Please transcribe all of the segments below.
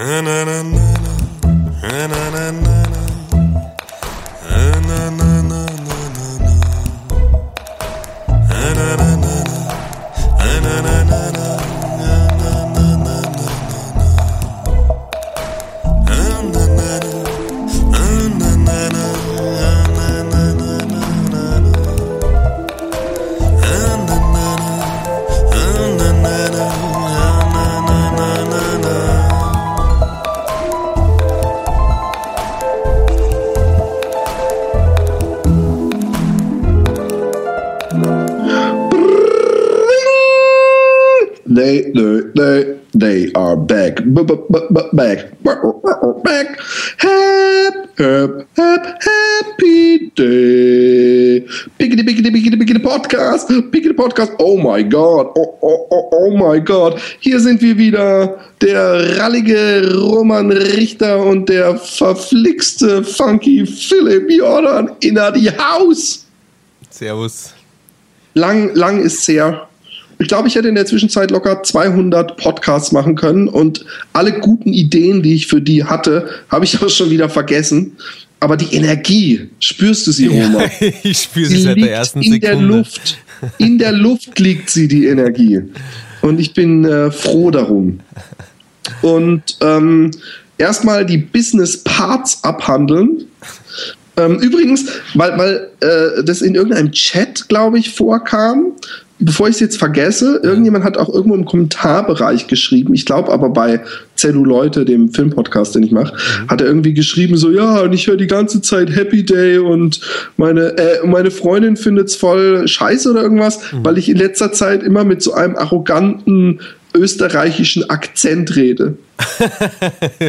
They, back. Back. Hap, hap, hap, happy day. Pickety, pickety, pickety, pickety Podcast. Pickety Podcast. Oh my God. Oh, oh, oh, oh my God. Hier sind wir wieder. Der rallige Roman Richter und der verflixte Funky Philipp Jordan in die Haus. Servus. Lang, lang ist her. Ich glaube, ich hätte in der Zwischenzeit locker 200 Podcasts machen können und alle guten Ideen, die ich für die hatte, habe ich auch schon wieder vergessen. Aber die Energie, spürst du sie, Oma? ich spüre sie, sie seit der ersten in Sekunde. Der Luft, in der Luft liegt sie, die Energie. Und ich bin äh, froh darum. Und ähm, erstmal die Business Parts abhandeln. Ähm, übrigens, weil, weil äh, das in irgendeinem Chat, glaube ich, vorkam, bevor ich es jetzt vergesse, irgendjemand hat auch irgendwo im Kommentarbereich geschrieben, ich glaube aber bei Zelluleute, dem Filmpodcast, den ich mache, mhm. hat er irgendwie geschrieben, so, ja, und ich höre die ganze Zeit Happy Day und meine, äh, meine Freundin findet es voll scheiße oder irgendwas, mhm. weil ich in letzter Zeit immer mit so einem arroganten österreichischen Akzent rede.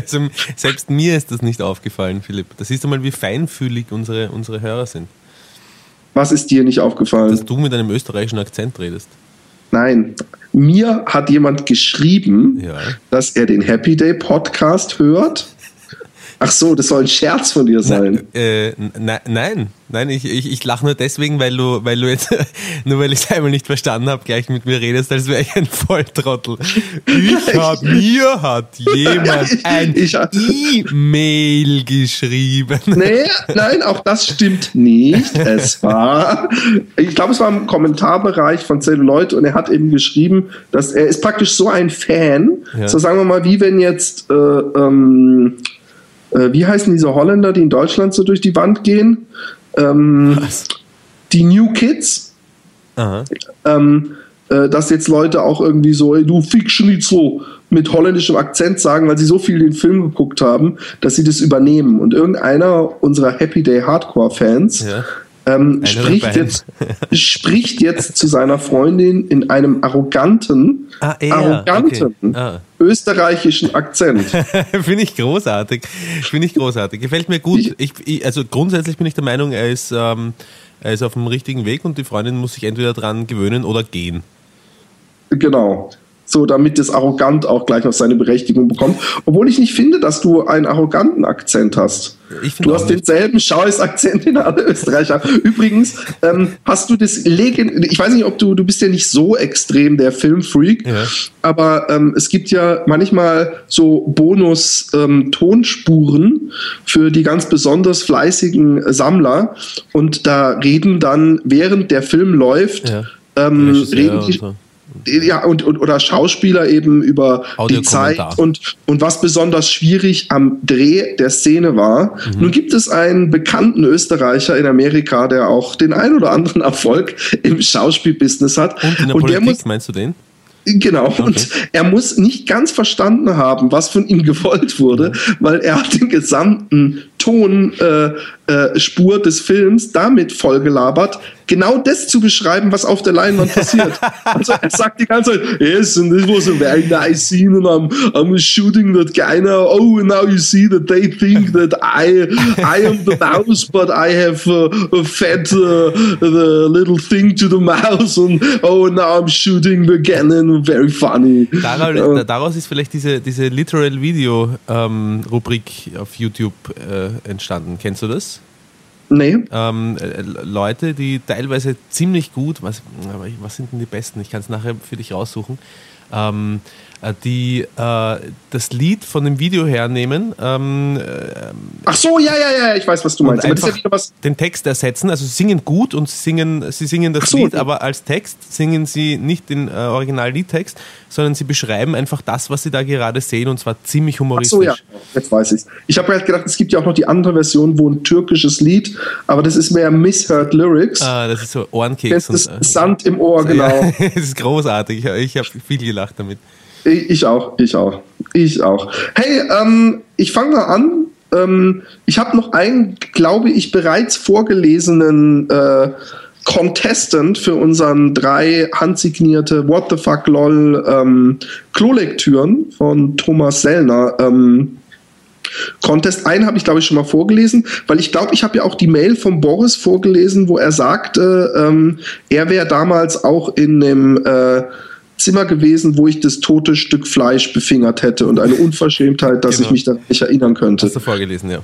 selbst mir ist das nicht aufgefallen, Philipp. Das siehst du mal, wie feinfühlig unsere, unsere Hörer sind. Was ist dir nicht aufgefallen? Dass du mit einem österreichischen Akzent redest. Nein, mir hat jemand geschrieben, ja. dass er den Happy Day Podcast hört. Ach so, das soll ein Scherz von dir sein. Na, äh, na, nein, nein, ich, ich, ich lache nur deswegen, weil du, weil du jetzt, nur weil ich es einmal nicht verstanden habe, gleich mit mir redest, als wäre ich ein Volltrottel. Ich hab, mir hat jemand ein E-Mail geschrieben. Nee, nein, auch das stimmt nicht. Es war, ich glaube, es war im Kommentarbereich von Celluloid und er hat eben geschrieben, dass er ist praktisch so ein Fan, ja. so sagen wir mal, wie wenn jetzt, äh, ähm, wie heißen diese Holländer, die in Deutschland so durch die Wand gehen? Ähm, die New Kids. Ähm, äh, dass jetzt Leute auch irgendwie so, ey, du Fiction-Schnitzel mit holländischem Akzent sagen, weil sie so viel den Film geguckt haben, dass sie das übernehmen. Und irgendeiner unserer Happy Day Hardcore-Fans ja. Ähm, spricht, jetzt, spricht jetzt zu seiner Freundin in einem arroganten, ah, eher. arroganten okay. ah österreichischen Akzent. Finde ich großartig. Finde ich großartig. Gefällt mir gut. Ich, ich, ich, also grundsätzlich bin ich der Meinung, er ist, ähm, er ist auf dem richtigen Weg und die Freundin muss sich entweder dran gewöhnen oder gehen. Genau so damit es arrogant auch gleich noch seine Berechtigung bekommt. Obwohl ich nicht finde, dass du einen arroganten Akzent hast. du hast denselben Scheiß-Akzent in alle Österreicher. Übrigens ähm, hast du das Legend, ich weiß nicht, ob du, du bist ja nicht so extrem der Filmfreak, ja. aber ähm, es gibt ja manchmal so Bonus-Tonspuren ähm, für die ganz besonders fleißigen Sammler und da reden dann, während der Film läuft, ja. ähm, reden die, ja, und, und oder Schauspieler eben über die Zeit und, und was besonders schwierig am Dreh der Szene war. Mhm. Nun gibt es einen bekannten Österreicher in Amerika, der auch den ein oder anderen Erfolg im Schauspielbusiness hat. Und in der und Politik, muss, meinst du den? Genau, okay. und er muss nicht ganz verstanden haben, was von ihm gewollt wurde, mhm. weil er hat den gesamten Tonspur äh, äh, des Films damit vollgelabert, genau das zu beschreiben, was auf der Leinwand passiert. also er sagt die ganze Zeit, yes, and this was a very nice scene and I'm, I'm shooting that guy now. Oh, now you see that they think that I, I am the mouse, but I have uh, fed uh, the little thing to the mouse and oh, now I'm shooting the cannon. Very funny. Daraus, daraus ist vielleicht diese, diese Literal Video ähm, Rubrik auf YouTube äh, entstanden. Kennst du das? Nee. Ähm, äh, Leute, die teilweise ziemlich gut, was, was sind denn die besten? Ich kann es nachher für dich raussuchen. Ähm, äh, die äh, das Lied von dem Video hernehmen. Ähm, äh, Ach so, ja, ja, ja, ich weiß, was du meinst. Aber das ist ja was den Text ersetzen. Also sie singen gut und singen, sie singen das so, Lied, aber als Text singen sie nicht den äh, Original-Liedtext, sondern sie beschreiben einfach das, was sie da gerade sehen und zwar ziemlich humoristisch. Ach so, ja, jetzt weiß ich Ich habe halt gedacht, es gibt ja auch noch die andere Version, wo ein türkisches Lied, aber das ist mehr Misheard Lyrics. Ah, das ist so Ohrenkeks. Das ist und, Sand im Ohr, genau. Ja, das ist großartig. Ich habe viel gelacht damit. Ich auch, ich auch, ich auch. Hey, ähm, ich fange mal an. Ähm, ich habe noch einen, glaube ich, bereits vorgelesenen äh, Contestant für unseren drei handsignierte What the fuck lol ähm, Klolektüren von Thomas Sellner. Ähm, Contest einen habe ich, glaube ich, schon mal vorgelesen, weil ich glaube, ich habe ja auch die Mail von Boris vorgelesen, wo er sagte, ähm, er wäre damals auch in dem äh, Zimmer gewesen, wo ich das tote Stück Fleisch befingert hätte und eine Unverschämtheit, dass genau. ich mich da nicht erinnern könnte. Hast du vorgelesen, ja.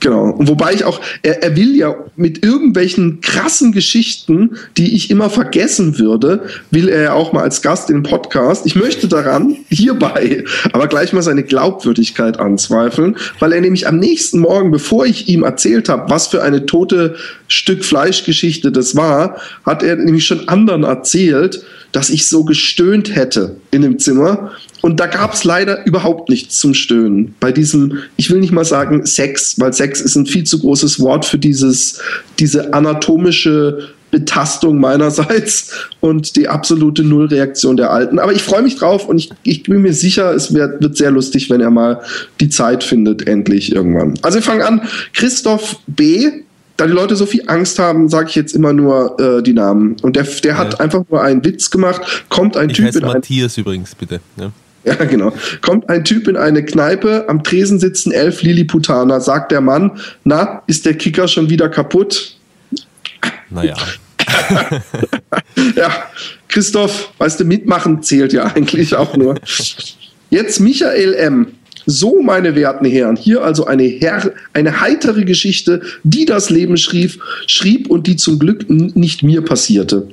Genau. Und wobei ich auch, er, er will ja mit irgendwelchen krassen Geschichten, die ich immer vergessen würde, will er ja auch mal als Gast im Podcast. Ich möchte daran hierbei aber gleich mal seine Glaubwürdigkeit anzweifeln, weil er nämlich am nächsten Morgen, bevor ich ihm erzählt habe, was für eine tote Stück Fleischgeschichte das war, hat er nämlich schon anderen erzählt, dass ich so gestöhnt hätte in dem Zimmer und da gab es leider überhaupt nichts zum Stöhnen. Bei diesem, ich will nicht mal sagen Sex, weil Sex ist ein viel zu großes Wort für dieses, diese anatomische Betastung meinerseits und die absolute Nullreaktion der Alten. Aber ich freue mich drauf und ich, ich bin mir sicher, es wird, wird sehr lustig, wenn er mal die Zeit findet, endlich irgendwann. Also wir fangen an. Christoph B., da die Leute so viel Angst haben, sage ich jetzt immer nur äh, die Namen. Und der, der ja. hat einfach nur einen Witz gemacht. Kommt ein ich Typ in Matthias übrigens, bitte. Ja. Ja, genau. Kommt ein Typ in eine Kneipe, am Tresen sitzen elf Lilliputaner, sagt der Mann, na, ist der Kicker schon wieder kaputt? Naja. ja, Christoph, weißt du, mitmachen zählt ja eigentlich auch nur. Jetzt Michael M. So, meine werten Herren, hier also eine, Her eine heitere Geschichte, die das Leben schrieb, schrieb und die zum Glück nicht mir passierte.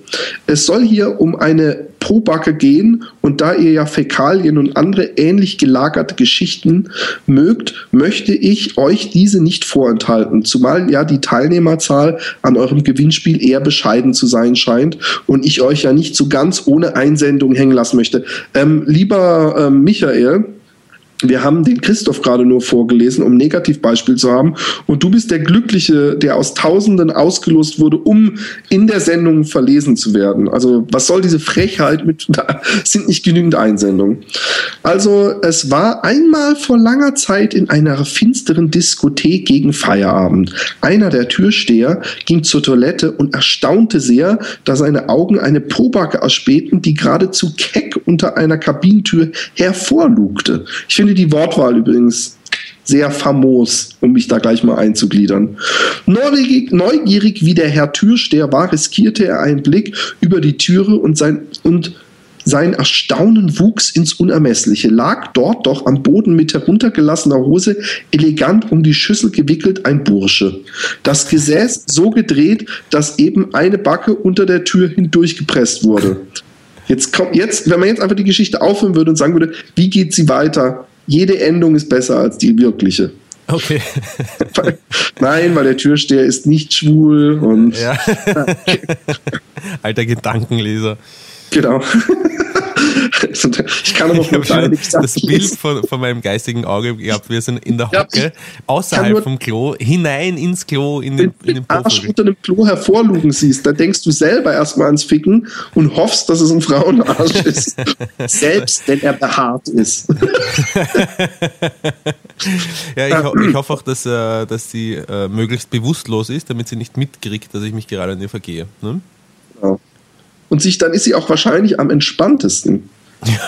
Es soll hier um eine Probacke gehen und da ihr ja Fäkalien und andere ähnlich gelagerte Geschichten mögt, möchte ich euch diese nicht vorenthalten, zumal ja die Teilnehmerzahl an eurem Gewinnspiel eher bescheiden zu sein scheint und ich euch ja nicht so ganz ohne Einsendung hängen lassen möchte. Ähm, lieber ähm, Michael, wir haben den Christoph gerade nur vorgelesen, um ein Negativbeispiel zu haben. Und du bist der Glückliche, der aus Tausenden ausgelost wurde, um in der Sendung verlesen zu werden. Also was soll diese Frechheit mit, da sind nicht genügend Einsendungen. Also es war einmal vor langer Zeit in einer finsteren Diskothek gegen Feierabend. Einer der Türsteher ging zur Toilette und erstaunte sehr, da seine Augen eine Probacke erspähten, die geradezu keck unter einer Kabinentür hervorlugte. Ich die Wortwahl übrigens sehr famos, um mich da gleich mal einzugliedern. Neugierig, neugierig wie der Herr Türsteher war, riskierte er einen Blick über die Türe und sein, und sein Erstaunen wuchs ins Unermessliche. Lag dort doch am Boden mit heruntergelassener Hose, elegant um die Schüssel gewickelt, ein Bursche. Das Gesäß so gedreht, dass eben eine Backe unter der Tür hindurchgepresst wurde. Jetzt kommt jetzt, wenn man jetzt einfach die Geschichte aufhören würde und sagen würde, wie geht sie weiter? Jede Endung ist besser als die wirkliche. Okay. Nein, weil der Türsteher ist nicht schwul und. Ja. Alter Gedankenleser. Genau. Ich kann aber schon das Bild von, von, meinem geistigen Auge gehabt. Wir sind in der Hocke, ja, außerhalb vom Klo, hinein ins Klo, in den, in den Arsch unter dem Klo hervorlugen siehst, da denkst du selber erstmal ans Ficken und hoffst, dass es ein Frauenarsch ist. Selbst wenn er behaart ist. ja, ich, ho ich, hoffe auch, dass, äh, dass sie äh, möglichst bewusstlos ist, damit sie nicht mitkriegt, dass ich mich gerade an ihr vergehe. Ne? Genau und sich, dann ist sie auch wahrscheinlich am entspanntesten.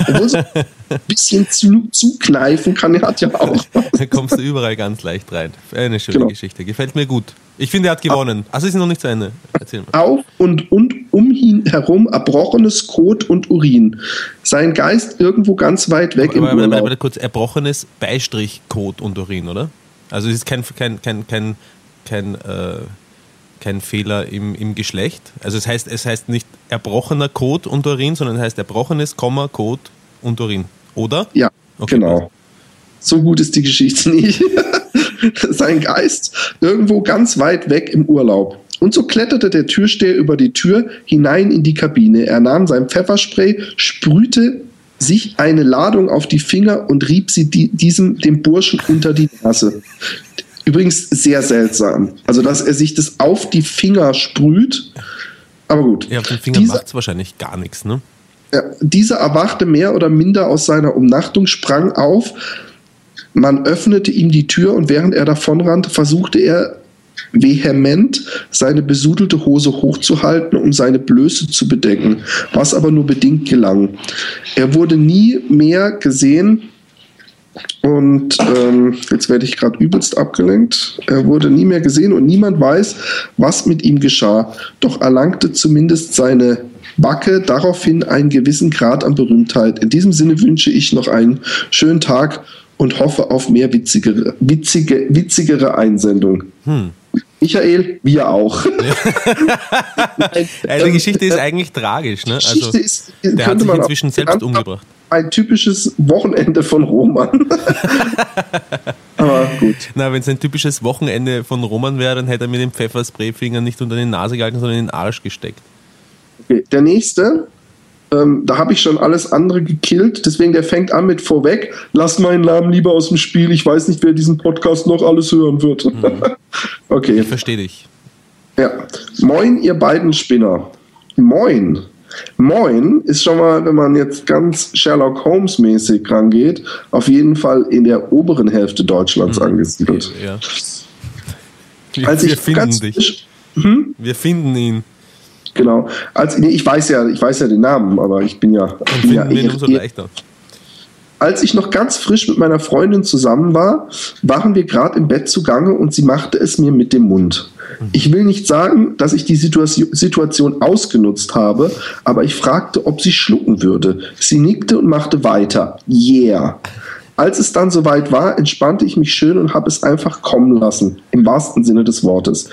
Obwohl so ein bisschen zu, zukneifen kann, hat ja auch. Da kommst du überall ganz leicht rein. Eine schöne genau. Geschichte. Gefällt mir gut. Ich finde, er hat gewonnen. Also ist noch nicht zu Ende. Erzähl mal. Auf und, und um ihn herum erbrochenes Kot und Urin. Sein Geist irgendwo ganz weit weg aber, im aber, aber, aber kurz, erbrochenes Beistrich Kot und Urin, oder? Also es ist kein, kein, kein, kein, kein äh, kein Fehler im, im Geschlecht. Also es heißt, es heißt nicht erbrochener Kot und Urin, sondern es heißt erbrochenes, Komma, Kot und Urin. oder? Ja, okay, genau. So gut ist die Geschichte nicht. Sein Geist irgendwo ganz weit weg im Urlaub. Und so kletterte der Türsteher über die Tür hinein in die Kabine. Er nahm sein Pfefferspray, sprühte sich eine Ladung auf die Finger und rieb sie die, diesem dem Burschen unter die Nase. Übrigens sehr seltsam. Also, dass er sich das auf die Finger sprüht. Aber gut. Ja, auf den Finger macht es wahrscheinlich gar nichts, ne? Ja, dieser erwachte mehr oder minder aus seiner Umnachtung, sprang auf. Man öffnete ihm die Tür und während er davonrannte, versuchte er vehement seine besudelte Hose hochzuhalten, um seine Blöße zu bedecken, was aber nur bedingt gelang. Er wurde nie mehr gesehen und ähm, jetzt werde ich gerade übelst abgelenkt. Er wurde nie mehr gesehen und niemand weiß, was mit ihm geschah. Doch erlangte zumindest seine Backe daraufhin einen gewissen Grad an Berühmtheit. In diesem Sinne wünsche ich noch einen schönen Tag und hoffe auf mehr witzigere, witzige, witzigere Einsendung. Hm. Michael, wir auch. also die Geschichte ist eigentlich tragisch. Ne? Also, ist, der hat sich inzwischen selbst umgebracht. Ein typisches Wochenende von Roman. Aber gut. Na, wenn es ein typisches Wochenende von Roman wäre, dann hätte er mir den Pfeffersprayfinger nicht unter die Nase gehalten, sondern in den Arsch gesteckt. Okay, der nächste ähm, da habe ich schon alles andere gekillt. Deswegen, der fängt an mit vorweg. Lass meinen Namen lieber aus dem Spiel. Ich weiß nicht, wer diesen Podcast noch alles hören wird. Mhm. okay. Ich verstehe dich. Ja. Moin, ihr beiden Spinner. Moin. Moin ist schon mal, wenn man jetzt ganz Sherlock Holmes mäßig rangeht, auf jeden Fall in der oberen Hälfte Deutschlands mhm. angesiedelt. Ja. Wir, Als ich wir finden dich. Hm? Wir finden ihn. Genau. Als, nee, ich weiß ja, ich weiß ja den Namen, aber ich bin ja. Ich bin ja eher, umso leichter. Als ich noch ganz frisch mit meiner Freundin zusammen war, waren wir gerade im Bett zugange und sie machte es mir mit dem Mund. Mhm. Ich will nicht sagen, dass ich die Situation ausgenutzt habe, aber ich fragte, ob sie schlucken würde. Sie nickte und machte weiter. Yeah. Als es dann soweit war, entspannte ich mich schön und habe es einfach kommen lassen, im wahrsten Sinne des Wortes.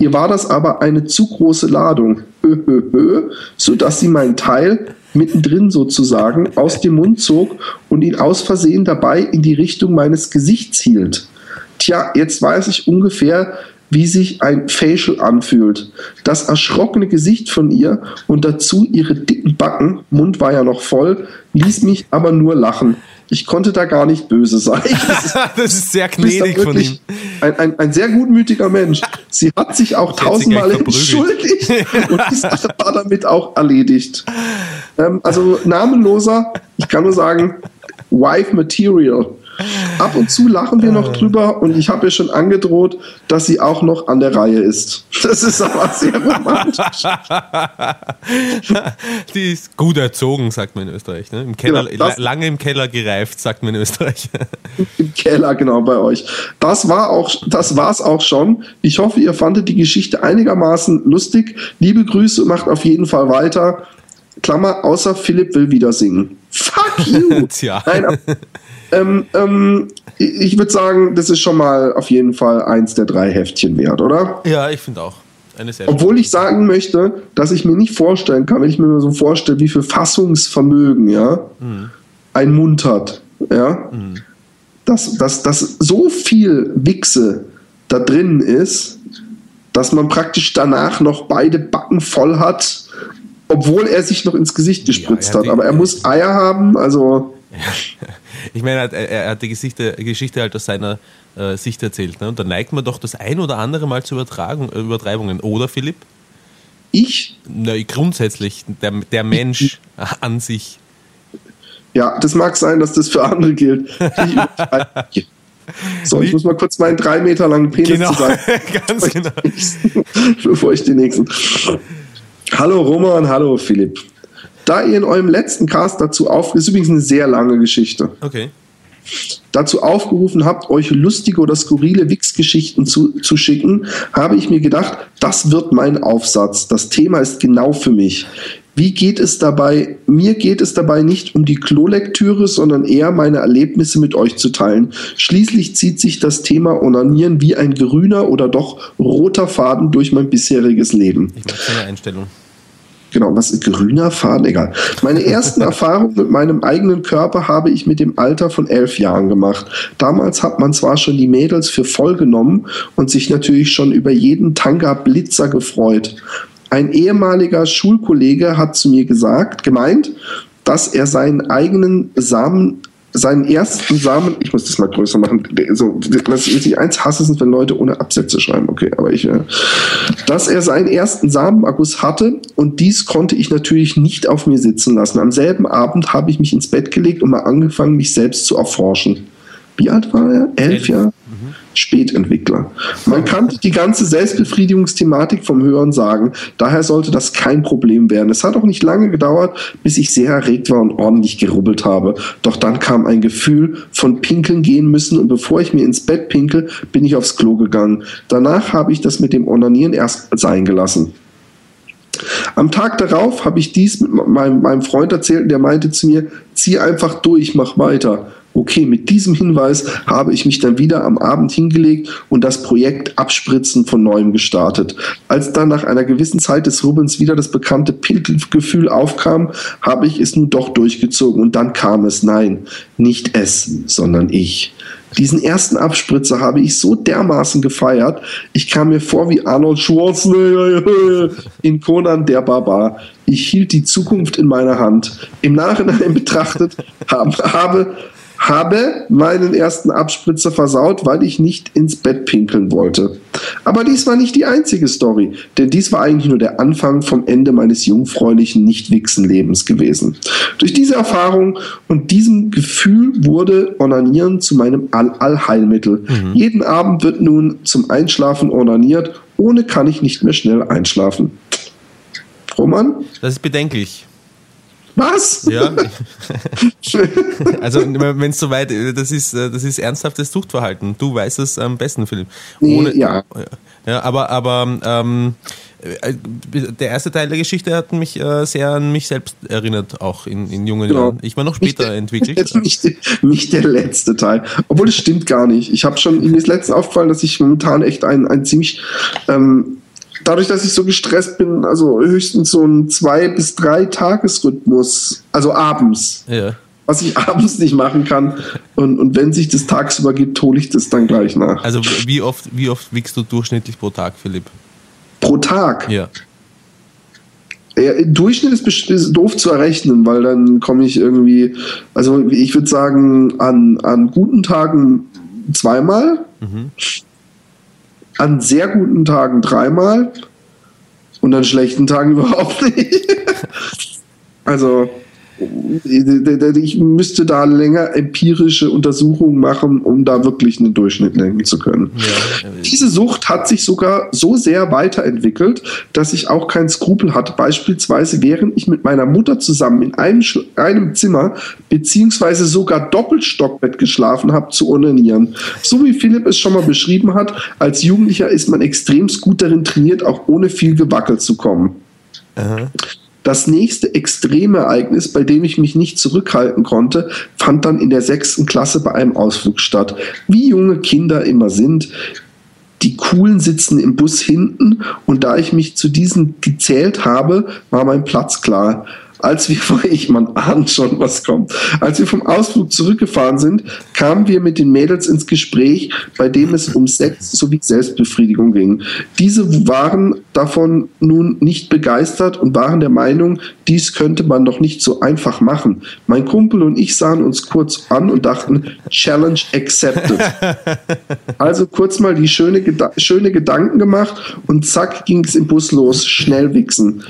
Ihr war das aber eine zu große Ladung, sodass sie meinen Teil mittendrin sozusagen aus dem Mund zog und ihn aus Versehen dabei in die Richtung meines Gesichts hielt. Tja, jetzt weiß ich ungefähr, wie sich ein Facial anfühlt. Das erschrockene Gesicht von ihr und dazu ihre dicken Backen, Mund war ja noch voll, ließ mich aber nur lachen. Ich konnte da gar nicht böse sein. Das ist, das ist sehr gnädig von ihm. Ein, ein, ein, sehr gutmütiger Mensch. Sie hat sich auch tausendmal entschuldigt und die Sache war damit auch erledigt. Ähm, also namenloser, ich kann nur sagen, Wife Material. Ab und zu lachen wir noch drüber und ich habe ihr schon angedroht, dass sie auch noch an der Reihe ist. Das ist aber sehr romantisch. Die ist gut erzogen, sagt man in Österreich. Ne? Im Keller, genau, lange im Keller gereift, sagt man in Österreich. Im Keller, genau, bei euch. Das war auch, das war's auch schon. Ich hoffe, ihr fandet die Geschichte einigermaßen lustig. Liebe Grüße, macht auf jeden Fall weiter. Klammer, außer Philipp will wieder singen. Fuck you! Tja. Nein, ähm, ähm, ich würde sagen, das ist schon mal auf jeden Fall eins der drei Heftchen wert, oder? Ja, ich finde auch. Obwohl ich sagen möchte, dass ich mir nicht vorstellen kann, wenn ich mir so vorstelle, wie viel Fassungsvermögen ja, mhm. ein Mund hat, ja, mhm. dass, dass, dass so viel Wichse da drin ist, dass man praktisch danach noch beide Backen voll hat, obwohl er sich noch ins Gesicht gespritzt ja, hat. Aber er muss Eier haben, also. Ich meine, er, er, hat die Geschichte, Geschichte halt aus seiner äh, Sicht erzählt. Ne? Und da neigt man doch das ein oder andere Mal zu Übertragung, äh, Übertreibungen. Oder, Philipp? Ich? Na, grundsätzlich, der, der Mensch ich, an sich. Ja, das mag sein, dass das für andere gilt. so, ich muss mal kurz meinen drei Meter langen Penis genau. zusammen. Ganz genau. Bevor ich die nächsten. Hallo Roman, hallo Philipp. Da ihr in eurem letzten Cast dazu auf, ist übrigens eine sehr lange Geschichte. Okay. Dazu aufgerufen habt, euch lustige oder skurrile Wix-Geschichten zu, zu schicken, habe ich mir gedacht, das wird mein Aufsatz. Das Thema ist genau für mich. Wie geht es dabei? Mir geht es dabei nicht um die Klolektüre, sondern eher meine Erlebnisse mit euch zu teilen. Schließlich zieht sich das Thema Onanieren wie ein grüner oder doch roter Faden durch mein bisheriges Leben. Ich mache eine Einstellung. Genau, was ist grüner Faden? Egal. Meine ersten Erfahrungen mit meinem eigenen Körper habe ich mit dem Alter von elf Jahren gemacht. Damals hat man zwar schon die Mädels für voll genommen und sich natürlich schon über jeden Tanga-Blitzer gefreut. Ein ehemaliger Schulkollege hat zu mir gesagt, gemeint, dass er seinen eigenen Samen seinen ersten Samen, ich muss das mal größer machen, so, was ich eins hasse, sind, wenn Leute ohne Absätze schreiben, okay, aber ich, äh, dass er seinen ersten Samenerguss hatte und dies konnte ich natürlich nicht auf mir sitzen lassen. Am selben Abend habe ich mich ins Bett gelegt und mal angefangen, mich selbst zu erforschen. Wie alt war er? Elf Jahre? Spätentwickler. Man kannte die ganze Selbstbefriedigungsthematik vom Hören sagen, daher sollte das kein Problem werden. Es hat auch nicht lange gedauert, bis ich sehr erregt war und ordentlich gerubbelt habe. Doch dann kam ein Gefühl von pinkeln gehen müssen und bevor ich mir ins Bett pinkel, bin ich aufs Klo gegangen. Danach habe ich das mit dem Onanieren erst sein gelassen. Am Tag darauf habe ich dies mit meinem, meinem Freund erzählt und der meinte zu mir, zieh einfach durch, mach weiter. Okay, mit diesem Hinweis habe ich mich dann wieder am Abend hingelegt und das Projekt Abspritzen von neuem gestartet. Als dann nach einer gewissen Zeit des Rubbens wieder das bekannte Pinkelgefühl aufkam, habe ich es nun doch durchgezogen und dann kam es, nein, nicht es, sondern ich. Diesen ersten Abspritzer habe ich so dermaßen gefeiert. Ich kam mir vor wie Arnold Schwarzenegger in Conan der Barbar. Ich hielt die Zukunft in meiner Hand. Im Nachhinein betrachtet habe, habe meinen ersten Abspritzer versaut, weil ich nicht ins Bett pinkeln wollte. Aber dies war nicht die einzige Story, denn dies war eigentlich nur der Anfang vom Ende meines jungfräulichen Nicht-Wichsen-Lebens gewesen. Durch diese Erfahrung und diesem Gefühl wurde Onanieren zu meinem All Allheilmittel. Mhm. Jeden Abend wird nun zum Einschlafen onaniert, ohne kann ich nicht mehr schnell einschlafen. Roman? Das ist bedenklich. Was? Ja. also wenn es soweit, das ist, das ist ernsthaftes Suchtverhalten. Du weißt es am besten, Philipp. Ohne, ja. ja. Aber, aber ähm, der erste Teil der Geschichte hat mich äh, sehr an mich selbst erinnert, auch in, in jungen genau. Jahren. Ich war noch später nicht entwickelt. Nicht, nicht, der letzte Teil. Obwohl es stimmt gar nicht. Ich habe schon, mir ist letztens aufgefallen, dass ich momentan echt ein, ein ziemlich ähm, dadurch, dass ich so gestresst bin, also höchstens so ein zwei bis drei Tagesrhythmus, also abends. Ja. Was ich abends nicht machen kann. Und, und wenn sich das tagsüber gibt, hole ich das dann gleich nach. Also wie oft, wie oft wiegst du durchschnittlich pro Tag, Philipp? Pro Tag? Ja. Ja, Durchschnitt ist, ist, doof zu errechnen, weil dann komme ich irgendwie, also ich würde sagen, an, an guten Tagen zweimal. Mhm an sehr guten Tagen dreimal und an schlechten Tagen überhaupt nicht. also ich müsste da länger empirische Untersuchungen machen, um da wirklich einen Durchschnitt nennen zu können. Ja. Diese Sucht hat sich sogar so sehr weiterentwickelt, dass ich auch keinen Skrupel hatte. Beispielsweise, während ich mit meiner Mutter zusammen in einem, einem Zimmer beziehungsweise sogar Doppelstockbett geschlafen habe, zu onanieren. So wie Philipp es schon mal beschrieben hat, als Jugendlicher ist man extremst gut darin trainiert, auch ohne viel gewackelt zu kommen. Aha. Das nächste Extremereignis, bei dem ich mich nicht zurückhalten konnte, fand dann in der sechsten Klasse bei einem Ausflug statt. Wie junge Kinder immer sind, die Coolen sitzen im Bus hinten und da ich mich zu diesen gezählt habe, war mein Platz klar als wir, ich, man ahnt schon, was kommt. Als wir vom Ausflug zurückgefahren sind, kamen wir mit den Mädels ins Gespräch, bei dem es um Sex sowie Selbstbefriedigung ging. Diese waren davon nun nicht begeistert und waren der Meinung, dies könnte man doch nicht so einfach machen. Mein Kumpel und ich sahen uns kurz an und dachten, Challenge accepted. Also kurz mal die schöne, schöne Gedanken gemacht und zack ging es im Bus los, schnell wichsen.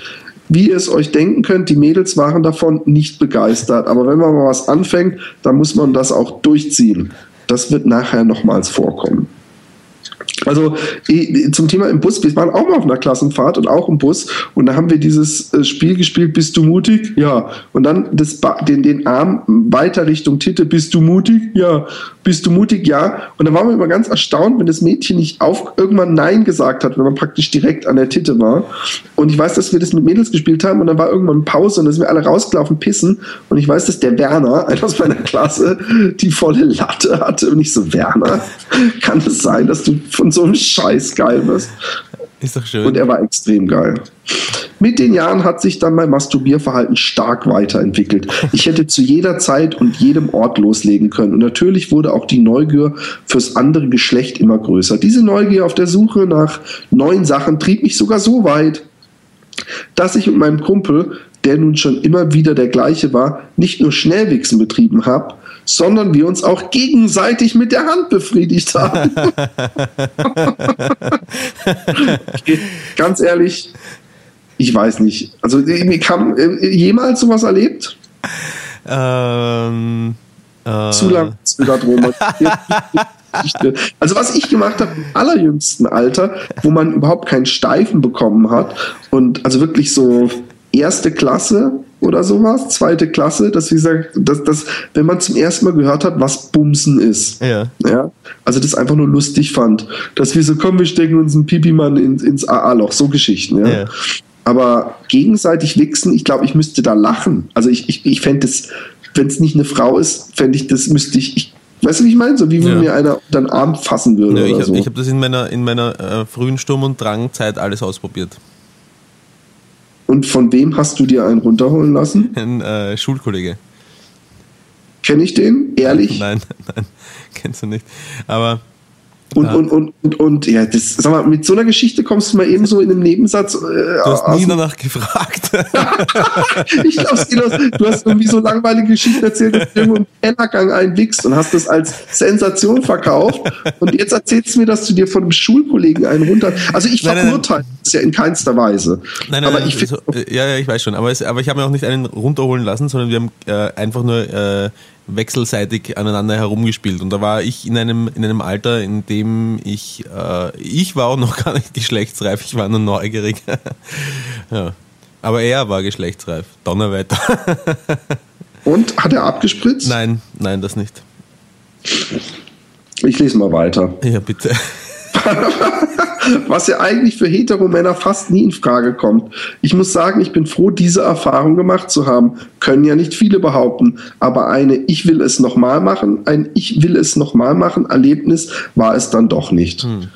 Wie ihr es euch denken könnt, die Mädels waren davon nicht begeistert. Aber wenn man mal was anfängt, dann muss man das auch durchziehen. Das wird nachher nochmals vorkommen. Also zum Thema im Bus, wir waren auch mal auf einer Klassenfahrt und auch im Bus und da haben wir dieses äh, Spiel gespielt, bist du mutig? Ja. Und dann das, den, den Arm weiter Richtung Titte, bist du mutig? Ja. Bist du mutig? Ja. Und dann waren wir immer ganz erstaunt, wenn das Mädchen nicht auf irgendwann Nein gesagt hat, wenn man praktisch direkt an der Titte war. Und ich weiß, dass wir das mit Mädels gespielt haben und dann war irgendwann Pause und dann sind wir alle rausgelaufen, pissen. Und ich weiß, dass der Werner, einer aus meiner Klasse, die volle Latte hatte. Und ich so, Werner, kann es sein, dass du von so einem Scheiß geil bist? Ist doch schön. Und er war extrem geil. Mit den Jahren hat sich dann mein Masturbierverhalten stark weiterentwickelt. Ich hätte zu jeder Zeit und jedem Ort loslegen können. Und natürlich wurde auch die Neugier fürs andere Geschlecht immer größer. Diese Neugier auf der Suche nach neuen Sachen trieb mich sogar so weit, dass ich mit meinem Kumpel, der nun schon immer wieder der gleiche war, nicht nur Schnellwichsen betrieben habe, sondern wir uns auch gegenseitig mit der Hand befriedigt haben. Ganz ehrlich, ich weiß nicht. Also mir kam äh, jemals sowas erlebt? Ähm, äh. Zu lang Roman. Also was ich gemacht habe im allerjüngsten Alter, wo man überhaupt keinen Steifen bekommen hat und also wirklich so erste Klasse oder sowas, zweite Klasse, dass wie gesagt, dass, dass wenn man zum ersten Mal gehört hat, was Bumsen ist. Ja. ja. Also das einfach nur lustig fand. Dass wir so, komm, wir stecken uns einen Pipi-Mann ins, ins AA-Loch, so Geschichten, ja. ja. Aber gegenseitig wichsen, ich glaube, ich müsste da lachen. Also ich, ich, ich fände es, wenn es nicht eine Frau ist, fände ich das, müsste ich, ich Weißt du, wie ich meine? So wie wenn ja. mir einer dann Arm fassen würde. Ja, ich habe so. hab das in meiner, in meiner äh, frühen Sturm- und Drangzeit alles ausprobiert. Und von wem hast du dir einen runterholen lassen? Ein äh, Schulkollege. Kenne ich den? Ehrlich? Nein, nein, kennst du nicht. Aber und, ja. und, und, und, und, ja, das, sag mal, mit so einer Geschichte kommst du mal eben so in einem Nebensatz. Äh, du hast nie danach gefragt. ich glaube, du hast irgendwie so langweilige Geschichten erzählt, dass du irgendwo im Kellergang einwichst und hast das als Sensation verkauft. Und jetzt erzählst du mir, dass du dir von einem Schulkollegen einen runter. Also ich verurteile das ja in keinster Weise. Nein, nein, aber nein, ich so, ja, ja, ich weiß schon. Aber, es, aber ich habe mir auch nicht einen runterholen lassen, sondern wir haben äh, einfach nur äh, wechselseitig aneinander herumgespielt. Und da war ich in einem, in einem Alter, in dem ich, äh, ich war auch noch gar nicht geschlechtsreif, ich war nur neugierig. ja. Aber er war geschlechtsreif. Donnerwetter. Und hat er abgespritzt? Nein, nein, das nicht. Ich lese mal weiter. Ja, bitte. Was ja eigentlich für Heteromänner fast nie in Frage kommt. Ich muss sagen, ich bin froh, diese Erfahrung gemacht zu haben. Können ja nicht viele behaupten, aber eine Ich will es nochmal machen, ein Ich will es nochmal machen Erlebnis war es dann doch nicht. Hm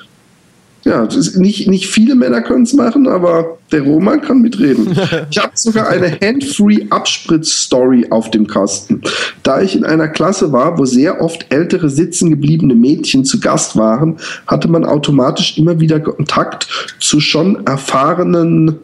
ja, nicht, nicht viele Männer können es machen, aber der Roman kann mitreden. Ich habe sogar eine Hand-Free Abspritz-Story auf dem Kasten. Da ich in einer Klasse war, wo sehr oft ältere sitzen gebliebene Mädchen zu Gast waren, hatte man automatisch immer wieder Kontakt zu schon erfahrenen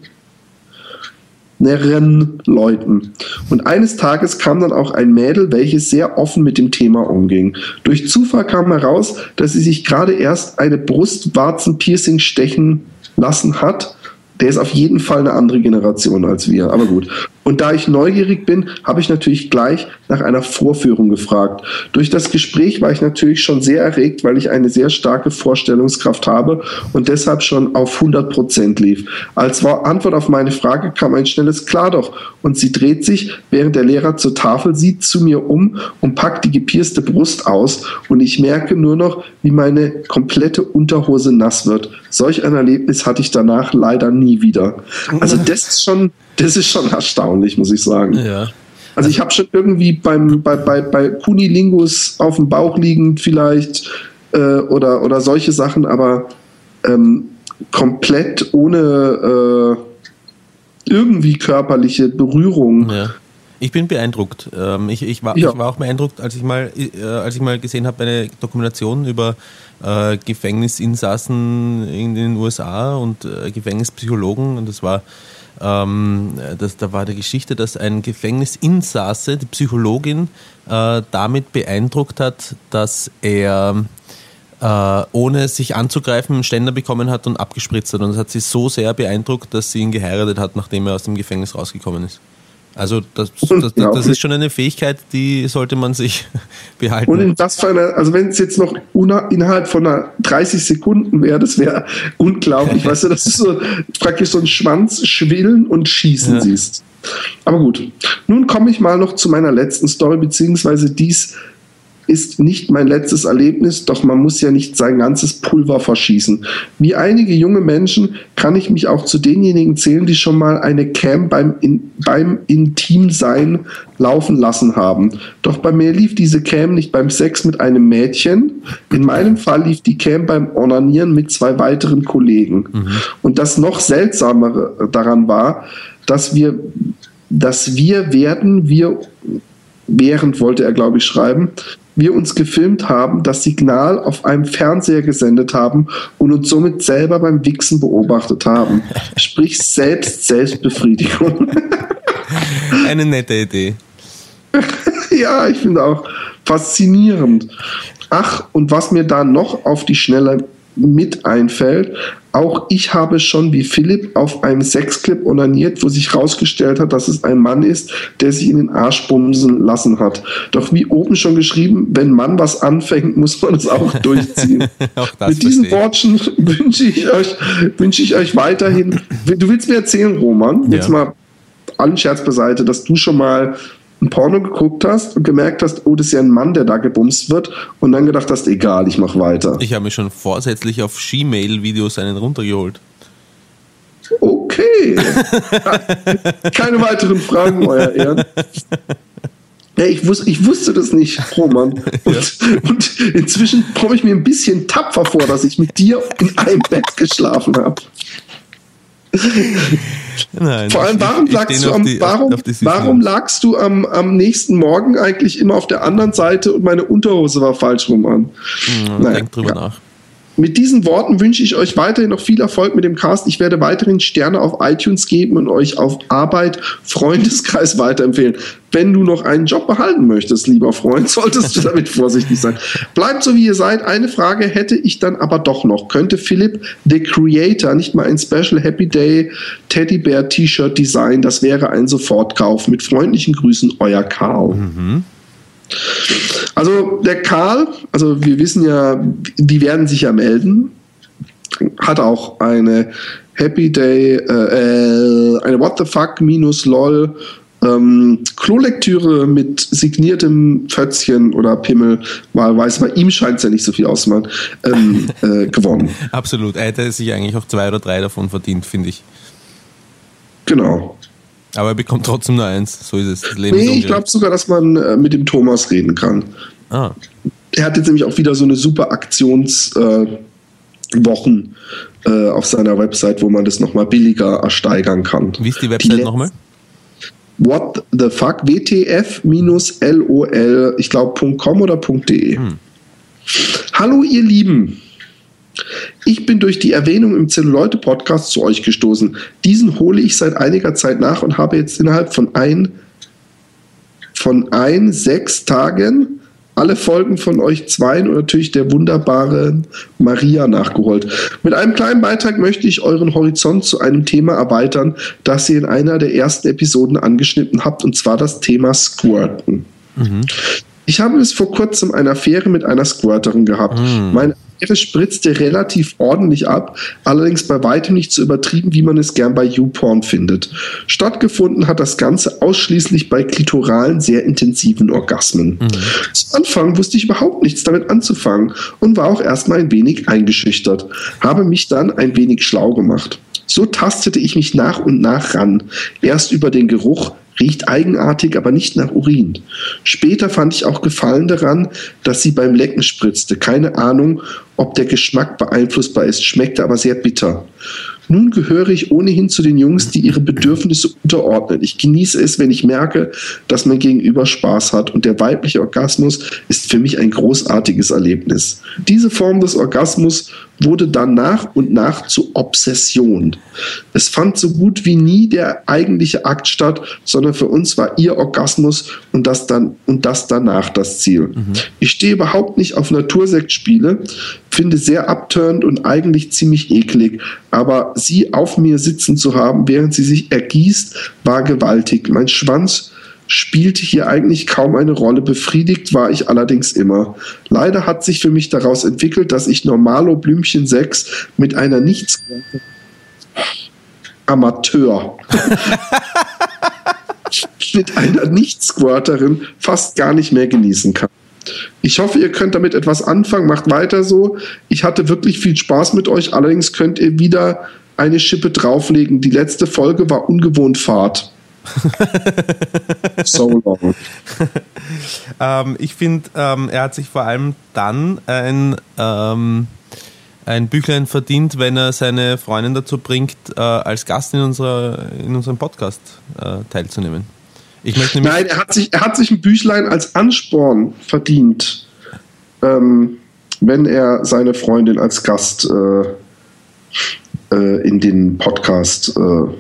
mehreren Leuten. Und eines Tages kam dann auch ein Mädel, welches sehr offen mit dem Thema umging. Durch Zufall kam heraus, dass sie sich gerade erst eine Brustwarzen-Piercing stechen lassen hat der ist auf jeden Fall eine andere Generation als wir. Aber gut. Und da ich neugierig bin, habe ich natürlich gleich nach einer Vorführung gefragt. Durch das Gespräch war ich natürlich schon sehr erregt, weil ich eine sehr starke Vorstellungskraft habe und deshalb schon auf 100 Prozent lief. Als Antwort auf meine Frage kam ein schnelles Klar doch und sie dreht sich, während der Lehrer zur Tafel sieht, zu mir um und packt die gepierste Brust aus und ich merke nur noch, wie meine komplette Unterhose nass wird. Solch ein Erlebnis hatte ich danach leider nie wieder. Also das ist schon, das ist schon erstaunlich, muss ich sagen. Ja. Also ich habe schon irgendwie beim, bei, bei, bei Kunilingus auf dem Bauch liegend vielleicht äh, oder, oder solche Sachen, aber ähm, komplett ohne äh, irgendwie körperliche Berührung. Ja. Ich bin beeindruckt. Ähm, ich, ich, war, ja. ich war auch beeindruckt, als ich mal, äh, als ich mal gesehen habe, eine Dokumentation über äh, Gefängnisinsassen in den USA und äh, Gefängnispsychologen. Und das war, ähm, das, da war die Geschichte, dass ein Gefängnisinsasse die Psychologin äh, damit beeindruckt hat, dass er äh, ohne sich anzugreifen einen Ständer bekommen hat und abgespritzt hat. Und das hat sie so sehr beeindruckt, dass sie ihn geheiratet hat, nachdem er aus dem Gefängnis rausgekommen ist. Also das, das, das, ist schon eine Fähigkeit, die sollte man sich behalten. Und das für eine, also wenn es jetzt noch innerhalb von einer 30 Sekunden wäre, das wäre unglaublich. weißt du, das ist so praktisch so ein Schwanz schwillen und schießen ja. siehst. Aber gut, nun komme ich mal noch zu meiner letzten Story, beziehungsweise dies ist nicht mein letztes Erlebnis, doch man muss ja nicht sein ganzes Pulver verschießen. Wie einige junge Menschen kann ich mich auch zu denjenigen zählen, die schon mal eine Cam beim, in, beim Intimsein laufen lassen haben. Doch bei mir lief diese Cam nicht beim Sex mit einem Mädchen. In meinem Fall lief die Cam beim Onanieren mit zwei weiteren Kollegen. Mhm. Und das noch seltsamere daran war, dass wir, dass wir werden, wir während wollte er, glaube ich, schreiben, wir uns gefilmt haben, das Signal auf einem Fernseher gesendet haben und uns somit selber beim Wichsen beobachtet haben. Sprich selbst Selbstbefriedigung. Eine nette Idee. ja, ich finde auch faszinierend. Ach, und was mir da noch auf die Schnelle mit einfällt, auch ich habe schon wie Philipp auf einem Sexclip onaniert, wo sich herausgestellt hat, dass es ein Mann ist, der sich in den Arsch bumsen lassen hat. Doch wie oben schon geschrieben, wenn Mann was anfängt, muss man es auch durchziehen. auch Mit diesen Worten wünsche ich euch, wünsche ich euch weiterhin. Du willst mir erzählen, Roman, jetzt mal allen Scherz beiseite, dass du schon mal ein Porno geguckt hast und gemerkt hast, oh, das ist ja ein Mann, der da gebumst wird und dann gedacht hast, egal, ich mach weiter. Ich habe mir schon vorsätzlich auf Gmail-Videos einen runtergeholt. Okay. Keine weiteren Fragen, euer Ehren. Ja, ich, wus ich wusste das nicht, Roman. Und, ja. und inzwischen komme ich mir ein bisschen tapfer vor, dass ich mit dir in einem Bett geschlafen habe. Nein, Vor allem, warum, ich, lagst, du am, die, warum, warum lagst du am, am nächsten Morgen eigentlich immer auf der anderen Seite und meine Unterhose war falsch rum an? Hm, naja, denk drüber ja. nach. Mit diesen Worten wünsche ich euch weiterhin noch viel Erfolg mit dem Cast. Ich werde weiterhin Sterne auf iTunes geben und euch auf Arbeit, Freundeskreis weiterempfehlen. Wenn du noch einen Job behalten möchtest, lieber Freund, solltest du damit vorsichtig sein. Bleibt so, wie ihr seid. Eine Frage hätte ich dann aber doch noch. Könnte Philipp, the Creator, nicht mal ein Special Happy Day Teddybear T-Shirt designen? Das wäre ein Sofortkauf. Mit freundlichen Grüßen, euer Karl. Mhm. Also der Karl, also wir wissen ja, die werden sich ja melden, hat auch eine Happy Day, äh, äh, eine What the fuck minus lol ähm, Klolektüre mit signiertem Pfötzchen oder Pimmel, wahlweise, bei ihm scheint es ja nicht so viel auszumachen, ähm, äh, gewonnen. Absolut, er hätte sich eigentlich auch zwei oder drei davon verdient, finde ich. Genau. Aber er bekommt trotzdem nur eins. So ist es. Das Leben nee, ich glaube sogar, dass man äh, mit dem Thomas reden kann. Ah. Er hat jetzt nämlich auch wieder so eine super Aktionswochen äh, äh, auf seiner Website, wo man das nochmal billiger ersteigern kann. Wie ist die Website nochmal? What the fuck? WTF-LOL, ich glaube, .com oder .de. Hm. Hallo, ihr Lieben. Ich bin durch die Erwähnung im Zelluleute-Podcast zu euch gestoßen. Diesen hole ich seit einiger Zeit nach und habe jetzt innerhalb von ein, von ein, sechs Tagen alle Folgen von euch zweien und natürlich der wunderbaren Maria nachgeholt. Mit einem kleinen Beitrag möchte ich euren Horizont zu einem Thema erweitern, das ihr in einer der ersten Episoden angeschnitten habt, und zwar das Thema Squirten. Mhm. Ich habe es vor kurzem eine Affäre mit einer Squirterin gehabt. Mhm. Meine Affäre spritzte relativ ordentlich ab, allerdings bei weitem nicht so übertrieben, wie man es gern bei YouPorn findet. Stattgefunden hat das Ganze ausschließlich bei klitoralen, sehr intensiven Orgasmen. Mhm. Zu Anfang wusste ich überhaupt nichts damit anzufangen und war auch erstmal ein wenig eingeschüchtert, habe mich dann ein wenig schlau gemacht. So tastete ich mich nach und nach ran. Erst über den Geruch, riecht eigenartig, aber nicht nach Urin. Später fand ich auch Gefallen daran, dass sie beim Lecken spritzte. Keine Ahnung, ob der Geschmack beeinflussbar ist, schmeckte aber sehr bitter. Nun gehöre ich ohnehin zu den Jungs, die ihre Bedürfnisse unterordnen. Ich genieße es, wenn ich merke, dass mein Gegenüber Spaß hat und der weibliche Orgasmus ist für mich ein großartiges Erlebnis. Diese Form des Orgasmus wurde dann nach und nach zur Obsession. Es fand so gut wie nie der eigentliche Akt statt, sondern für uns war ihr Orgasmus und das dann und das danach das Ziel. Mhm. Ich stehe überhaupt nicht auf Natursektspiele, finde sehr abturnt und eigentlich ziemlich eklig, aber sie auf mir sitzen zu haben, während sie sich ergießt, war gewaltig. Mein Schwanz spielte hier eigentlich kaum eine Rolle. Befriedigt war ich allerdings immer. Leider hat sich für mich daraus entwickelt, dass ich Normalo Blümchen 6 mit einer nichts Amateur mit einer Nicht-Squirterin fast gar nicht mehr genießen kann. Ich hoffe, ihr könnt damit etwas anfangen. Macht weiter so. Ich hatte wirklich viel Spaß mit euch. Allerdings könnt ihr wieder eine Schippe drauflegen. Die letzte Folge war ungewohnt fad. so long. ähm, ich finde, ähm, er hat sich vor allem dann ein, ähm, ein Büchlein verdient, wenn er seine Freundin dazu bringt, äh, als Gast in, unserer, in unserem Podcast äh, teilzunehmen. Nein, er hat, sich, er hat sich ein Büchlein als Ansporn verdient, ähm, wenn er seine Freundin als Gast äh, äh, in den Podcast, äh,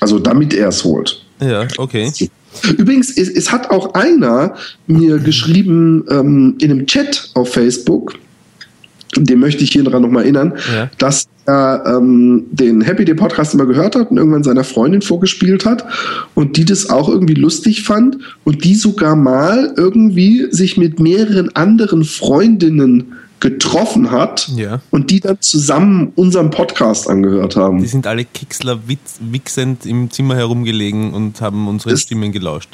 also damit er es holt. Ja, okay. Übrigens, es, es hat auch einer mir geschrieben ähm, in einem Chat auf Facebook, dem möchte ich hier daran nochmal erinnern, ja. dass er ähm, den Happy Day Podcast immer gehört hat und irgendwann seiner Freundin vorgespielt hat und die das auch irgendwie lustig fand und die sogar mal irgendwie sich mit mehreren anderen Freundinnen getroffen hat ja. und die dann zusammen unseren Podcast angehört haben. Die sind alle Kixler wichsend im Zimmer herumgelegen und haben unsere das, Stimmen gelauscht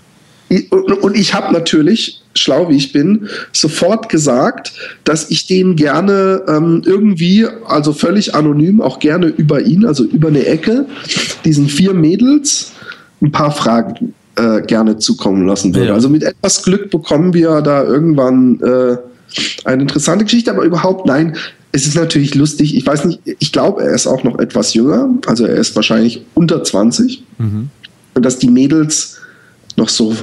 und ich habe natürlich, schlau wie ich bin, sofort gesagt, dass ich den gerne ähm, irgendwie, also völlig anonym, auch gerne über ihn, also über eine Ecke, diesen vier Mädels ein paar Fragen äh, gerne zukommen lassen würde. Ja. Also mit etwas Glück bekommen wir da irgendwann äh, eine interessante Geschichte, aber überhaupt nein. Es ist natürlich lustig. Ich weiß nicht, ich glaube, er ist auch noch etwas jünger. Also er ist wahrscheinlich unter 20. Mhm. Und dass die Mädels noch so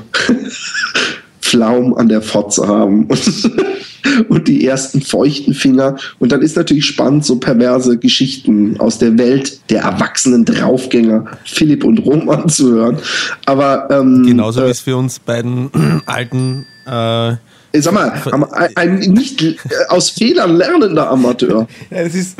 Pflaum an der Fotze haben und, und die ersten feuchten Finger. Und dann ist natürlich spannend, so perverse Geschichten aus der Welt der erwachsenen Draufgänger Philipp und Roman zu hören. Aber ähm, genauso äh, wie es für uns beiden alten äh, Sag mal, ein, nicht äh, aus Fehlern lernender Amateur. Es ist,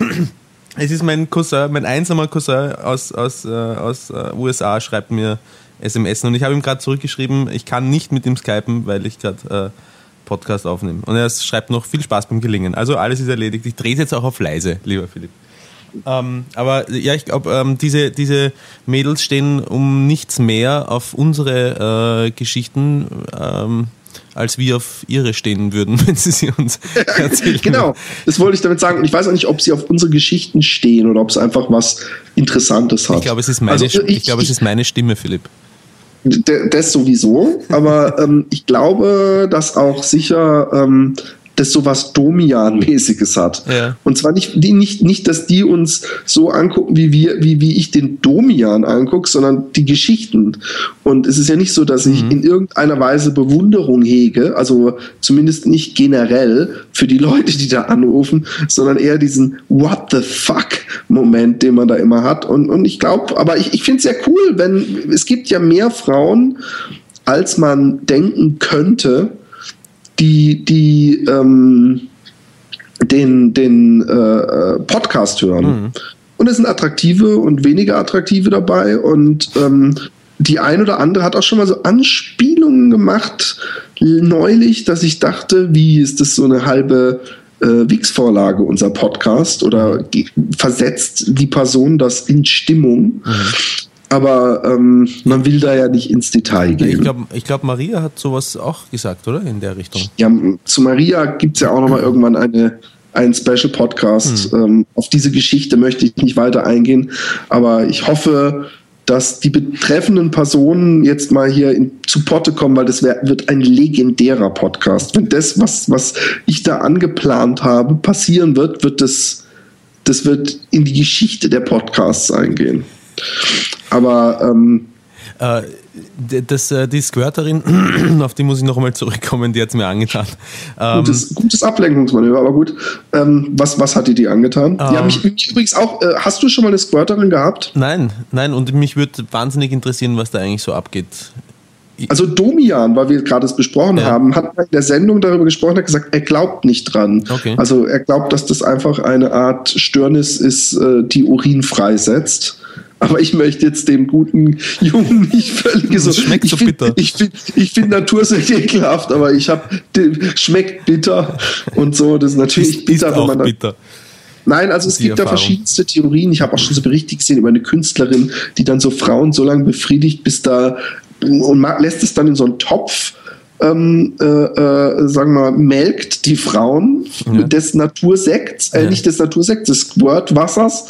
es ist mein Cousin, mein einsamer Cousin aus, aus, äh, aus äh, USA, schreibt mir SMS. Und ich habe ihm gerade zurückgeschrieben, ich kann nicht mit ihm skypen, weil ich gerade äh, Podcast aufnehme. Und er schreibt noch viel Spaß beim Gelingen. Also alles ist erledigt. Ich drehe es jetzt auch auf leise, lieber Philipp. Ähm, aber ja, ich glaube, ähm, diese, diese Mädels stehen um nichts mehr auf unsere äh, Geschichten, ähm, als wir auf ihre stehen würden, wenn sie sie uns erzählen. genau, das wollte ich damit sagen. Und ich weiß auch nicht, ob sie auf unsere Geschichten stehen oder ob es einfach was Interessantes hat. Ich glaube, es ist meine, also, ich, ich glaube, es ist meine Stimme, Philipp das sowieso, aber ähm, ich glaube, dass auch sicher ähm, das sowas Domian-mäßiges hat. Ja. Und zwar nicht, die, nicht, nicht, dass die uns so angucken, wie wir, wie, wie ich den Domian angucke, sondern die Geschichten. Und es ist ja nicht so, dass ich mhm. in irgendeiner Weise Bewunderung hege, also zumindest nicht generell für die Leute, die da anrufen, sondern eher diesen What the fuck-Moment, den man da immer hat. Und, und ich glaube, aber ich, ich finde es ja cool, wenn es gibt ja mehr Frauen, als man denken könnte, die, die ähm, den, den äh, äh, Podcast hören. Mhm. Und es sind attraktive und weniger attraktive dabei. Und ähm, die ein oder andere hat auch schon mal so Anspielungen gemacht, neulich, dass ich dachte, wie ist das so eine halbe äh, Wix-Vorlage, unser Podcast, oder versetzt die Person das in Stimmung. Mhm. Aber ähm, man will da ja nicht ins Detail gehen. Ich glaube, ich glaub, Maria hat sowas auch gesagt, oder? In der Richtung. Ja, zu Maria gibt es ja auch nochmal irgendwann eine, einen Special Podcast. Hm. Ähm, auf diese Geschichte möchte ich nicht weiter eingehen. Aber ich hoffe, dass die betreffenden Personen jetzt mal hier in, zu Potte kommen, weil das wär, wird ein legendärer Podcast. Wenn das, was, was ich da angeplant habe, passieren wird, wird das, das wird in die Geschichte der Podcasts eingehen. Aber ähm, äh, das, äh, die Squirterin, auf die muss ich noch einmal zurückkommen, die hat es mir angetan. Ähm, gutes, gutes Ablenkungsmanöver, aber gut. Ähm, was, was hat die dir angetan? Ähm, ja, mich, mich, übrigens auch, äh, hast du schon mal eine Squirterin gehabt? Nein, nein, und mich würde wahnsinnig interessieren, was da eigentlich so abgeht. Also Domian, weil wir gerade es besprochen ja. haben, hat in der Sendung darüber gesprochen, hat gesagt, er glaubt nicht dran. Okay. Also er glaubt, dass das einfach eine Art Störnis ist, äh, die Urin freisetzt. Aber ich möchte jetzt dem guten Jungen nicht völlig so. schmeckt ich so find, bitter. Ich finde ich find Natur sehr ekelhaft, aber ich habe schmeckt bitter und so. Das ist natürlich ist, bitter, ist wenn man bitter. Nein, also es gibt Erfahrung. da verschiedenste Theorien. Ich habe auch schon so Berichte gesehen über eine Künstlerin, die dann so Frauen so lange befriedigt, bis da und lässt es dann in so einen Topf ähm, äh, äh, sagen wir mal, melkt die Frauen Ja. des Natursekts, äh, Ja. nicht des Natursekts, des Squirt-Wassers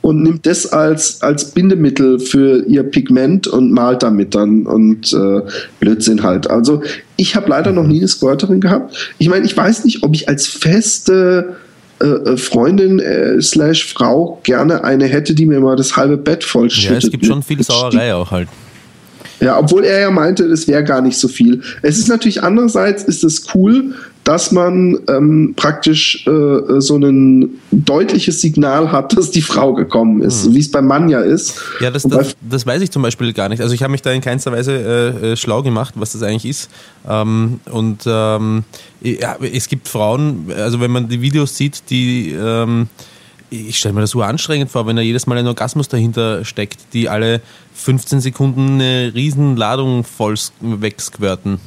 und nimmt das als, als Bindemittel für ihr Pigment und malt damit dann und äh, Blödsinn halt. Also ich habe leider noch nie eine Squirterin gehabt. Ich meine, ich weiß nicht, ob ich als feste äh, äh, Freundin äh, slash Frau gerne eine hätte, die mir mal das halbe Bett voll Ja, es gibt schon viel Sauerei auch halt. Ja, obwohl er ja meinte, es wäre gar nicht so viel. Es ist natürlich andererseits ist es cool, dass man ähm, praktisch äh, so ein deutliches Signal hat, dass die Frau gekommen ist, so wie es beim Mann ja ist. Ja, das, das, das weiß ich zum Beispiel gar nicht. Also ich habe mich da in keinster Weise äh, äh, schlau gemacht, was das eigentlich ist. Ähm, und ähm, ja, es gibt Frauen, also wenn man die Videos sieht, die ähm, ich stelle mir das so anstrengend vor, wenn da jedes Mal ein Orgasmus dahinter steckt, die alle 15 Sekunden eine Riesenladung voll wegsquirten.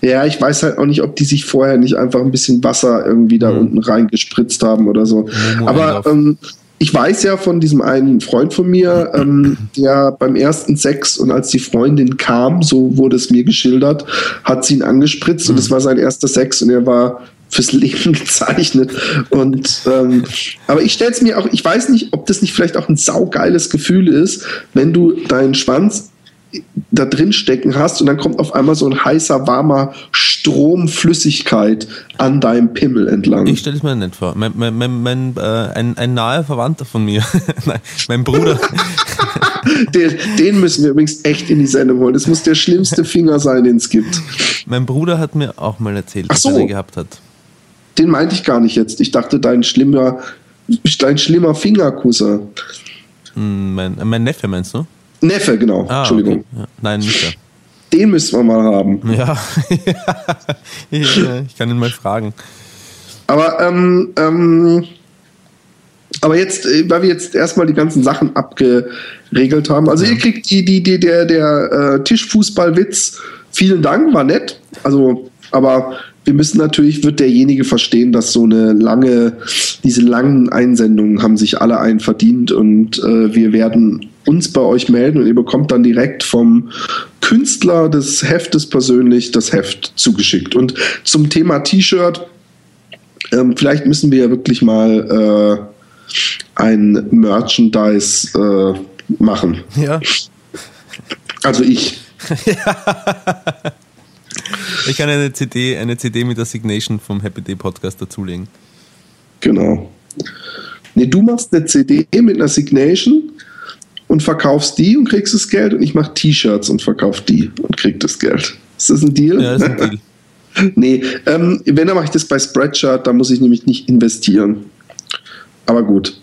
Ja, ich weiß halt auch nicht, ob die sich vorher nicht einfach ein bisschen Wasser irgendwie da unten reingespritzt haben oder so. Momo Aber ähm, ich weiß ja von diesem einen Freund von mir, ähm, der beim ersten Sex und als die Freundin kam, so wurde es mir geschildert, hat sie ihn angespritzt und es war sein erster Sex und er war fürs Leben gezeichnet. Und ähm, aber ich stelle es mir auch, ich weiß nicht, ob das nicht vielleicht auch ein saugeiles Gefühl ist, wenn du deinen Schwanz da drin stecken hast und dann kommt auf einmal so ein heißer, warmer Strom Flüssigkeit an deinem Pimmel entlang. Ich stelle es mir nicht vor. Mein, mein, mein, mein, äh, ein, ein naher Verwandter von mir, Nein, mein Bruder, den, den müssen wir übrigens echt in die Sendung holen. Das muss der schlimmste Finger sein, den es gibt. mein Bruder hat mir auch mal erzählt, Ach dass er so. gehabt hat. Den meinte ich gar nicht jetzt. Ich dachte, dein schlimmer, dein schlimmer Fingerkusser. Hm, Mein, mein Neffe meinst du? Neffe, genau. Ah, Entschuldigung. okay. Ja. Nein, nicht. Den müssen wir mal haben. Ja, ich, äh, ich kann ihn mal fragen. Aber, ähm, ähm, aber jetzt, äh, weil wir jetzt erstmal die ganzen Sachen abgeregelt haben. Also ihr kriegt die, die, die, der, der äh, Tischfußballwitz, vielen Dank, war nett. Also, aber wir müssen natürlich, wird derjenige verstehen, dass so eine lange, diese langen Einsendungen haben sich alle einen verdient und äh, wir werden uns bei euch melden und ihr bekommt dann direkt vom Künstler des Heftes persönlich das Heft zugeschickt. Und zum Thema T-Shirt, ähm, vielleicht müssen wir ja wirklich mal äh, ein Merchandise äh, machen. Ja. Also ich. Ich kann eine CD, eine CD mit der Signation vom Happy Day Podcast dazulegen. Genau. Nee, du machst eine CD mit einer Signation und verkaufst die und kriegst das Geld und ich mache T-Shirts und verkauf die und krieg das Geld. Ist das ein Deal? Ja, ist ein Deal. Nee, ähm, wenn, dann mache ich das bei Spreadshirt, da muss ich nämlich nicht investieren. Aber gut.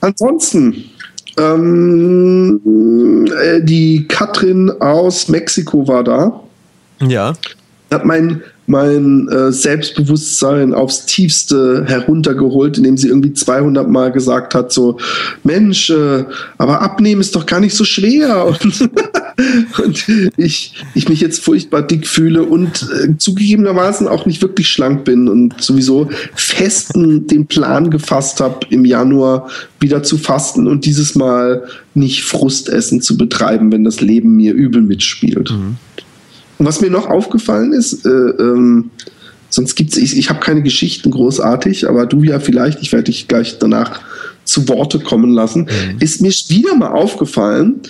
Ansonsten, ähm, äh, die Katrin aus Mexiko war da. Ja. hat mein, mein äh, Selbstbewusstsein aufs tiefste heruntergeholt, indem sie irgendwie 200 Mal gesagt hat, so, Mensch, äh, aber abnehmen ist doch gar nicht so schwer. Und, und ich, ich mich jetzt furchtbar dick fühle und äh, zugegebenermaßen auch nicht wirklich schlank bin und sowieso festen den Plan gefasst habe, im Januar wieder zu fasten und dieses Mal nicht Frustessen zu betreiben, wenn das Leben mir übel mitspielt. Und was mir noch aufgefallen ist, äh, ähm, sonst gibt's, ich, ich habe keine Geschichten großartig, aber du ja vielleicht, ich werde dich gleich danach zu Worte kommen lassen, ist mir wieder mal aufgefallen,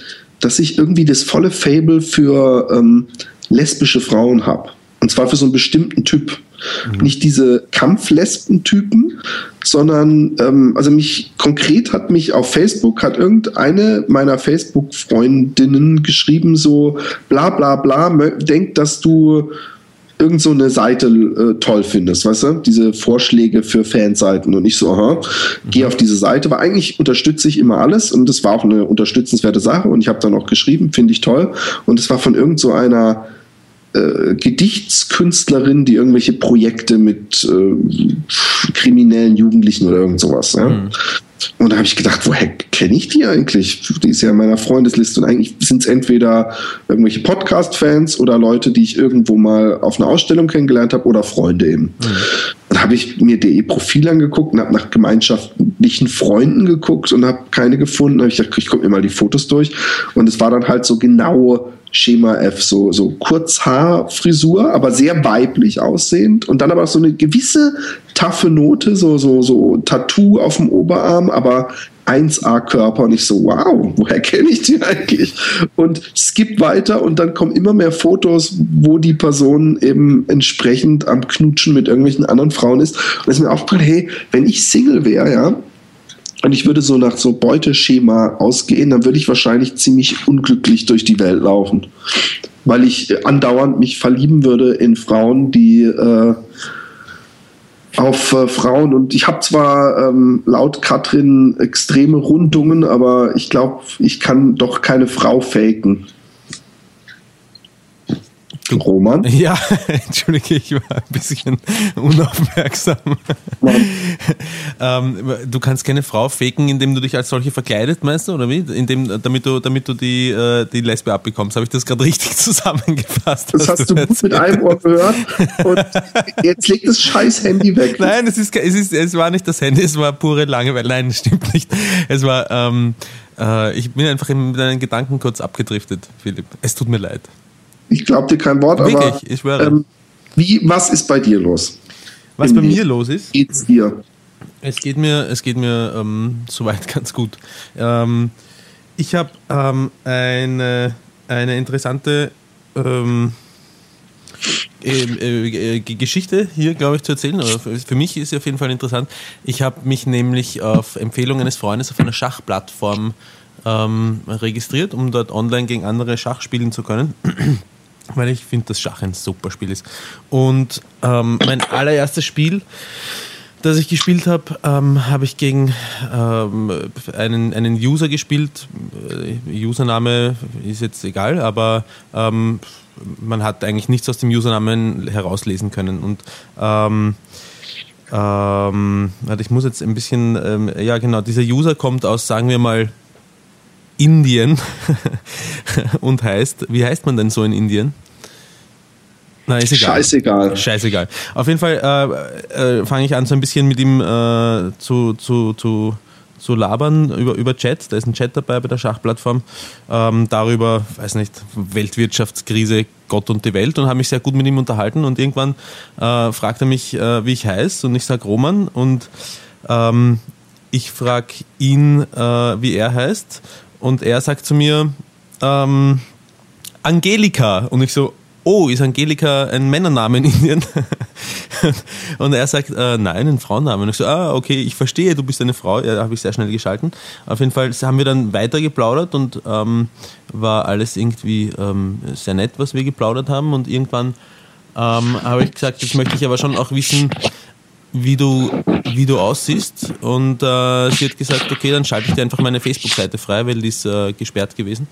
dass ich irgendwie das volle Fable für ähm, lesbische Frauen habe. Und zwar für so einen bestimmten Typ. Nicht diese Kampflesben-Typen, sondern, ähm, also mich konkret hat mich auf Facebook, hat irgendeine meiner Facebook-Freundinnen geschrieben, so bla bla bla, denkt, dass du irgend so eine Seite äh, toll findest, weißt du? Diese Vorschläge für Fanseiten und ich so, aha, geh auf diese Seite, weil eigentlich unterstütze ich immer alles und das war auch eine unterstützenswerte Sache und ich habe dann auch geschrieben, finde ich toll und es war von irgend so einer äh, Gedichtskünstlerin, die irgendwelche Projekte mit äh, kriminellen Jugendlichen oder irgend sowas. Ja? Und da habe ich gedacht, woher kenne ich die eigentlich? Die ist ja in meiner Freundesliste und eigentlich sind es entweder irgendwelche Podcast-Fans oder Leute, die ich irgendwo mal auf einer Ausstellung kennengelernt habe oder Freunde eben. Dann habe ich mir die Profil angeguckt und habe nach gemeinschaftlichen Freunden geguckt und habe keine gefunden. Hab ich dachte, ich gucke mir mal die Fotos durch und es war dann halt so genau Schema F, so, so Kurzhaarfrisur, aber sehr weiblich aussehend und dann aber so eine gewisse taffe Note, so, so, so Tattoo auf dem Oberarm, aber 1A-Körper und ich so, wow, woher kenne ich die eigentlich? Und skip weiter und dann kommen immer mehr Fotos, wo die Person eben entsprechend am Knutschen mit irgendwelchen anderen Frauen ist. Und es ist mir aufgefallen, hey, wenn ich Single wäre, ja, und ich würde so nach so Beuteschema ausgehen, dann würde ich wahrscheinlich ziemlich unglücklich durch die Welt laufen. Weil ich andauernd mich verlieben würde in Frauen, die äh, auf äh, Frauen. Und ich habe zwar ähm, laut Katrin extreme Rundungen, aber ich glaube, ich kann doch keine Frau faken. Roman? Ja, entschuldige, ich war ein bisschen unaufmerksam. ähm, du kannst keine Frau faken, indem du dich als solche verkleidet, meinst du, oder wie? Indem, damit du, damit du die, äh, die Lesbe abbekommst. Habe ich das gerade richtig zusammengefasst? Das hast du, du gut mit einem Ohr gehört und jetzt legt das scheiß Handy weg. Nein, es, ist, es, ist, es war nicht das Handy, es war pure Langeweile. Nein, stimmt nicht. Es war, ähm, äh, ich bin einfach mit deinen Gedanken kurz abgedriftet, Philipp. Es tut mir leid. Ich glaube dir kein Wort, Wirklich, aber ich schwöre. Ähm, wie, was ist bei dir los? Was bei mir los ist? Geht's dir? Es geht mir, es geht mir ähm, soweit ganz gut. Ähm, ich habe ähm, eine, eine interessante ähm, äh, äh, Geschichte hier, glaube ich, zu erzählen. für mich ist sie auf jeden Fall interessant. Ich habe mich nämlich auf Empfehlung eines Freundes auf einer Schachplattform ähm, registriert, um dort online gegen andere Schach spielen zu können weil ich finde, dass Schach ein super Spiel ist. Und ähm, mein allererstes Spiel, das ich gespielt habe, ähm, habe ich gegen ähm, einen, einen User gespielt. Äh, Username ist jetzt egal, aber ähm, man hat eigentlich nichts aus dem Usernamen herauslesen können. Und ähm, ähm, ich muss jetzt ein bisschen, ja genau, dieser User kommt aus, sagen wir mal, Indien und heißt, wie heißt man denn so in Indien? Nein, ist egal. Scheißegal. Scheißegal. Auf jeden Fall äh, äh, fange ich an, so ein bisschen mit ihm äh, zu, zu, zu, zu labern über, über Chat. Da ist ein Chat dabei bei der Schachplattform. Ähm, darüber, weiß nicht, Weltwirtschaftskrise, Gott und die Welt und habe mich sehr gut mit ihm unterhalten. Und irgendwann äh, fragt er mich, äh, wie ich heiße. Und ich sage Roman. Und ähm, ich frage ihn, äh, wie er heißt. Und er sagt zu mir, ähm, Angelika. Und ich so, oh, ist Angelika ein Männername in Indien? und er sagt, äh, nein, ein Frauenname. Und ich so, ah, okay, ich verstehe, du bist eine Frau. Ja, da habe ich sehr schnell geschalten. Auf jeden Fall haben wir dann weiter geplaudert und ähm, war alles irgendwie ähm, sehr nett, was wir geplaudert haben. Und irgendwann ähm, habe ich gesagt, jetzt möchte ich aber schon auch wissen, wie du, wie du aussiehst. Und äh, sie hat gesagt, okay, dann schalte ich dir einfach meine Facebook-Seite frei, weil die ist äh, gesperrt gewesen.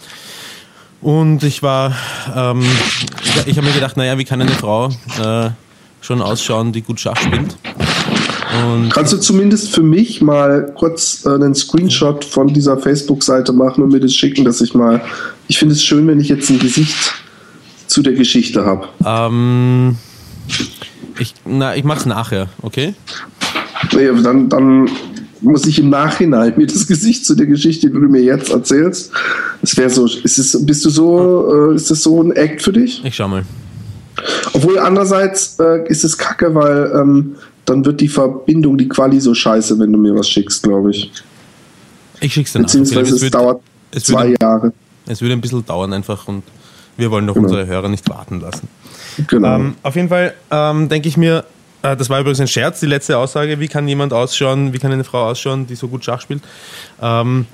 Und ich war, ähm, ich, habe mir gedacht, naja, wie kann eine Frau äh, schon ausschauen, die gut Schach spielt? Und Kannst du zumindest für mich mal kurz einen Screenshot von dieser Facebook-Seite machen und mir das schicken, dass ich mal. Ich finde es schön, wenn ich jetzt ein Gesicht zu der Geschichte habe. Ähm, ich, na, ich mach's nachher, okay? Nee, dann, dann muss ich im Nachhinein mir das Gesicht zu der Geschichte, die du mir jetzt erzählst. Das wäre so, ist es, bist du so, äh, ist das so ein Act für dich? Ich schau mal. Obwohl andererseits äh, ist es kacke, weil ähm, dann wird die Verbindung, die Quali so scheiße, wenn du mir was schickst, glaube ich. Ich schick's dann Beziehungsweise es, wird, dauert es zwei würde, Jahre. Es würde ein bisschen dauern einfach und wir wollen doch genau. unsere Hörer nicht warten lassen. Genau. Ähm, auf jeden Fall ähm, denke ich mir, äh, das war übrigens ein Scherz, die letzte Aussage, wie kann jemand ausschauen, wie kann eine Frau ausschauen, die so gut Schach spielt. Ähm,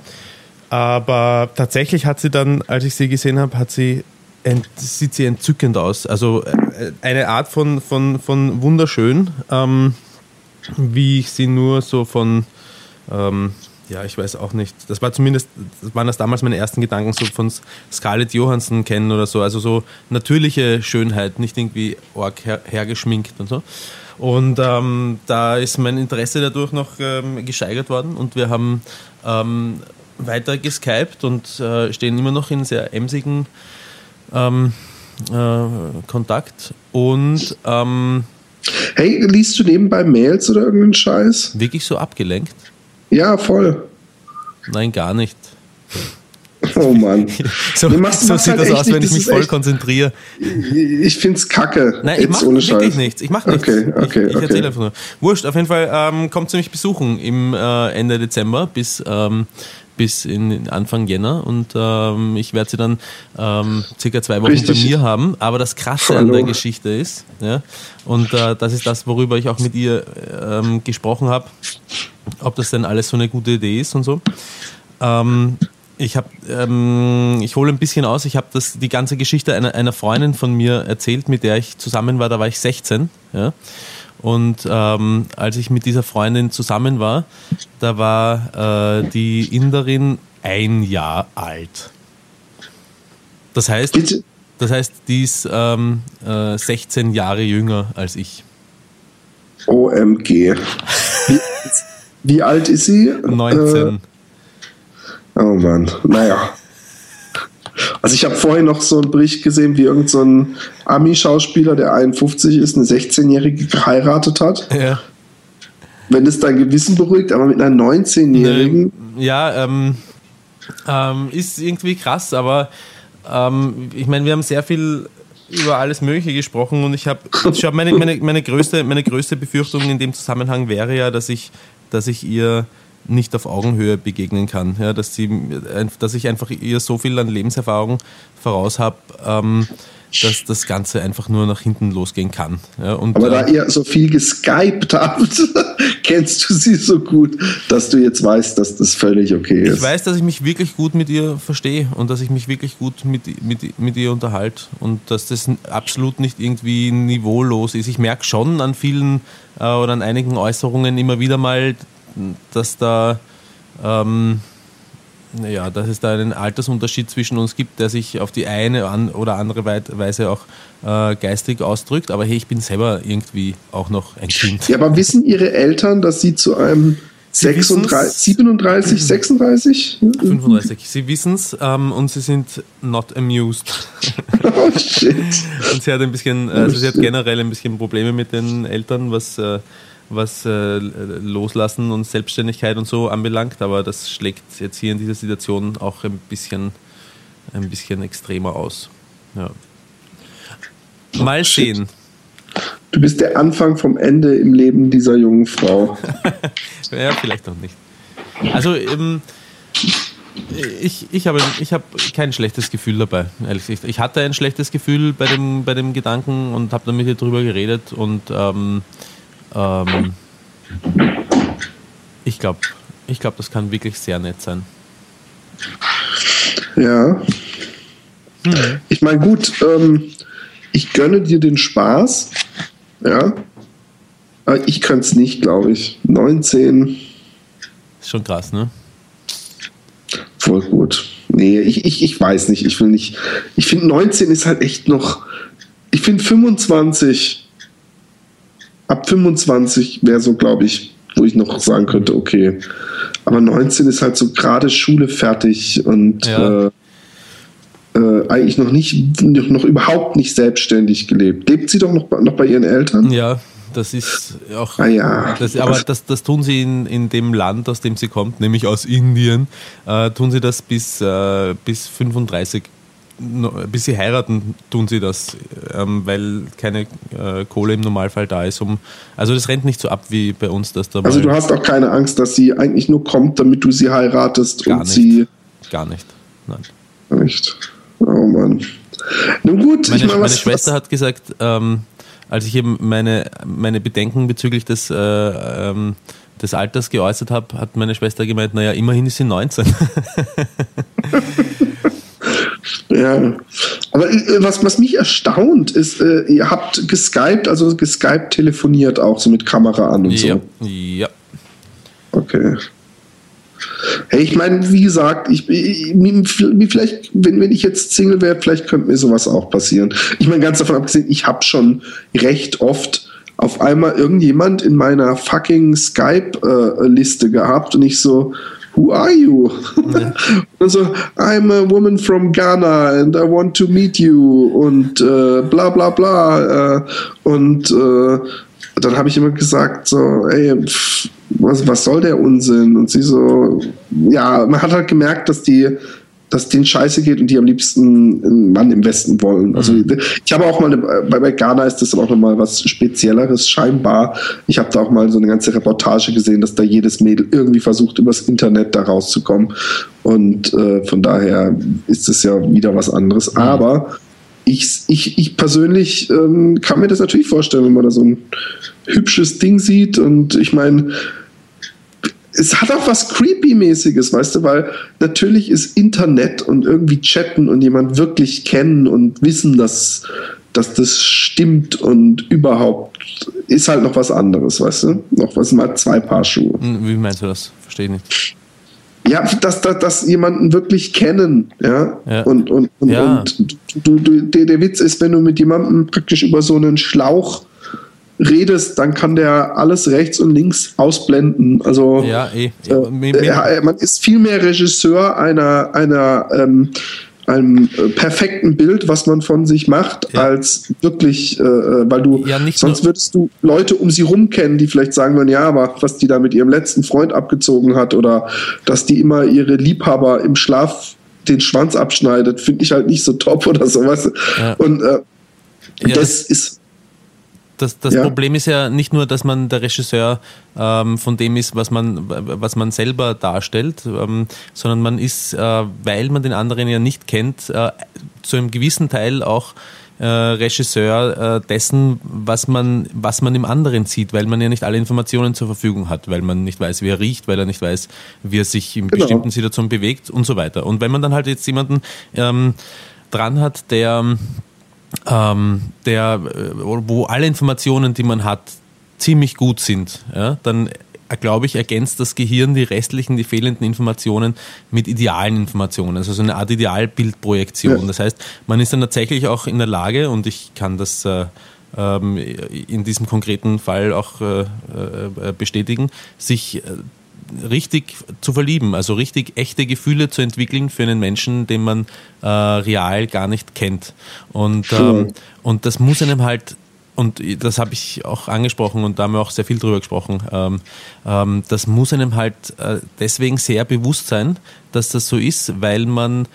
aber tatsächlich hat sie dann, als ich sie gesehen habe, hat sie sieht sie entzückend aus. Also äh, eine Art von, von, von wunderschön, ähm, wie ich sie nur so von ähm, ja, ich weiß auch nicht. Das war zumindest, waren das damals meine ersten Gedanken, so von Scarlett Johansson kennen oder so. Also so natürliche Schönheit, nicht irgendwie arg her, hergeschminkt und so. Und ähm, da ist mein Interesse dadurch noch ähm, gesteigert worden und wir haben ähm, weiter geskypt und äh, stehen immer noch in sehr emsigen ähm, äh, Kontakt. Und ähm, Hey, liest du nebenbei Mails oder irgendeinen Scheiß? Wirklich so abgelenkt? Ja, voll. Nein, gar nicht. Oh Mann. so, Nee, machst- so machst sieht halt das aus, wenn ich mich voll echt- konzentriere. Ich find's kacke. Nein, ich mache ohne wirklich Scheiß. nichts. Ich mache nichts. Okay, okay, ich ich okay. erzähle einfach nur. Wurscht, auf jeden Fall ähm, kommt sie mich besuchen im äh, Ende Dezember bis, ähm, bis in Anfang Jänner und ähm, ich werde sie dann ähm, circa zwei Wochen Richtig. bei mir haben. Aber das Krasse an Hallo. der Geschichte ist, ja, und äh, das ist das, worüber ich auch mit ihr ähm, gesprochen habe, ob das denn alles so eine gute Idee ist und so. Ähm, ich habe, ähm, ich hole ein bisschen aus. Ich habe das die ganze Geschichte einer, einer Freundin von mir erzählt, mit der ich zusammen war. Da war ich 16. Ja. Und ähm, als ich mit dieser Freundin zusammen war, da war äh, die Inderin ein Jahr alt. Das heißt, das heißt, die ist ähm, äh, 16 Jahre jünger als ich. OMG. Wie, alt ist sie? 19. Äh, oh Mann, naja. Also ich habe vorhin noch so einen Bericht gesehen, wie irgendein so ein Ami-Schauspieler, der 51 ist, eine 16-Jährige geheiratet hat. ja. Wenn es dein Gewissen beruhigt, aber mit einer 19-Jährigen, Ja, ähm, ähm, ist irgendwie krass, aber ähm, ich meine, wir haben sehr viel über alles Mögliche gesprochen und ich habe, schau, meine, meine, meine, größte, meine größte Befürchtung in dem Zusammenhang wäre ja, dass ich, dass ich ihr nicht auf Augenhöhe begegnen kann, ja, dass, sie, dass ich einfach ihr so viel an Lebenserfahrung voraus habe, ähm, dass das Ganze einfach nur nach hinten losgehen kann. Ja, und, aber äh, da ihr so viel geskypt habt, kennst du sie so gut, dass du jetzt weißt, dass das völlig okay ist. Ich weiß, dass ich mich wirklich gut mit ihr verstehe und dass ich mich wirklich gut mit, mit, mit ihr unterhalte und dass das absolut nicht irgendwie niveaulos ist. Ich merke schon an vielen äh, oder an einigen Äußerungen immer wieder mal, dass da ähm, ja, dass es da einen Altersunterschied zwischen uns gibt, der sich auf die eine oder andere Weise auch äh, geistig ausdrückt. Aber hey, ich bin selber irgendwie auch noch ein Kind. Ja, aber wissen ihre Eltern, dass sie zu einem Sie 36, wissen's. 37, 36? 35. Sie wissen es ähm, und sie sind not amused. Oh shit. Und sie hat ein bisschen, also sie hat generell ein bisschen Probleme mit den Eltern, was, äh, was äh, Loslassen und Selbstständigkeit und so anbelangt, aber das schlägt jetzt hier in dieser Situation auch ein bisschen, ein bisschen extremer aus. Ja. Mal sehen. Du bist der Anfang vom Ende im Leben dieser jungen Frau. Ja, vielleicht noch nicht. Also, ähm, ich, ich habe ich habe kein schlechtes Gefühl dabei, ehrlich gesagt. Ich hatte ein schlechtes Gefühl bei dem, bei dem Gedanken und habe dann mit ihr drüber geredet und ähm, ähm, ich glaube, ich glaub, das kann wirklich sehr nett sein. Ja. Ich meine, gut, ähm, ich gönne dir den Spaß. Ja. Aber ich könnte es nicht, glaube ich. 19, Ist schon krass, ne? voll gut. Nee, ich, ich, ich weiß nicht. Ich will nicht. Ich finde 19 ist halt echt noch. Ich finde 25. Ab 25 wäre so, glaube ich, wo ich noch sagen könnte, okay. Aber 19 ist halt so gerade Schule fertig und Ja. äh, äh, eigentlich noch nicht, noch, noch überhaupt nicht selbstständig gelebt. Lebt sie doch noch, bei- noch bei ihren Eltern? Ja, das ist auch. Ah ja. Das, aber das, das tun sie in, in dem Land, aus dem sie kommt, nämlich aus Indien, äh, tun sie das bis, äh, bis 35, no- bis sie heiraten, tun sie das, ähm, weil keine äh, Kohle im Normalfall da ist. Um, also das rennt nicht so ab wie bei uns, dass da Also du hast auch keine Angst, dass sie eigentlich nur kommt, damit du sie heiratest Gar und nicht. sie gar nicht. Nein. nicht. Oh Mann. Nun gut, Meine, ich meine, meine Schwester hat gesagt, ähm, als ich eben meine, meine Bedenken bezüglich des, äh, ähm, des Alters geäußert habe, hat meine Schwester gemeint, naja, immerhin ist sie 19. Ja. Aber äh, was, was mich erstaunt ist, äh, ihr habt geskypt, also geskypt telefoniert auch so mit Kamera an und ja, so. ja. Okay. Hey, ich meine, wie gesagt, ich, ich, vielleicht, wenn, wenn ich jetzt Single wäre, vielleicht könnte mir sowas auch passieren. Ich meine, ganz davon abgesehen, ich habe schon recht oft auf einmal irgendjemand in meiner fucking Skype-Liste gehabt und ich so, who are you? und so, I'm a woman from Ghana and I want to meet you und äh, bla bla bla. Äh, und äh, dann habe ich immer gesagt, so, ey, pff, was, was soll der Unsinn? Und sie so, ja, man hat halt gemerkt, dass die dass denen scheiße geht und die am liebsten einen Mann im Westen wollen. Also mhm. ich habe auch mal, bei, bei Ghana ist das auch nochmal was Spezielleres, scheinbar. Ich habe da auch mal so eine ganze Reportage gesehen, dass da jedes Mädel irgendwie versucht, übers Internet da rauszukommen. Und äh, von daher ist es ja wieder was anderes. Mhm. Aber ich, ich, ich persönlich ähm, kann mir das natürlich vorstellen, wenn man da so ein hübsches Ding sieht. Und ich meine, es hat auch was Creepy-mäßiges, weißt du, weil natürlich ist Internet und irgendwie chatten und jemand wirklich kennen und wissen, dass, dass das stimmt und überhaupt ist halt noch was anderes, weißt du? Noch was mal zwei Paar Schuhe. Hm, wie meinst du das? Verstehe ich nicht. Ja, dass, dass, dass jemanden wirklich kennen, ja. ja. Und, und, und, ja. und du, du, der, der Witz ist, wenn du mit jemandem praktisch über so einen Schlauch redest, dann kann der alles rechts und links ausblenden. Also ja, eh. äh, äh, man ist viel mehr Regisseur einer, einer ähm, einem äh, perfekten Bild, was man von sich macht, ja. als wirklich, äh, äh weil du ja, sonst würdest du Leute um sie rum kennen, die vielleicht sagen würden, ja, aber was die da mit ihrem letzten Freund abgezogen hat oder dass die immer ihre Liebhaber im Schlaf den Schwanz abschneidet, finde ich halt nicht so top oder sowas. Ja. Und äh, das, das ist das, das ja. Problem ist ja nicht nur, dass man der Regisseur ähm, von dem ist, was man, was man selber darstellt, ähm, sondern man ist, äh, weil man den anderen ja nicht kennt, äh, zu einem gewissen Teil auch äh, Regisseur äh, dessen, was man, was man im anderen sieht, weil man ja nicht alle Informationen zur Verfügung hat, weil man nicht weiß, wie er riecht, weil er nicht weiß, wie er sich in genau. bestimmten Situationen bewegt und so weiter. Und wenn man dann halt jetzt jemanden ähm, dran hat, der ähm, der, äh, wo alle Informationen, die man hat, ziemlich gut sind, ja, dann äh, glaube ich, ergänzt das Gehirn die restlichen, die fehlenden Informationen mit idealen Informationen, also so eine Art Idealbildprojektion. Ja. Das heißt, man ist dann tatsächlich auch in der Lage, und ich kann das äh, ähm, in diesem konkreten Fall auch äh, äh, bestätigen, sich richtig zu verlieben, also richtig echte Gefühle zu entwickeln für einen Menschen, den man äh, real gar nicht kennt. Und, ähm, und das muss einem halt und das habe ich auch angesprochen und da haben wir auch sehr viel drüber gesprochen. Ähm, ähm, das muss einem halt äh, deswegen sehr bewusst sein, dass das so ist, weil man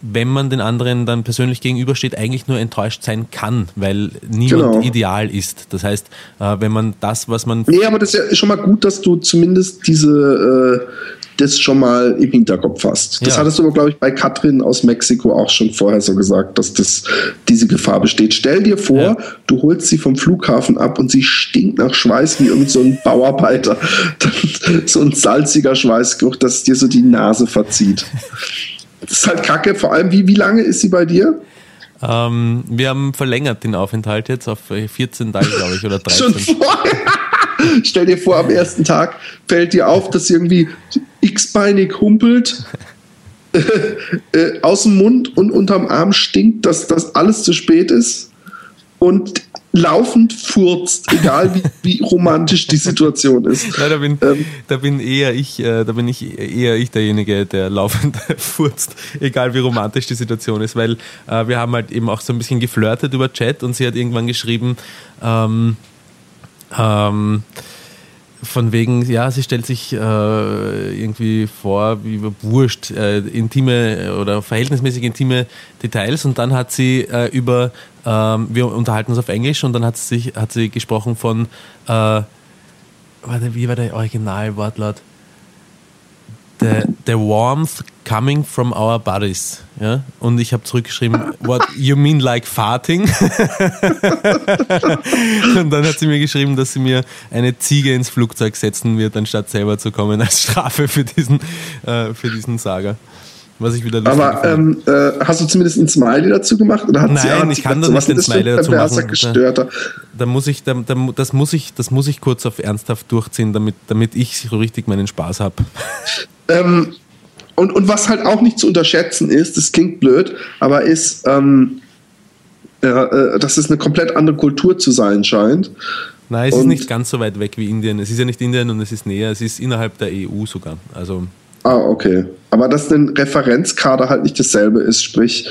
wenn man den anderen dann persönlich gegenübersteht, eigentlich nur enttäuscht sein kann, weil niemand genau. ideal ist. Das heißt, äh, wenn man das, was man. Nee, aber das ist ja schon mal gut, dass du zumindest diese, äh, das schon mal im Hinterkopf hast. Das ja. hattest du aber, glaube ich, bei Katrin aus Mexiko auch schon vorher so gesagt, dass das, diese Gefahr besteht. Stell dir vor, ja. du holst sie vom Flughafen ab und sie stinkt nach Schweiß wie irgend so ein Bauarbeiter. so ein salziger Schweißgeruch, dass dir so die Nase verzieht. Das ist halt kacke. Vor allem, wie, wie lange ist sie bei dir? Ähm, wir haben verlängert den Aufenthalt jetzt auf 14 Tage, glaube ich, oder 13. Schon vorher. Stell dir vor, am ersten Tag fällt dir auf, dass sie irgendwie x-beinig humpelt, äh, aus dem Mund und unterm Arm stinkt, dass das alles zu spät ist. Und laufend furzt, egal wie, wie romantisch die Situation ist. Ja, da bin, ähm, da bin eher ich, äh, da bin ich eher ich derjenige, der laufend furzt, egal wie romantisch die Situation ist, weil äh, wir haben halt eben auch so ein bisschen geflirtet über Chat und sie hat irgendwann geschrieben, ähm, ähm, von wegen, ja, sie stellt sich äh, irgendwie vor, wie wurscht, äh, intime oder verhältnismäßig intime Details und dann hat sie äh, über, ähm, wir unterhalten uns auf Englisch und dann hat sie, hat sie gesprochen von, äh, warte, wie war der Originalwortlaut? The, the warmth coming from our bodies. Ja? Und ich habe zurückgeschrieben, what you mean like farting? und dann hat sie mir geschrieben, dass sie mir eine Ziege ins Flugzeug setzen wird, anstatt selber zu kommen als Strafe für diesen, äh, für diesen Saga. Was ich wieder Aber ähm, äh, hast du zumindest ein Smiley dazu gemacht? Oder hat Nein, sie, ich kann doch nicht ein Smiley dazu machen. Gestörter? Da, da, muss ich, da, da, das, muss ich, das muss ich kurz auf ernsthaft durchziehen, damit, damit ich so richtig meinen Spaß habe. Ähm, und, und was halt auch nicht zu unterschätzen ist, das klingt blöd, aber ist, ähm, äh, dass es eine komplett andere Kultur zu sein scheint. Nein, es und, ist nicht ganz so weit weg wie Indien. Es ist ja nicht Indien und es ist näher, es ist innerhalb der EU sogar. Also Ah, okay. Aber dass ein Referenzkader halt nicht dasselbe ist, sprich,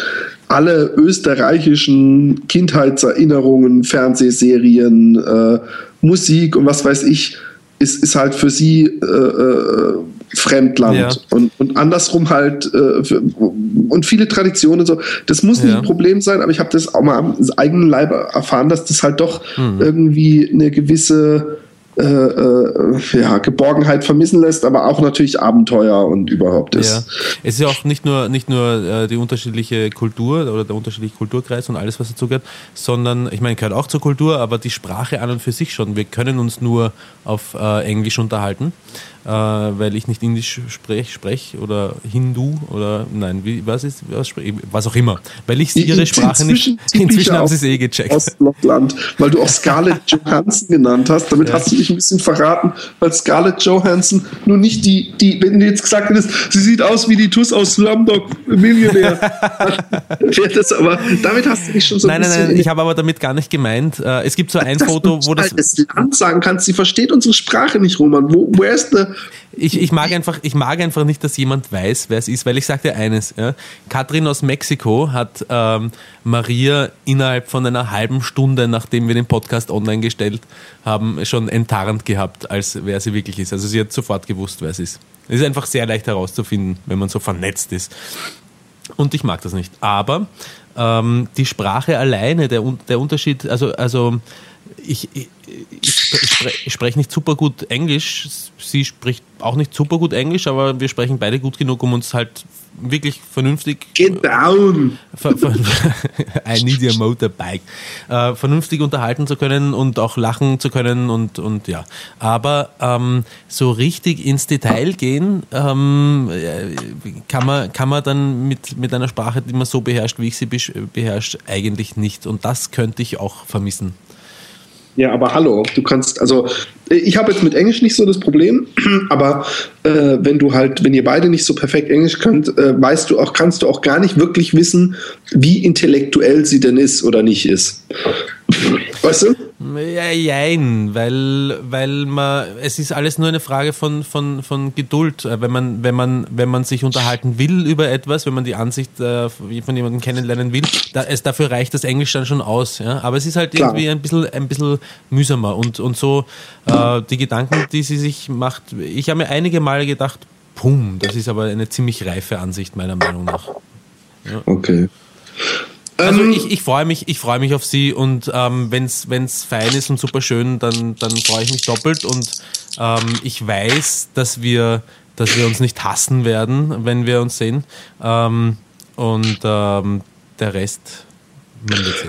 alle österreichischen Kindheitserinnerungen, Fernsehserien, äh, Musik und was weiß ich, ist, ist halt für sie äh, äh, Fremdland. Ja. Und, und andersrum halt äh, für, und viele Traditionen und so. Das muss nicht Ja. ein Problem sein, aber ich habe das auch mal am eigenen Leib erfahren, dass das halt doch Mhm. irgendwie eine gewisse äh, äh, ja, Geborgenheit vermissen lässt, aber auch natürlich Abenteuer und überhaupt ist. Ja. Es ist ja auch nicht nur, nicht nur äh, die unterschiedliche Kultur oder der unterschiedliche Kulturkreis und alles, was dazugehört, sondern, ich meine, gehört auch zur Kultur, aber die Sprache an und für sich schon. Wir können uns nur auf äh, Englisch unterhalten, äh, weil ich nicht Indisch spreche sprech, oder Hindu oder nein, wie, was ist, was, was auch immer. Weil ich ihre Sprache nicht. Inzwischen haben sie es eh gecheckt. Weil du auch Scarlett Johansson genannt hast. Damit hast du dich ein bisschen verraten, weil Scarlett Johansson nur nicht die, die, wenn du jetzt gesagt hättest, sie sieht aus wie die Tuss aus Slumdog Millionär. Das aber, damit hast du dich schon so Nein, ein nein, bisschen. nein, ich habe aber damit gar nicht gemeint. Äh, es gibt so ein dass Foto, du wo das. halt das Land sagen kannst, sie versteht unsere Sprache nicht, Roman. Wo, where's the. Ich, ich, mag einfach, ich mag einfach nicht, dass jemand weiß, wer es ist, weil ich sage dir eines. Ja. Katrin aus Mexiko hat ähm, Maria innerhalb von einer halben Stunde, nachdem wir den Podcast online gestellt haben, schon enttarnt gehabt, als wer sie wirklich ist. Also sie hat sofort gewusst, wer es ist. Es ist einfach sehr leicht herauszufinden, wenn man so vernetzt ist. Und ich mag das nicht. Aber ähm, die Sprache alleine, der, der Unterschied, also, also ich, ich, ich, ich, spre- spreche nicht super gut Englisch, sie spricht auch nicht super gut Englisch, aber wir sprechen beide gut genug, um uns halt wirklich vernünftig Get down! ver, ver, I need a motorbike. Äh, vernünftig unterhalten zu können und auch lachen zu können und, und ja. Aber ähm, so richtig ins Detail gehen ähm, äh, kann, man, kann man dann mit, mit einer Sprache, die man so beherrscht, wie ich sie beherrscht, eigentlich nicht. Und das könnte ich auch vermissen. Ja, aber hallo, du kannst, also ich habe jetzt mit Englisch nicht so das Problem, aber äh, wenn du halt, wenn ihr beide nicht so perfekt Englisch könnt, äh, weißt du auch, kannst du auch gar nicht wirklich wissen, wie intellektuell sie denn ist oder nicht ist. Weißt du? Ja, jein, weil, weil man, es ist alles nur eine Frage von, von, von Geduld. Äh, Wenn man, wenn, man, wenn man sich unterhalten will über etwas, wenn man die Ansicht äh, von jemandem kennenlernen will, da, es, dafür reicht das Englisch dann schon aus. Ja? Aber es ist halt Klar. irgendwie ein bisschen, ein bisschen mühsamer. Und, und so äh, die Gedanken, die sie sich macht, ich habe mir einige Male gedacht, pum, das ist aber eine ziemlich reife Ansicht meiner Meinung nach. Okay. Also Ähm, ich, ich freue mich, ich freue mich auf sie und ähm, wenn es fein ist und super schön, dann, dann freue ich mich doppelt und ähm, ich weiß, dass wir, dass wir uns nicht hassen werden, wenn wir uns sehen. Ähm, und ähm, der Rest.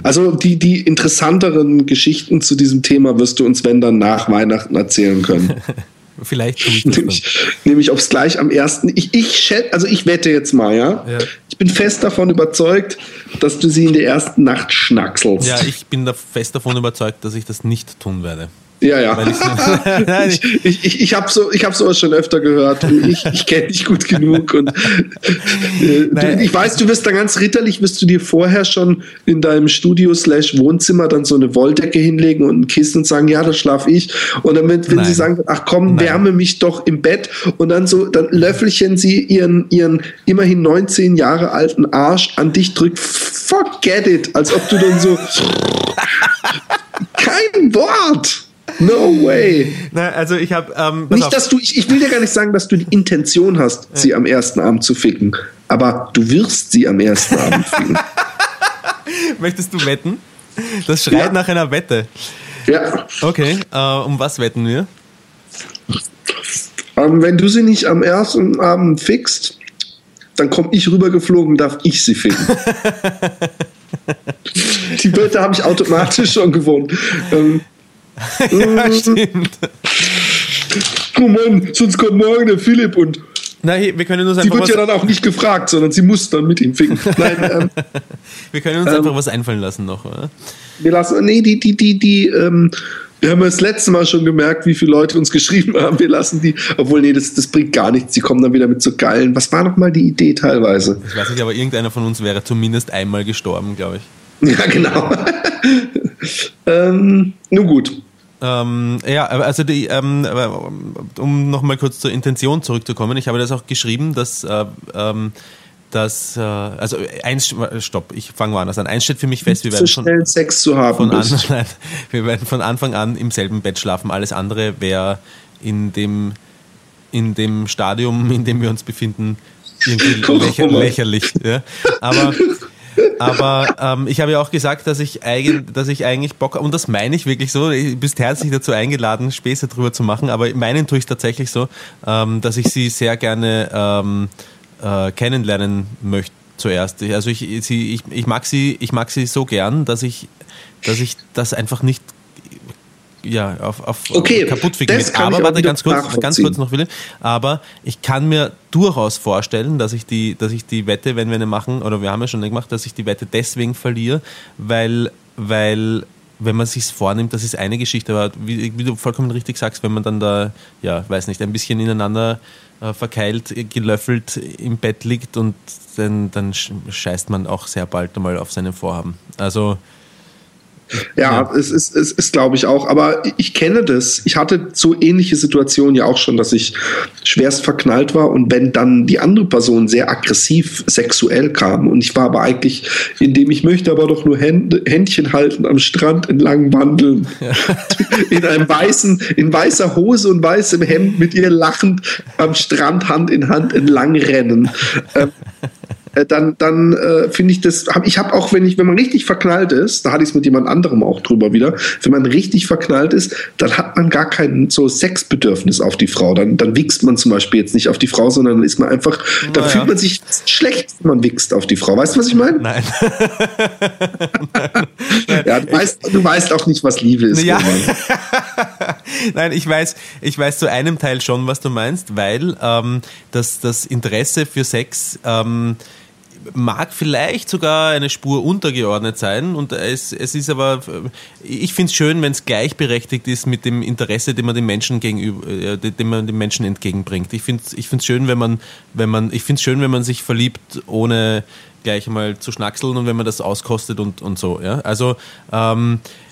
Also die, die interessanteren Geschichten zu diesem Thema wirst du uns, wenn dann, nach Weihnachten erzählen können. Vielleicht nämlich, nämlich ob es gleich am ersten. Ich, ich schätze, also ich wette jetzt mal, ja? Ja. Bin fest davon überzeugt, dass du sie in der ersten Nacht schnackselst. Ja, ich bin da fest davon überzeugt, dass ich das nicht tun werde. Ja. ja. Nein, ich ich, ich, ich habe so, ich hab sowas schon öfter gehört. Ich, ich kenne dich gut genug. Und, äh, du, ich weiß, du wirst da ganz ritterlich, wirst du dir vorher schon in deinem Studio slash Wohnzimmer dann so eine Wolldecke hinlegen und ein Kissen und sagen, ja, da schlaf ich. Und dann, wenn, wenn Nein. sie sagen, ach komm, Nein. wärme mich doch im Bett und dann so, dann löffelchen sie ihren, ihren immerhin 19 Jahre alten Arsch an dich drückt. Forget it. Als ob du dann so, kein Wort. No way. Nein, also ich habe ähm, Nicht, auf. dass du, ich, ich will dir gar nicht sagen, dass du die Intention hast, sie am ersten Abend zu ficken. Aber du wirst sie am ersten Abend ficken. möchtest du wetten? Das schreit Ja. nach einer Wette. Ja. Okay, äh, um was wetten wir? Ähm, wenn du sie nicht am ersten Abend fickst, dann komme ich rübergeflogen, darf ich sie ficken. die Wette habe ich automatisch schon gewonnen. Ähm, ja, stimmt. oh Mann, sonst kommt morgen der Philipp und Nein, wir können uns sie einfach wird was, ja dann auch nicht gefragt, sondern sie muss dann mit ihm ficken. Nein, ähm, wir können uns ähm, einfach was einfallen lassen noch, oder? Wir lassen, nee, die, die, die, die, ähm, wir haben das letzte Mal schon gemerkt, wie viele Leute uns geschrieben haben. Wir lassen die, obwohl, nee, das, das bringt gar nichts. Die kommen dann wieder mit so geilen. Was war nochmal die Idee teilweise? Ich weiß nicht, aber irgendeiner von uns wäre zumindest einmal gestorben, glaube ich. Ja, genau. ähm, nun gut. Ähm, ja, also die, ähm, aber, um nochmal kurz zur Intention zurückzukommen, ich habe das auch geschrieben, dass, äh, ähm, dass äh, also eins, stopp, ich fange woanders an. Eins steht für mich fest, wir So werden von, schnell Sex zu haben. von, an, nein, wir werden von Anfang an im selben Bett schlafen. Alles andere wäre in dem, in dem Stadium, in dem wir uns befinden, irgendwie lächer, lächerlich. Ja? Aber, aber ähm, ich habe ja auch gesagt, dass ich, eigen, dass ich eigentlich Bock habe, und das meine ich wirklich so, du bist herzlich dazu eingeladen, Späße drüber zu machen, aber meinen tue ich tatsächlich so, ähm, dass ich sie sehr gerne ähm, äh, kennenlernen möchte zuerst. Also ich, sie, ich, ich, mag sie, ich mag sie so gern, dass ich, dass ich das einfach nicht ja, auf, auf okay, kaputt ficken Aber warte, ganz kurz, ganz kurz noch, Willi. Aber ich kann mir durchaus vorstellen, dass ich die, dass ich die Wette, wenn wir eine machen, oder wir haben ja schon eine gemacht, dass ich die Wette deswegen verliere, weil, weil wenn man sich vornimmt, das ist eine Geschichte, aber wie, wie, du vollkommen richtig sagst, wenn man dann da, ja, weiß nicht, ein bisschen ineinander äh, verkeilt, gelöffelt im Bett liegt und dann, dann scheißt man auch sehr bald einmal auf seine Vorhaben. Also ja, ja, es ist, es ist glaube ich auch. Aber ich kenne das. Ich hatte so ähnliche Situationen ja auch schon, dass ich schwerst verknallt war und wenn dann die andere Person sehr aggressiv sexuell kam und ich war aber eigentlich, indem ich möchte aber doch nur Hände, Händchen halten am Strand entlang wandeln. Ja. In einem weißen, in weißer Hose und weißem Hemd mit ihr lachend am Strand Hand in Hand entlang rennen. Ähm, äh, dann, dann äh, finde ich das, hab, ich habe auch, wenn ich, wenn man richtig verknallt ist, da hatte ich es mit jemand anderem auch drüber wieder, wenn man richtig verknallt ist, dann hat man gar kein so Sexbedürfnis auf die Frau. Dann, dann wichst man zum Beispiel jetzt nicht auf die Frau, sondern dann ist man einfach, Na, dann fühlt man sich schlecht, wenn man wichst auf die Frau. Weißt du, was ich meine? Nein. ja, du weißt, du weißt auch nicht, was Liebe ist. Ja. Nein, ich weiß, ich weiß zu einem Teil schon, was du meinst, weil ähm, das, das Interesse für Sex ähm, mag vielleicht sogar eine Spur untergeordnet sein und es, es ist aber, ich finde es schön, wenn es gleichberechtigt ist mit dem Interesse, dem man den Menschen gegenüber, äh, dem man den Menschen entgegenbringt. Ich finde es ich schön, wenn man, wenn man, ich finde schön, wenn man sich verliebt, ohne gleich mal zu schnackseln und wenn man das auskostet und, und so. Ja? Also ähm, äh,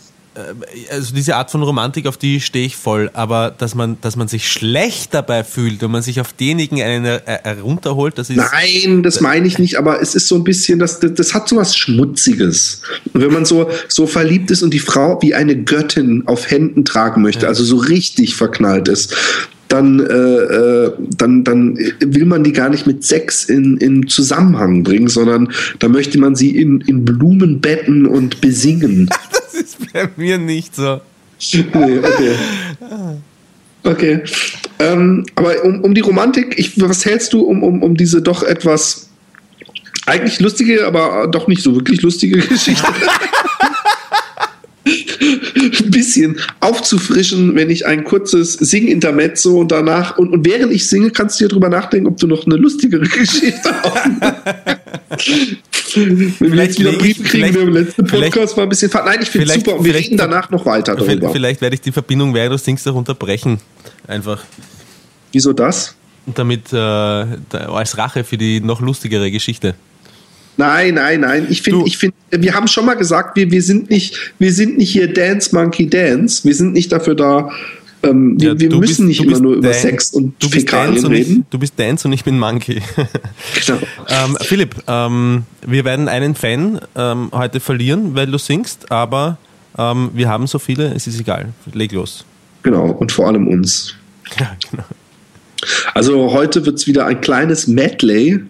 also diese Art von Romantik, auf die stehe ich voll, aber dass man, dass man sich schlecht dabei fühlt und man sich auf denjenigen einen herunterholt, das ist. Nein, das meine ich nicht, aber es ist so ein bisschen, das, das hat so was Schmutziges. Und wenn man so, so verliebt ist und die Frau wie eine Göttin auf Händen tragen möchte, ja. also so richtig verknallt ist, dann, äh, äh, dann, dann will man die gar nicht mit Sex in, in Zusammenhang bringen, sondern da möchte man sie in, in Blumen betten und besingen. das ist bei mir nicht so. Nee, okay. Okay. Ähm, aber um, um die Romantik, ich, was hältst du um, um, um diese doch etwas eigentlich lustige, aber doch nicht so wirklich lustige Geschichte? ein bisschen aufzufrischen, wenn ich ein kurzes Sing-Intermezzo und danach und, und während ich singe, kannst du dir darüber nachdenken, ob du noch eine lustigere Geschichte hast. wenn wir jetzt wieder Briefe kriegen, wir im letzten Podcast war ein bisschen. Nein, ich finde es super und wir reden danach noch weiter darüber. Vielleicht werde ich die Verbindung, während du singst, auch unterbrechen. Einfach. Wieso das? Damit äh, als Rache für die noch lustigere Geschichte. Nein, nein, nein. Ich finde, ich finde, wir haben schon mal gesagt, wir, wir sind nicht, wir sind nicht hier Dance Monkey Dance. Wir sind nicht dafür da. Ähm, ja, wir, wir müssen bist, nicht immer nur über Sex und du Fäkalien und reden. Ich, du bist Dance und ich bin Monkey. genau. ähm, Philipp, ähm, wir werden einen Fan ähm, heute verlieren, weil du singst, aber ähm, wir haben so viele, es ist egal. Leg los. Genau, und vor allem uns. Ja, genau. Also heute wird es wieder ein kleines Medley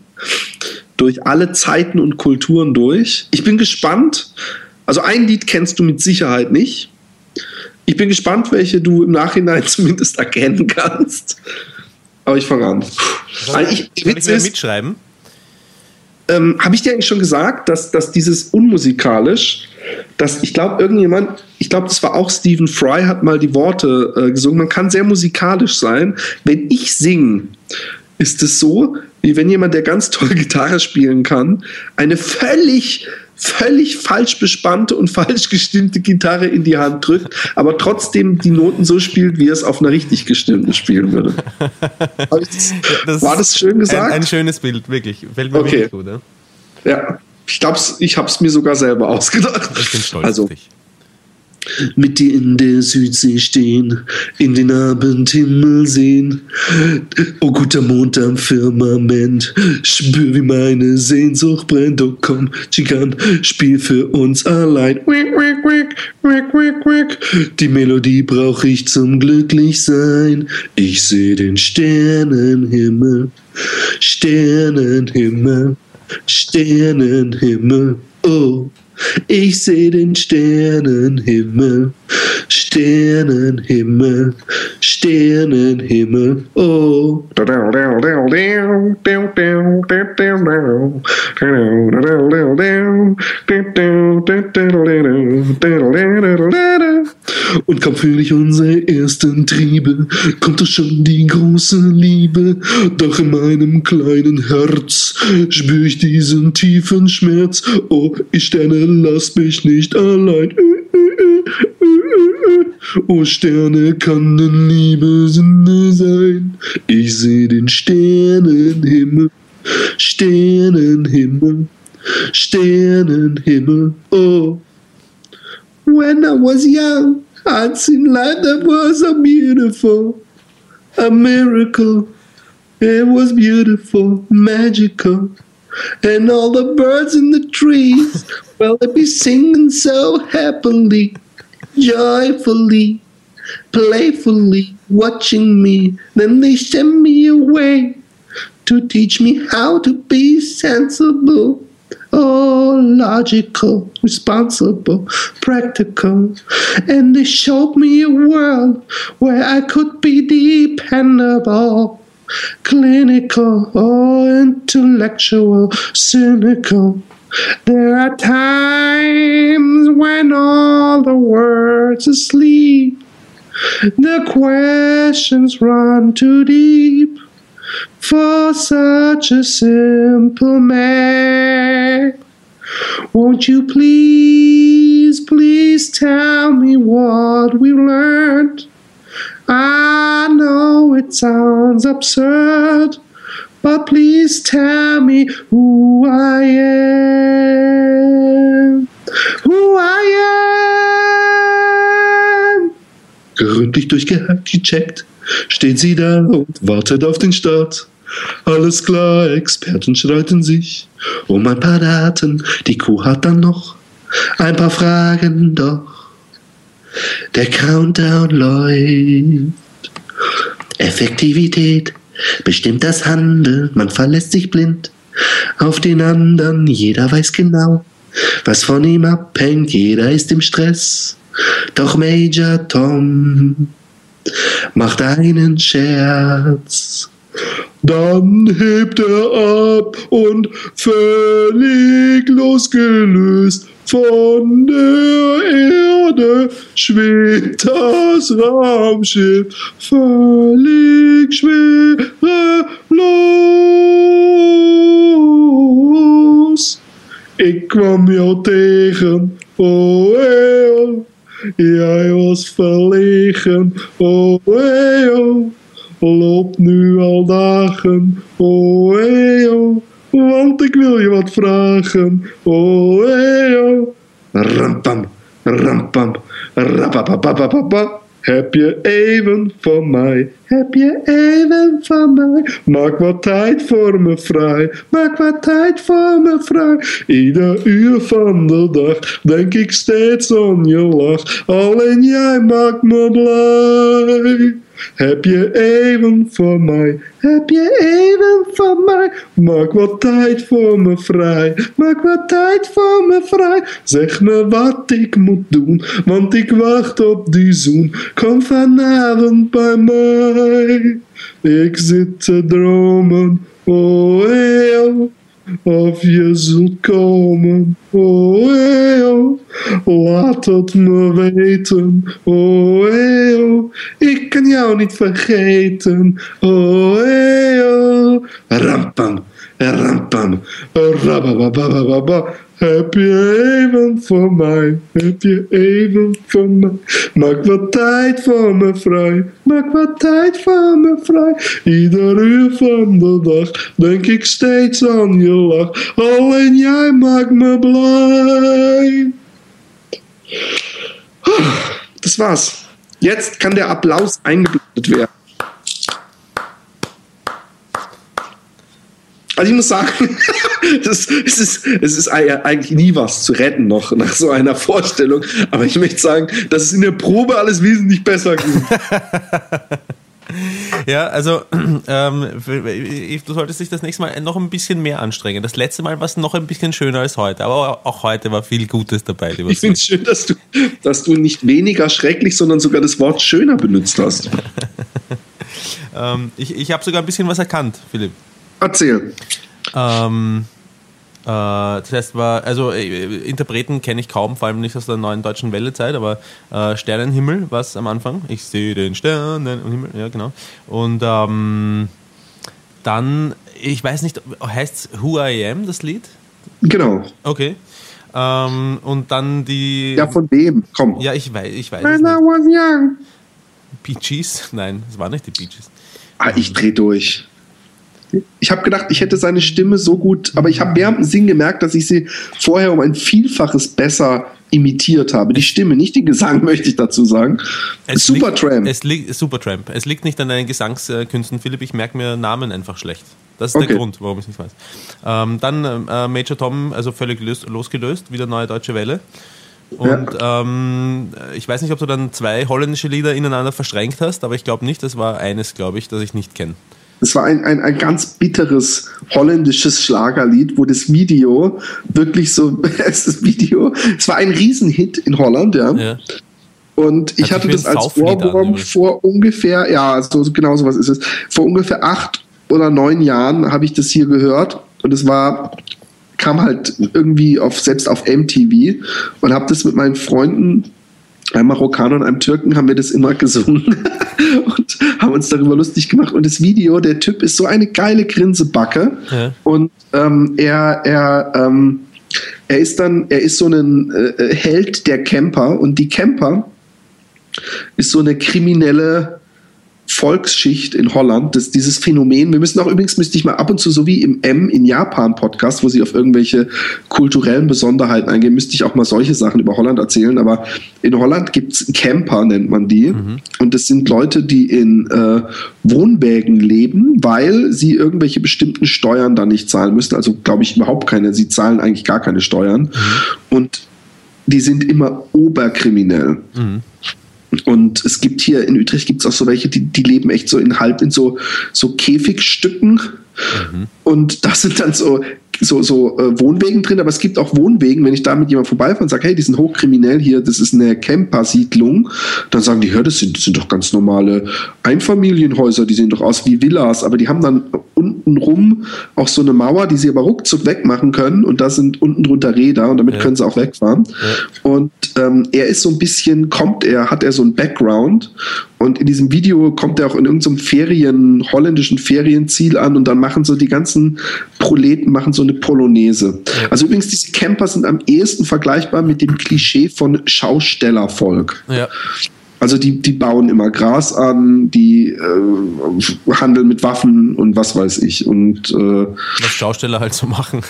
durch alle Zeiten und Kulturen durch. Ich bin gespannt. Also ein Lied kennst du mit Sicherheit nicht. Ich bin gespannt, welche du im Nachhinein zumindest erkennen kannst. Aber ich fange an. Soll, also ich, soll ich mir mitschreiben? Ähm, Habe ich dir eigentlich schon gesagt, dass, dass dieses unmusikalisch, dass ich glaube, irgendjemand, ich glaube, das war auch Stephen Fry, hat mal die Worte äh, gesungen. Man kann sehr musikalisch sein. Wenn ich singe, ist es so, wie wenn jemand, der ganz toll Gitarre spielen kann, eine völlig, völlig falsch bespannte und falsch gestimmte Gitarre in die Hand drückt, aber trotzdem die Noten so spielt, wie er es auf einer richtig gestimmten spielen würde. das war das schön gesagt? Ein, ein, schönes Bild, wirklich. Fällt mir okay. wirklich gut. Ja, ja. ich glaube, ich habe es mir sogar selber ausgedacht. Ich bin stolz also, auf dich. Mit dir in der Südsee stehen, in den Abendhimmel sehen. Oh guter Mond am Firmament, spür wie meine Sehnsucht brennt. Oh komm, Chikan, spiel für uns allein. Die Melodie brauch ich zum Glücklichsein. Ich seh den Sternenhimmel, Sternenhimmel, Sternenhimmel. Oh. Ich seh den Sternenhimmel, Sternenhimmel, Sternenhimmel, oh. Und kaum fühle ich unsere ersten Triebe, kommt doch schon die große Liebe. Doch in meinem kleinen Herz spür ich diesen tiefen Schmerz. Oh, ich Sterne, lass mich nicht allein. Oh, Sterne kann denn Liebe Sünde sein. Ich seh den Sternenhimmel, Sternenhimmel, Sternenhimmel, oh. When I was young, I'd seen life that was so beautiful, a miracle. It was beautiful, magical. And all the birds in the trees, well, they'd be singing so happily, joyfully, playfully, watching me. Then they send me away to teach me how to be sensible. Oh, logical, responsible, practical. And they showed me a world where I could be dependable, clinical, or intellectual, cynical. There are times when all the words are asleep. The questions run too deep for such a simple man. Won't you please, please tell me what we learned? I know it sounds absurd, but please tell me who I am. Who I am. Gründlich durchgecheckt steht sie da und wartet auf den Start. Alles klar, Experten streiten sich um ein paar Daten. Die Kuh hat dann noch ein paar Fragen, doch der Countdown läuft. Effektivität bestimmt das Handeln, man verlässt sich blind auf den anderen, jeder weiß genau, was von ihm abhängt, jeder ist im Stress. Doch Major Tom macht einen Scherz. Dann hebt er ab und völlig losgelöst von der Erde schwebt das Raumschiff völlig. Ik kwam jou tegen, oh, oh. Jij was verlegen, oh, oh. Loop nu al dagen, oh, oh. Want ik wil je wat vragen, oh, oh. Rampam, rampam, Heb je even van mij? Heb je even van mij? Maak wat tijd voor me vrij. Maak wat tijd voor me vrij. Ieder uur van de dag denk ik steeds aan je lach. Alleen jij maakt me blij. Heb je even voor mij? Heb je even voor mij? Maak wat tijd voor me vrij. Maak wat tijd voor me vrij. Zeg me wat ik moet doen, want ik wacht op die zoen. Kom vanavond bij mij. Ik zit te dromen, oh, oh. Of je zult komen, oh, oh. Laat het me weten, oh, oh. Ik kan jou niet vergeten, oh, oh. Rampam, rampam, rabababababa. Heb je even voor mij, heb je even voor mij. Maak wat tijd voor me vrij, maak wat tijd voor me vrij. Ieder uur van de dag denk ik steeds aan je lach. Alleen jij maakt me blij. Das war's. Jetzt kann der Applaus eingeblendet werden. Also ich muss sagen, es ist, es ist eigentlich nie was zu retten noch nach so einer Vorstellung. Aber ich möchte sagen, dass es in der Probe alles wesentlich besser ging. Ja, also ähm, du solltest dich das nächste Mal noch ein bisschen mehr anstrengen. Das letzte Mal war es noch ein bisschen schöner als heute, aber auch heute war viel Gutes dabei. Ich finde es schön, dass du, dass du nicht weniger schrecklich, sondern sogar das Wort schöner benutzt hast. ähm, ich ich habe sogar ein bisschen was erkannt, Philipp. Erzähl. Ähm, äh, das heißt, war, also äh, Interpreten kenne ich kaum, vor allem nicht aus der neuen deutschen Wellezeit, aber äh, Sternenhimmel war es am Anfang. Ich sehe den Sternenhimmel, ja genau. Und ähm, dann, ich weiß nicht, heißt es Who I Am, das Lied? Genau. Okay. Ähm, und dann die. Ja, von wem? Komm. Ja, ich weiß, ich weiß. When I was young. Gees? Nein, das war nicht die Gees. Ah, ich dreh durch. Ich habe gedacht, ich hätte seine Stimme so gut, aber ich habe während dem Singen gemerkt, dass ich sie vorher um ein Vielfaches besser imitiert habe. Die Stimme, nicht den Gesang, möchte ich dazu sagen. Es Supertramp. Es liegt, Supertramp. Es liegt nicht an deinen Gesangskünsten, Philipp. Ich merke mir Namen einfach schlecht. Das ist okay. der Grund, warum ich es nicht weiß. Ähm, dann äh, Major Tom, also völlig löst, losgelöst, wieder neue deutsche Welle. Und ja. ähm, ich weiß nicht, ob du dann zwei holländische Lieder ineinander verschränkt hast, aber ich glaube nicht. Das war eines, glaube ich, das ich nicht kenne. Es war ein, ein, ein ganz bitteres holländisches Schlagerlied, wo das Video wirklich so, das Video, es war ein Riesenhit in Holland, ja. ja. Und ich hatte das als Ohrwurm vor ungefähr, ja, so genau so was ist es. Vor ungefähr acht oder neun Jahren habe ich das hier gehört und es war kam halt irgendwie auf selbst auf MTV und habe das mit meinen Freunden einem Marokkaner und einem Türken haben wir das immer gesungen und haben uns darüber lustig gemacht. Und das Video, der Typ ist so eine geile Grinsebacke. Ja. Und ähm, er, er, ähm, er ist dann, er ist so ein äh, Held der Camper und die Camper ist so eine kriminelle Volksschicht in Holland, das, dieses Phänomen. Wir müssen auch übrigens, müsste ich mal ab und zu, so wie im M in Japan Podcast, wo sie auf irgendwelche kulturellen Besonderheiten eingehen, müsste ich auch mal solche Sachen über Holland erzählen. Aber in Holland gibt es Camper, nennt man die. Mhm. Und das sind Leute, die in äh, Wohnwägen leben, weil sie irgendwelche bestimmten Steuern da nicht zahlen müssen. Also glaube ich überhaupt keine. Sie zahlen eigentlich gar keine Steuern. Mhm. Und die sind immer oberkriminell. Mhm. Und es gibt hier in Utrecht gibt es auch so welche, die, die leben echt so in halb in so, so Käfigstücken. Mhm. Und das sind dann so so, so äh, Wohnwegen drin, aber es gibt auch Wohnwegen, wenn ich da mit jemandem vorbeifahre und sage, hey, die sind hochkriminell hier, das ist eine Camper-Siedlung, dann sagen die, hör, das sind, das sind doch ganz normale Einfamilienhäuser, die sehen doch aus wie Villas, aber die haben dann unten rum auch so eine Mauer, die sie aber ruckzuck wegmachen können und da sind unten drunter Räder und damit ja. können sie auch wegfahren. Ja. Und ähm, er ist so ein bisschen, kommt er, hat er so ein Background und in diesem Video kommt er auch in irgendeinem Ferien, holländischen Ferienziel an und dann machen so die ganzen Proleten, machen so eine Polonaise. Also übrigens, diese Camper sind am ehesten vergleichbar mit dem Klischee von Schaustellervolk. Ja. Also die, die bauen immer Gras an, die äh, handeln mit Waffen und was weiß ich. Und, äh, was Schausteller halt so machen.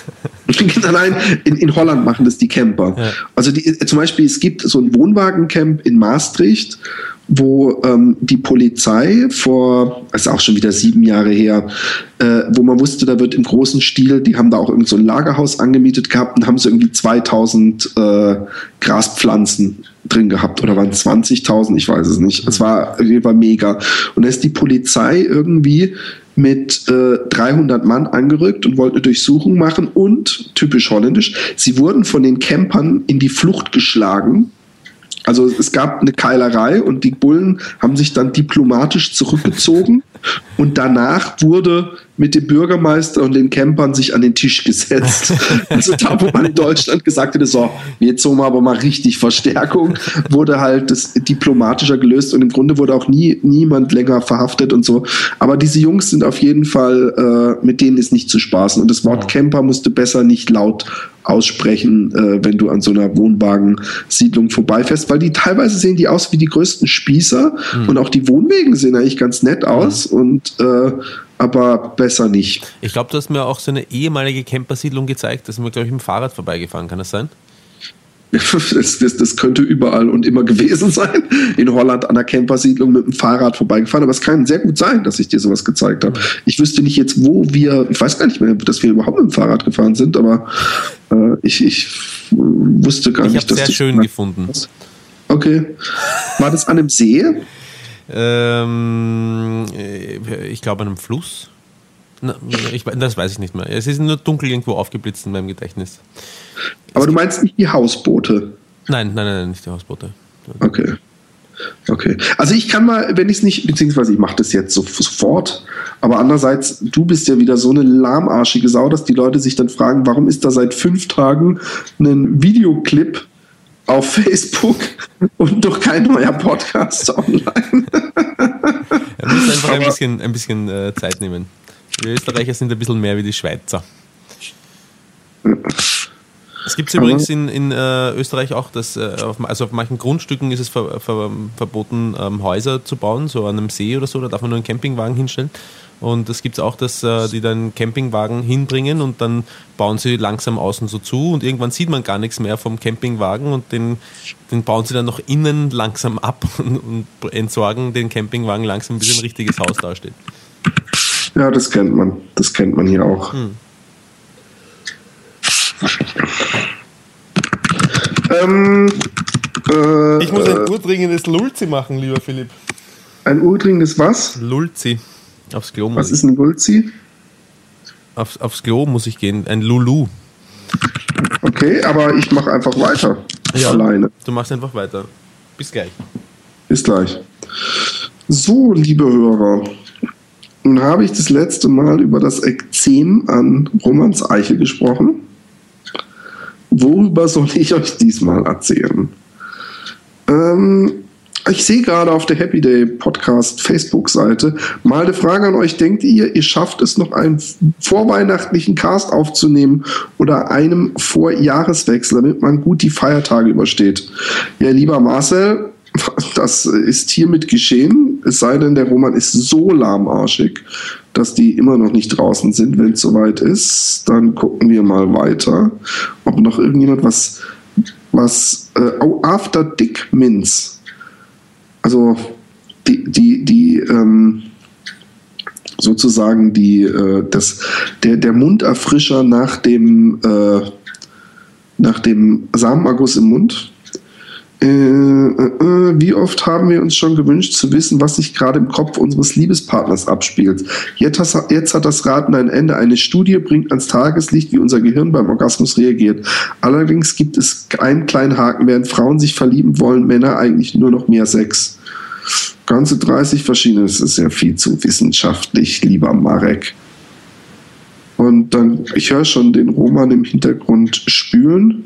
Nein, in, in Holland machen das die Camper. Ja. Also die, zum Beispiel, es gibt so ein Wohnwagencamp in Maastricht wo ähm, die Polizei vor, ist auch schon wieder sieben Jahre her, äh, wo man wusste, da wird im großen Stil, die haben da auch irgend so ein Lagerhaus angemietet gehabt und haben so irgendwie 2000 äh, Graspflanzen drin gehabt oder waren 20.000, ich weiß es nicht. Es war Fall mega. Und da ist die Polizei irgendwie mit äh, 300 Mann angerückt und wollten eine Durchsuchung machen und, typisch holländisch, sie wurden von den Campern in die Flucht geschlagen also es gab eine Keilerei und die Bullen haben sich dann diplomatisch zurückgezogen. Und danach wurde mit dem Bürgermeister und den Campern sich an den Tisch gesetzt. Also da, wo man in Deutschland gesagt hätte, so, jetzt holen wir aber mal richtig Verstärkung, wurde halt das diplomatischer gelöst und im Grunde wurde auch nie niemand länger verhaftet und so. Aber diese Jungs sind auf jeden Fall, äh, mit denen ist nicht zu spaßen. Und das Wort Camper musste besser nicht laut aussprechen, äh, wenn du an so einer Wohnwagensiedlung vorbeifährst, weil die teilweise sehen die aus wie die größten Spießer mhm. und auch die Wohnwegen sehen eigentlich ganz nett aus mhm. und äh, aber besser nicht. Ich glaube, du hast mir auch so eine ehemalige Campersiedlung gezeigt, da sind wir, glaube ich, mit dem Fahrrad vorbeigefahren, kann das sein? Das, das, das, könnte überall und immer gewesen sein. In Holland an der Campersiedlung mit dem Fahrrad vorbeigefahren. Aber es kann sehr gut sein, dass ich dir sowas gezeigt habe. Ich wüsste nicht jetzt, wo wir, ich weiß gar nicht mehr, dass wir überhaupt mit dem Fahrrad gefahren sind, aber äh, ich, ich wusste gar ich nicht, dass sehr schön gefunden. Okay. War das an einem See? Ähm, ich glaube an einem Fluss. Na, ich, das weiß ich nicht mehr. Es ist nur dunkel irgendwo aufgeblitzt in meinem Gedächtnis. Aber du meinst nicht die Hausboote? Nein, nein, nein, nicht die Hausboote. Okay. Okay. Also ich kann mal, wenn ich es nicht, beziehungsweise ich mache das jetzt so, sofort, aber andererseits, du bist ja wieder so eine lahmarschige Sau, dass die Leute sich dann fragen, warum ist da seit fünf Tagen ein Videoclip auf Facebook und doch kein neuer Podcast online? Er muss einfach ein bisschen, ein bisschen äh, Zeit nehmen. Die Österreicher sind ein bisschen mehr wie die Schweizer. Es gibt übrigens in, in äh, Österreich auch, dass äh, auf, also auf manchen Grundstücken ist es ver, ver, verboten, ähm, Häuser zu bauen, so an einem See oder so, da darf man nur einen Campingwagen hinstellen. Und es gibt auch, dass äh, die dann Campingwagen hinbringen und dann bauen sie langsam außen so zu und irgendwann sieht man gar nichts mehr vom Campingwagen und den, den bauen sie dann noch innen langsam ab und, und entsorgen den Campingwagen langsam, bis ein richtiges Haus dasteht. Ja, das kennt man. Das kennt man hier auch. Hm. Ähm, äh, ich muss ein äh, urdringendes Lulzi machen, lieber Philipp. Ein urdringendes was? Lulzi. Aufs Klo Was ist ein Lulzi? Aufs, aufs Klo muss ich gehen. Ein Lulu. Okay, aber ich mache einfach weiter. Ja, alleine. Du machst einfach weiter. Bis gleich. Bis gleich. So, liebe Hörer, nun habe ich das letzte Mal über das Ekzem an Romans Eichel gesprochen. Worüber soll ich euch diesmal erzählen? Ähm, ich sehe gerade auf der Happy Day Podcast Facebook-Seite mal eine Frage an euch. Denkt ihr, ihr schafft es noch einen vorweihnachtlichen Cast aufzunehmen oder einem Vorjahreswechsel, damit man gut die Feiertage übersteht? Ja, lieber Marcel, das ist hiermit geschehen. Es sei denn, der Roman ist so lahmarschig, dass die immer noch nicht draußen sind. Wenn es soweit ist, dann gucken wir mal weiter, ob noch irgendjemand was, was, äh, oh, After Dick Minz. Also, die, die, die, ähm, sozusagen die, äh, das, der, der Munderfrischer nach dem, äh, nach dem Samenerguss im Mund äh, äh, äh, wie oft haben wir uns schon gewünscht zu wissen, was sich gerade im Kopf unseres Liebespartners abspielt? Jetzt, jetzt, hat das Raten ein Ende. Eine Studie bringt ans Tageslicht, wie unser Gehirn beim Orgasmus reagiert. Allerdings gibt es einen kleinen Haken. Während Frauen sich verlieben wollen, Männer eigentlich nur noch mehr Sex. Ganze 30 verschiedene, das ist ja viel zu wissenschaftlich, lieber Marek. Und dann, ich höre schon den Roman im Hintergrund spülen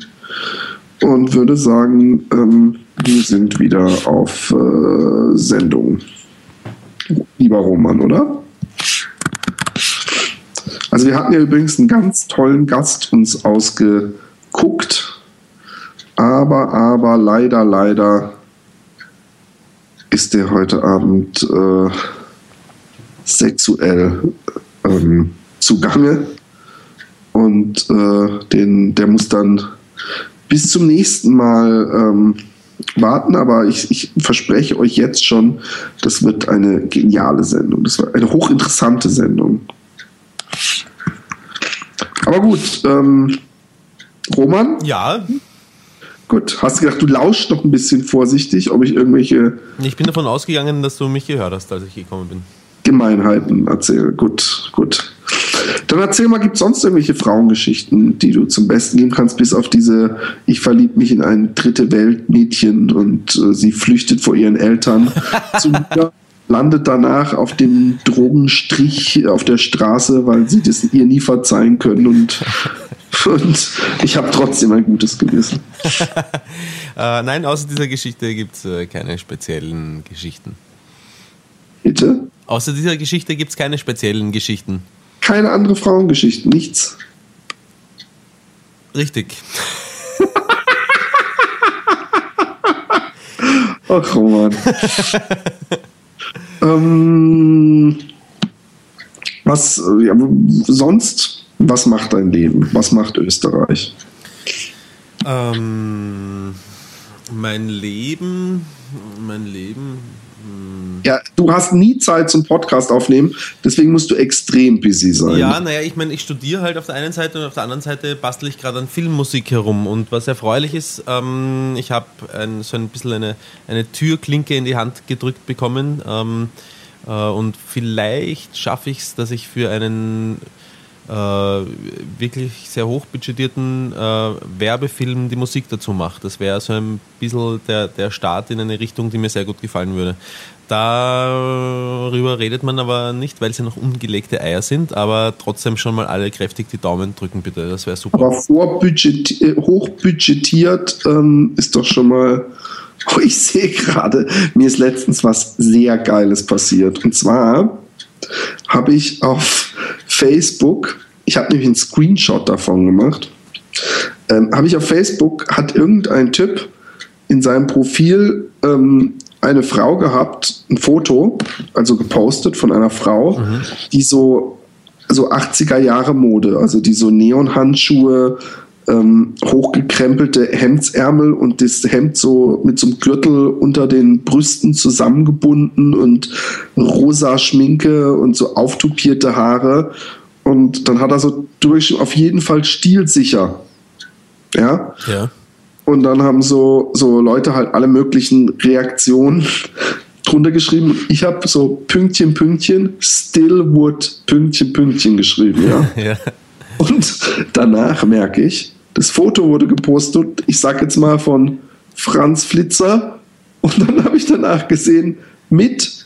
und würde sagen, ähm, wir sind wieder auf äh, Sendung. Lieber Roman, oder? Also wir hatten ja übrigens einen ganz tollen Gast uns ausgeguckt, aber, aber leider, leider ist der heute Abend äh, sexuell ähm, zugange und äh, den, der muss dann bis zum nächsten Mal ähm, warten, aber ich, ich, verspreche euch jetzt schon, das wird eine geniale Sendung. Das wird eine hochinteressante Sendung. Aber gut, ähm, Roman? Ja. Gut, hast du gedacht, du lauschst noch ein bisschen vorsichtig, ob ich irgendwelche. Ich bin davon ausgegangen, dass du mich gehört hast, als ich gekommen bin. Gemeinheiten erzähle. Gut, gut. Dann erzähl mal, gibt es sonst irgendwelche Frauengeschichten, die du zum Besten geben kannst, bis auf diese, ich verliebe mich in ein dritte Weltmädchen und äh, sie flüchtet vor ihren Eltern zu mir, landet danach auf dem Drogenstrich auf der Straße, weil sie das ihr nie verzeihen können und und ich habe trotzdem ein gutes Gewissen. äh, nein, außer dieser Geschichte gibt es äh, keine speziellen Geschichten. Bitte? Außer dieser Geschichte gibt es keine speziellen Geschichten. Keine andere Frauengeschichte, nichts. Richtig. Ach, Roman. ähm, was, ja, sonst, was macht dein Leben? Was macht Österreich? Ähm Mein Leben, mein Leben. Ja, du hast nie Zeit zum Podcast aufnehmen, deswegen musst du extrem busy sein. Ja, naja, ich meine, ich studiere halt auf der einen Seite und auf der anderen Seite bastel ich gerade an Filmmusik herum. Und was erfreulich ist, ähm, ich habe ein, so ein bisschen eine, eine Türklinke in die Hand gedrückt bekommen. Ähm, äh, und vielleicht schaffe ich es, dass ich für einen äh, wirklich sehr hochbudgetierten äh, Werbefilm die Musik dazu macht. Das wäre so ein bisschen der, der Start in eine Richtung, die mir sehr gut gefallen würde. Darüber redet man aber nicht, weil sie noch ungelegte Eier sind, aber trotzdem schon mal alle kräftig die Daumen drücken, bitte. Das wäre super. Aber vorbudget, äh, hochbudgetiert ähm, ist doch schon mal. Oh, ich sehe gerade, mir ist letztens was sehr Geiles passiert. Und zwar habe ich auf Facebook, ich habe nämlich einen Screenshot davon gemacht, ähm, habe ich auf Facebook, hat irgendein Typ in seinem Profil ähm, eine Frau gehabt, ein Foto, also gepostet von einer Frau, mhm. die so, so 80er Jahre Mode, also die so Neonhandschuhe, ähm, hochgekrempelte Hemdsärmel und das Hemd so mit so einem Gürtel unter den Brüsten zusammengebunden und rosa Schminke und so auftupierte Haare. Und dann hat er so durch auf jeden Fall stilsicher. Ja. Ja. Und dann haben so, so Leute halt alle möglichen Reaktionen drunter geschrieben. Ich habe so Pünktchen, Pünktchen, Stillwood, Pünktchen, Pünktchen geschrieben. Ja. ja. Und danach merke ich, das Foto wurde gepostet, ich sag jetzt mal von Franz Flitzer. Und dann habe ich danach gesehen, mit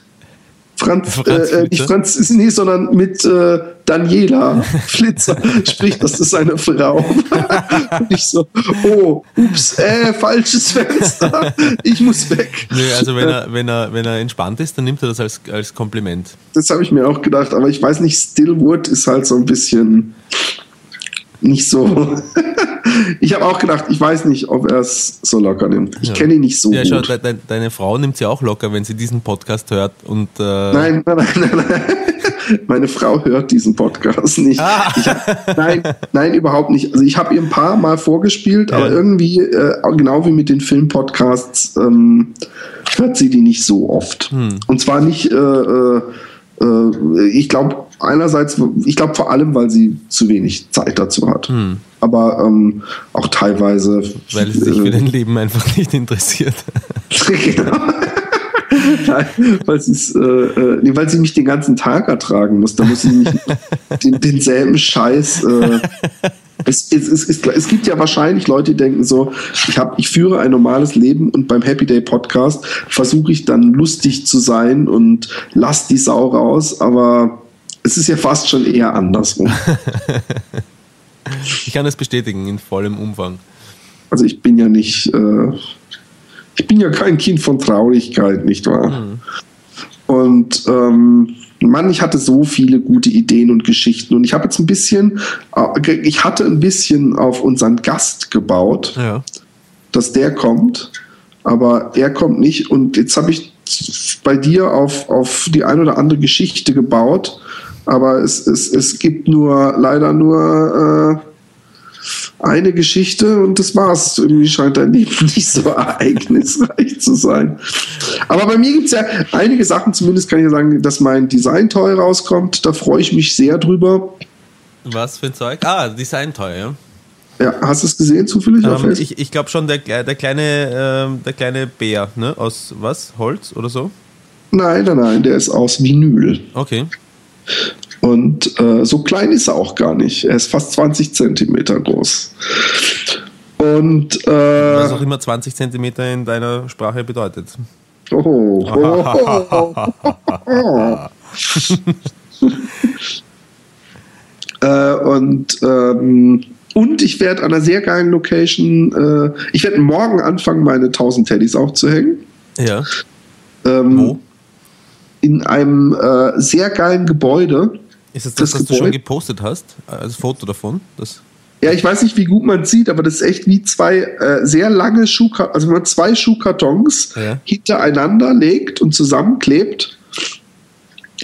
Franz, Franz äh, nicht Franz, nee, sondern mit äh, Daniela Flitzer. Sprich, das ist eine Frau. Und ich so, oh, ups, äh, falsches Fenster. Ich muss weg. Nee, also wenn er, wenn er, wenn er entspannt ist, dann nimmt er das als, als Kompliment. Das habe ich mir auch gedacht, aber ich weiß nicht, Stillwood ist halt so ein bisschen nicht so. ich habe auch gedacht, ich weiß nicht, ob er es so locker nimmt. Ich ja. kenne ihn nicht so ja, gut. Schau, de, deine Frau nimmt sie auch locker, wenn sie diesen Podcast hört. Und, äh nein, nein, nein, nein, nein. Meine Frau hört diesen Podcast nicht. Ah. Hab, nein, nein, überhaupt nicht. Also ich habe ihr ein paar Mal vorgespielt, ja. aber irgendwie, äh, genau wie mit den Filmpodcasts, ähm, hört sie die nicht so oft. Hm. Und zwar nicht, äh, äh, ich glaube, einerseits, ich glaube vor allem, weil sie zu wenig Zeit dazu hat. Hm. Aber ähm, auch teilweise. Weil es sich für dein Leben einfach nicht interessiert. genau. weil, äh, äh, nee, weil sie mich den ganzen Tag ertragen muss. Da muss sie nicht den, denselben Scheiß. Äh, es, es, es, es, gibt ja wahrscheinlich Leute, die denken so, ich, hab, ich führe ein normales Leben und beim Happy Day Podcast versuche ich dann lustig zu sein und lass die Sau raus, aber es ist ja fast schon eher andersrum. ich kann das bestätigen in vollem Umfang. Also ich bin ja nicht, äh, ich bin ja kein Kind von Traurigkeit, nicht wahr? Mhm. Und ähm, Mann, ich hatte so viele gute Ideen und Geschichten und ich habe jetzt ein bisschen, äh, ich hatte ein bisschen auf unseren Gast gebaut, ja. dass der kommt, aber er kommt nicht und jetzt habe ich bei dir auf, auf die ein oder andere Geschichte gebaut aber es, es, es gibt nur leider nur äh, eine Geschichte und das war's. Irgendwie scheint dein Leben nicht so ereignisreich zu sein. Aber bei mir gibt es ja einige Sachen, zumindest kann ich ja sagen, dass mein Design Toy rauskommt. Da freue ich mich sehr drüber. Was für ein Zeug? Ah, Design Toy, ja. Ja, hast du es gesehen zufällig? Ähm, ich ich glaube schon, der, der, kleine, äh, der kleine Bär, ne? Aus was? Holz oder so? Nein, nein, nein, der ist aus Vinyl. Okay. Und äh, so klein ist er auch gar nicht. Er ist fast 20 Zentimeter groß. Und äh, was auch immer 20 Zentimeter in deiner Sprache bedeutet. Oh. oh, oh, äh, und ähm, und ich werde an einer sehr geilen Location, äh, ich werde morgen anfangen, meine 1000 Teddys aufzuhängen. Ja. Ähm, Wo? in einem äh, sehr geilen Gebäude. Ist das das, das was Gebäude? du schon gepostet hast? Als Foto davon? Das ja, ich weiß nicht, wie gut man sieht, aber das ist echt wie zwei äh, sehr lange Schuhkartons, also wenn man zwei Schuhkartons ja. hintereinander legt und zusammenklebt.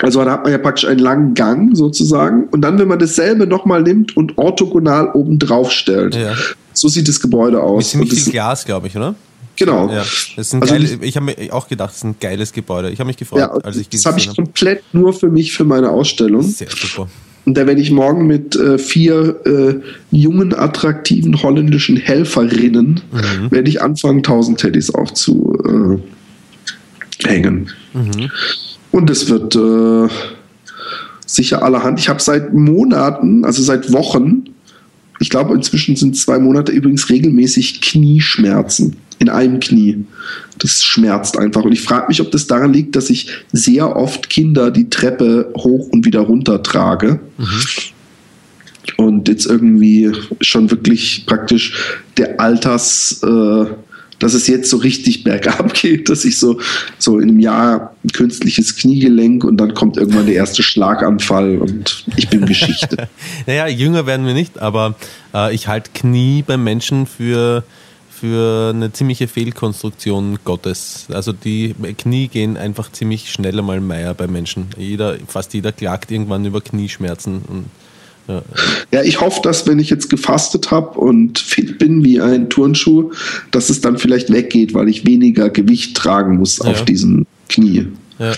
Also da hat man ja praktisch einen langen Gang sozusagen. Und dann, wenn man dasselbe nochmal nimmt und orthogonal oben drauf stellt. Ja. So sieht das Gebäude aus. Mit ziemlich viel Glas, glaube ich, oder? Genau. Ja, das ein Also geil, die- ich habe mir auch gedacht, das ist ein geiles Gebäude. Ich habe mich gefreut, Ja, als ich das habe ich komplett nur für mich, für meine Ausstellung. Sehr super. Und da werde ich morgen mit äh, vier äh, jungen, attraktiven holländischen Helferinnen, Mhm. werde ich anfangen, 1000 Teddys aufzuhängen. Äh. Mhm. Und es wird äh, sicher allerhand. Ich habe seit Monaten, also seit Wochen, ich glaube inzwischen sind zwei Monate übrigens regelmäßig Knieschmerzen in einem Knie. Das schmerzt einfach. Und ich frage mich, ob das daran liegt, dass ich sehr oft Kinder die Treppe hoch und wieder runter trage. Und jetzt irgendwie schon wirklich praktisch der Alters, äh, dass es jetzt so richtig bergab geht, dass ich so, so in einem Jahr ein künstliches Kniegelenk und dann kommt irgendwann der erste Schlaganfall und ich bin Geschichte. Naja, jünger werden wir nicht, aber äh, ich halte Knie beim Menschen für, für eine ziemliche Fehlkonstruktion Gottes. Also die Knie gehen einfach ziemlich schnell einmal Meier bei Menschen. Jeder, fast jeder klagt irgendwann über Knieschmerzen. Und, ja, Ja, ich hoffe, dass wenn ich jetzt gefastet habe und fit bin wie ein Turnschuh, dass es dann vielleicht weggeht, weil ich weniger Gewicht tragen muss auf Ja. diesem Knie. ja.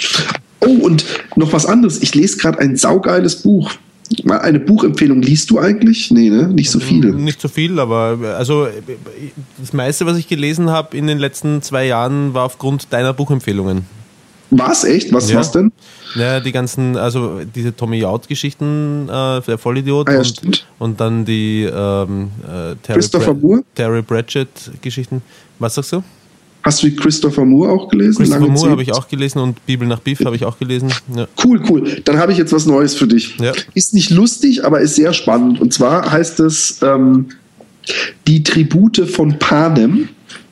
Oh, und noch was anderes. Ich lese gerade ein saugeiles Buch. Eine Buchempfehlung liest du eigentlich? Nee, ne? Nicht so viel. Nicht so viel, aber also das meiste, was ich gelesen habe in den letzten zwei Jahren, war aufgrund deiner Buchempfehlungen. Was? Echt? Was Ja. was denn? Ja, die ganzen, also diese Tommy Jaud-Geschichten, äh, der Vollidiot Ah ja, und, stimmt. und dann die ähm, äh, Terry, Christopher Bra- Moore? Terry Pratchett-Geschichten. Was sagst du? Hast du Christopher Moore auch gelesen? Christopher Lange Moore habe ich auch gelesen und Bibel nach Beef habe ich auch gelesen. Ja. Cool, cool. Dann habe ich jetzt was Neues für dich. Ja. Ist nicht lustig, aber ist sehr spannend. Und zwar heißt es ähm, Die Tribute von Panem.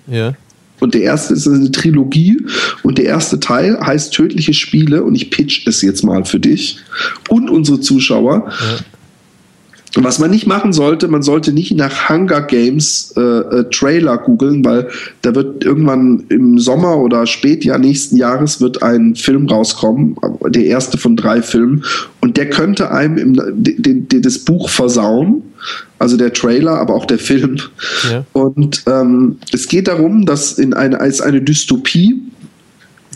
ja. Und der erste ist eine Trilogie und der erste Teil heißt Tödliche Spiele und ich pitch es jetzt mal für dich und unsere Zuschauer. Und was man nicht machen sollte, man sollte nicht nach Hunger Games äh, äh, Trailer googeln, weil da wird irgendwann im Sommer oder Spätjahr nächsten Jahres wird ein Film rauskommen, der erste von drei Filmen und der könnte einem im, den, den, das Buch versauen, also der Trailer, aber auch der Film. Ja. Und ähm, es geht darum, dass in eine, als eine Dystopie,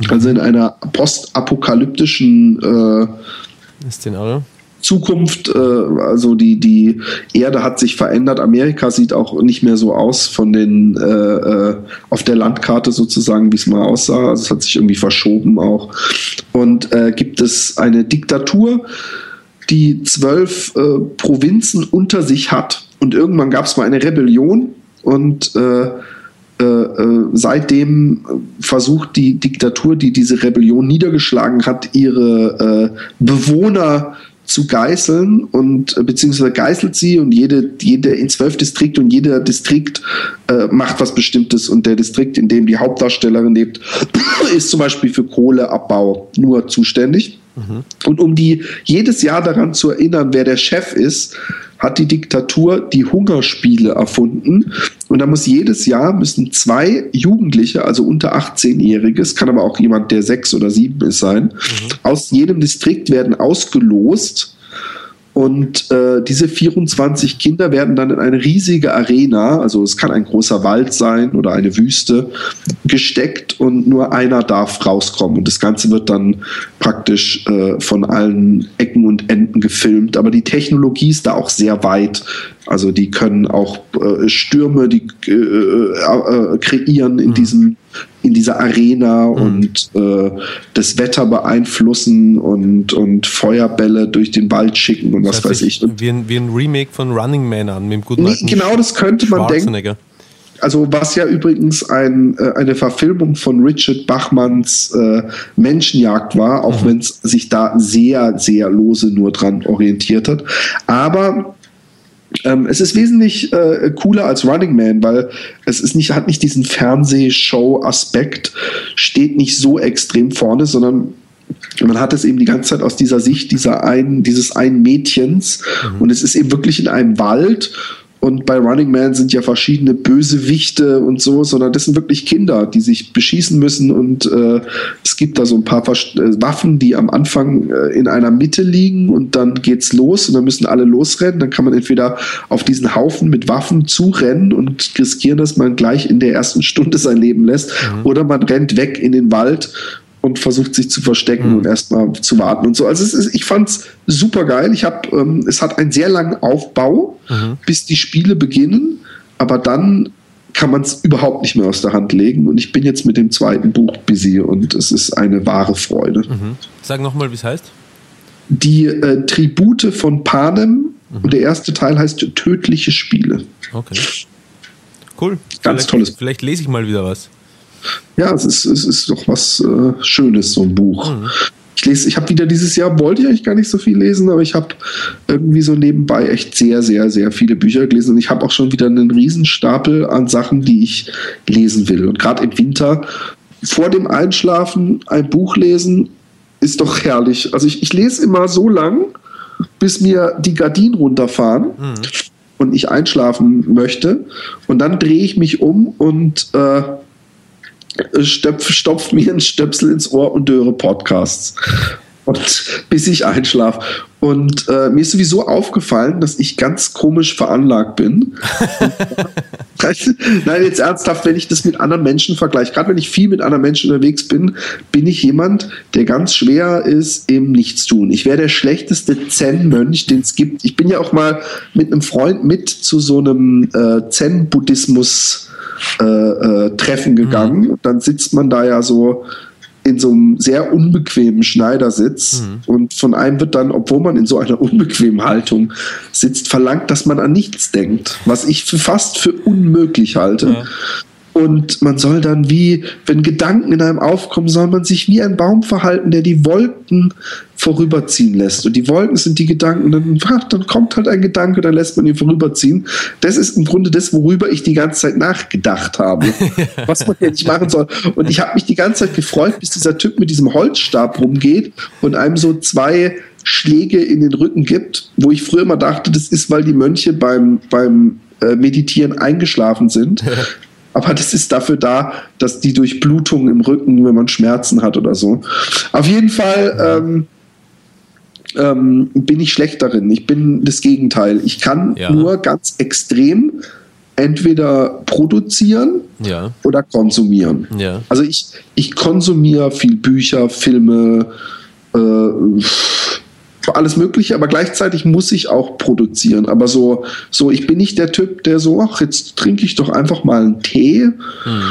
also in einer postapokalyptischen äh, Szenario. Zukunft, äh, also die, die Erde hat sich verändert, Amerika sieht auch nicht mehr so aus von den äh, äh, auf der Landkarte sozusagen, wie es mal aussah. Also es hat sich irgendwie verschoben auch. Und äh, gibt es eine Diktatur, die zwölf äh, Provinzen unter sich hat. Und irgendwann gab es mal eine Rebellion und äh, äh, äh, seitdem versucht die Diktatur, die diese Rebellion niedergeschlagen hat, ihre äh, Bewohner zu geißeln und äh, beziehungsweise geißelt sie und jede, jede in zwölf Distrikte und jeder Distrikt äh, macht was Bestimmtes und der Distrikt, in dem die Hauptdarstellerin lebt, ist zum Beispiel für Kohleabbau nur zuständig. Und um die jedes Jahr daran zu erinnern, wer der Chef ist, hat die Diktatur die Hungerspiele erfunden. Und da muss jedes Jahr müssen zwei Jugendliche, also unter 18-Jähriges, kann aber auch jemand, der sechs oder sieben ist, sein, aus jedem Distrikt werden ausgelost. Und äh, diese 24 Kinder werden dann in eine riesige Arena, also es kann ein großer Wald sein oder eine Wüste, gesteckt und nur einer darf rauskommen. Und das Ganze wird dann praktisch äh, von allen Ecken und Enden gefilmt. Aber die Technologie ist da auch sehr weit. Also die können auch äh, Stürme die, äh, äh, kreieren in diesem in dieser Arena und äh, das Wetter beeinflussen und, und Feuerbälle durch den Wald schicken und was Hört weiß ich. Wie ein, wie ein Remake von Running Man an, mit dem guten Nee, genau das könnte man denken. Also was ja übrigens ein, äh, eine Verfilmung von Richard Bachmanns äh, Menschenjagd war, auch wenn es sich da sehr, sehr lose nur dran orientiert hat. Aber ähm, es ist wesentlich äh, cooler als Running Man, weil es ist nicht, hat nicht diesen Fernsehshow-Aspekt, steht nicht so extrem vorne, sondern man hat es eben die ganze Zeit aus dieser Sicht dieser einen, dieses einen Mädchens. Und es ist eben wirklich in einem Wald und bei Running Man sind ja verschiedene Bösewichte und so, sondern das sind wirklich Kinder, die sich beschießen müssen und äh, es gibt da so ein paar Verst äh, Waffen, die am Anfang äh, in einer Mitte liegen und dann geht's los und dann müssen alle losrennen. Dann kann man entweder auf diesen Haufen mit Waffen zurennen und riskieren, dass man gleich in der ersten Stunde sein Leben lässt mhm. oder man rennt weg in den Wald und versucht sich zu verstecken mhm. und erstmal zu warten und so. Also ist, ich fand es super geil. Ich habe, ähm, es hat einen sehr langen Aufbau, mhm. bis die Spiele beginnen, aber dann kann man es überhaupt nicht mehr aus der Hand legen. Und ich bin jetzt mit dem zweiten Buch busy und es ist eine wahre Freude. Mhm. Sag nochmal, wie es heißt. Die äh, Tribute von Panem mhm. und der erste Teil heißt Tödliche Spiele. Okay. Cool. Ganz vielleicht, tolles. Vielleicht lese ich mal wieder was ja, es ist, es ist doch was äh, Schönes, so ein Buch. Mhm. Ich lese, ich habe wieder dieses Jahr, wollte ich eigentlich gar nicht so viel lesen, aber ich habe irgendwie so nebenbei echt sehr, sehr, sehr viele Bücher gelesen und ich habe auch schon wieder einen Riesenstapel an Sachen, die ich lesen will. Und gerade im Winter vor dem Einschlafen ein Buch lesen ist doch herrlich. Also ich, ich lese immer so lang, bis mir die Gardinen runterfahren. Mhm. Und ich einschlafen möchte. Und dann drehe ich mich um und äh, stöpf, stopf mir einen Stöpsel ins Ohr und höre Podcasts. Und bis ich einschlafe. Und äh, mir ist sowieso aufgefallen, dass ich ganz komisch veranlagt bin. Nein, jetzt ernsthaft, wenn ich das mit anderen Menschen vergleiche, gerade wenn ich viel mit anderen Menschen unterwegs bin, bin ich jemand, der ganz schwer ist im Nichtstun. Ich wäre der schlechteste Zen-Mönch, den es gibt. Ich bin ja auch mal mit einem Freund mit zu so einem äh, Zen-Buddhismus äh, äh, Treffen gegangen. Mhm. Dann sitzt man da ja so in so einem sehr unbequemen Schneidersitz mhm. und von einem wird dann, obwohl man in so einer unbequemen Haltung sitzt, verlangt, dass man an nichts denkt, was ich für fast für unmöglich halte. Ja. Und man soll dann wie, wenn Gedanken in einem aufkommen, soll man sich wie ein Baum verhalten, der die Wolken vorüberziehen lässt. Und die Wolken sind die Gedanken. Und dann, ach, dann kommt halt ein Gedanke, dann lässt man ihn vorüberziehen. Das ist im Grunde das, worüber ich die ganze Zeit nachgedacht habe, was man jetzt machen soll. Und ich habe mich die ganze Zeit gefreut, bis dieser Typ mit diesem Holzstab rumgeht und einem so zwei Schläge in den Rücken gibt, wo ich früher immer dachte, das ist, weil die Mönche beim, beim äh, Meditieren eingeschlafen sind aber das ist dafür da, dass die Durchblutung im Rücken, wenn man Schmerzen hat oder so. Auf jeden Fall ähm, ähm, bin ich schlecht darin. Ich bin das Gegenteil. Ich kann ja. nur ganz extrem entweder produzieren ja. oder konsumieren. Ja. Also ich, ich konsumiere viel Bücher, Filme, äh, alles Mögliche, aber gleichzeitig muss ich auch produzieren. Aber so, so ich bin nicht der Typ, der so, ach, jetzt trinke ich doch einfach mal einen Tee mhm.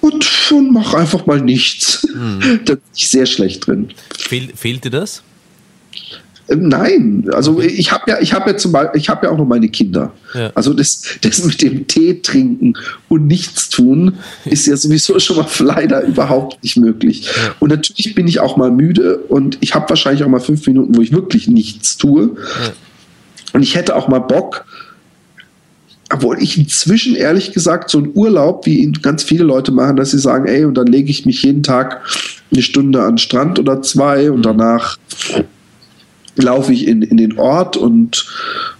und, und mache einfach mal nichts. Mhm. Da bin ich sehr schlecht drin. Fehl, fehlt dir das? Nein, also ich habe ja, ich habe ja zum Beispiel, ich habe ja auch noch meine Kinder. Ja. Also das, das mit dem Tee trinken und nichts tun ist ja sowieso schon mal leider überhaupt nicht möglich. Ja. Und natürlich bin ich auch mal müde und ich habe wahrscheinlich auch mal fünf Minuten, wo ich wirklich nichts tue. Ja. Und ich hätte auch mal Bock, obwohl ich inzwischen ehrlich gesagt so einen Urlaub, wie ihn ganz viele Leute machen, dass sie sagen, ey, und dann lege ich mich jeden Tag eine Stunde an den Strand oder zwei und mhm. danach laufe ich in, in den Ort und,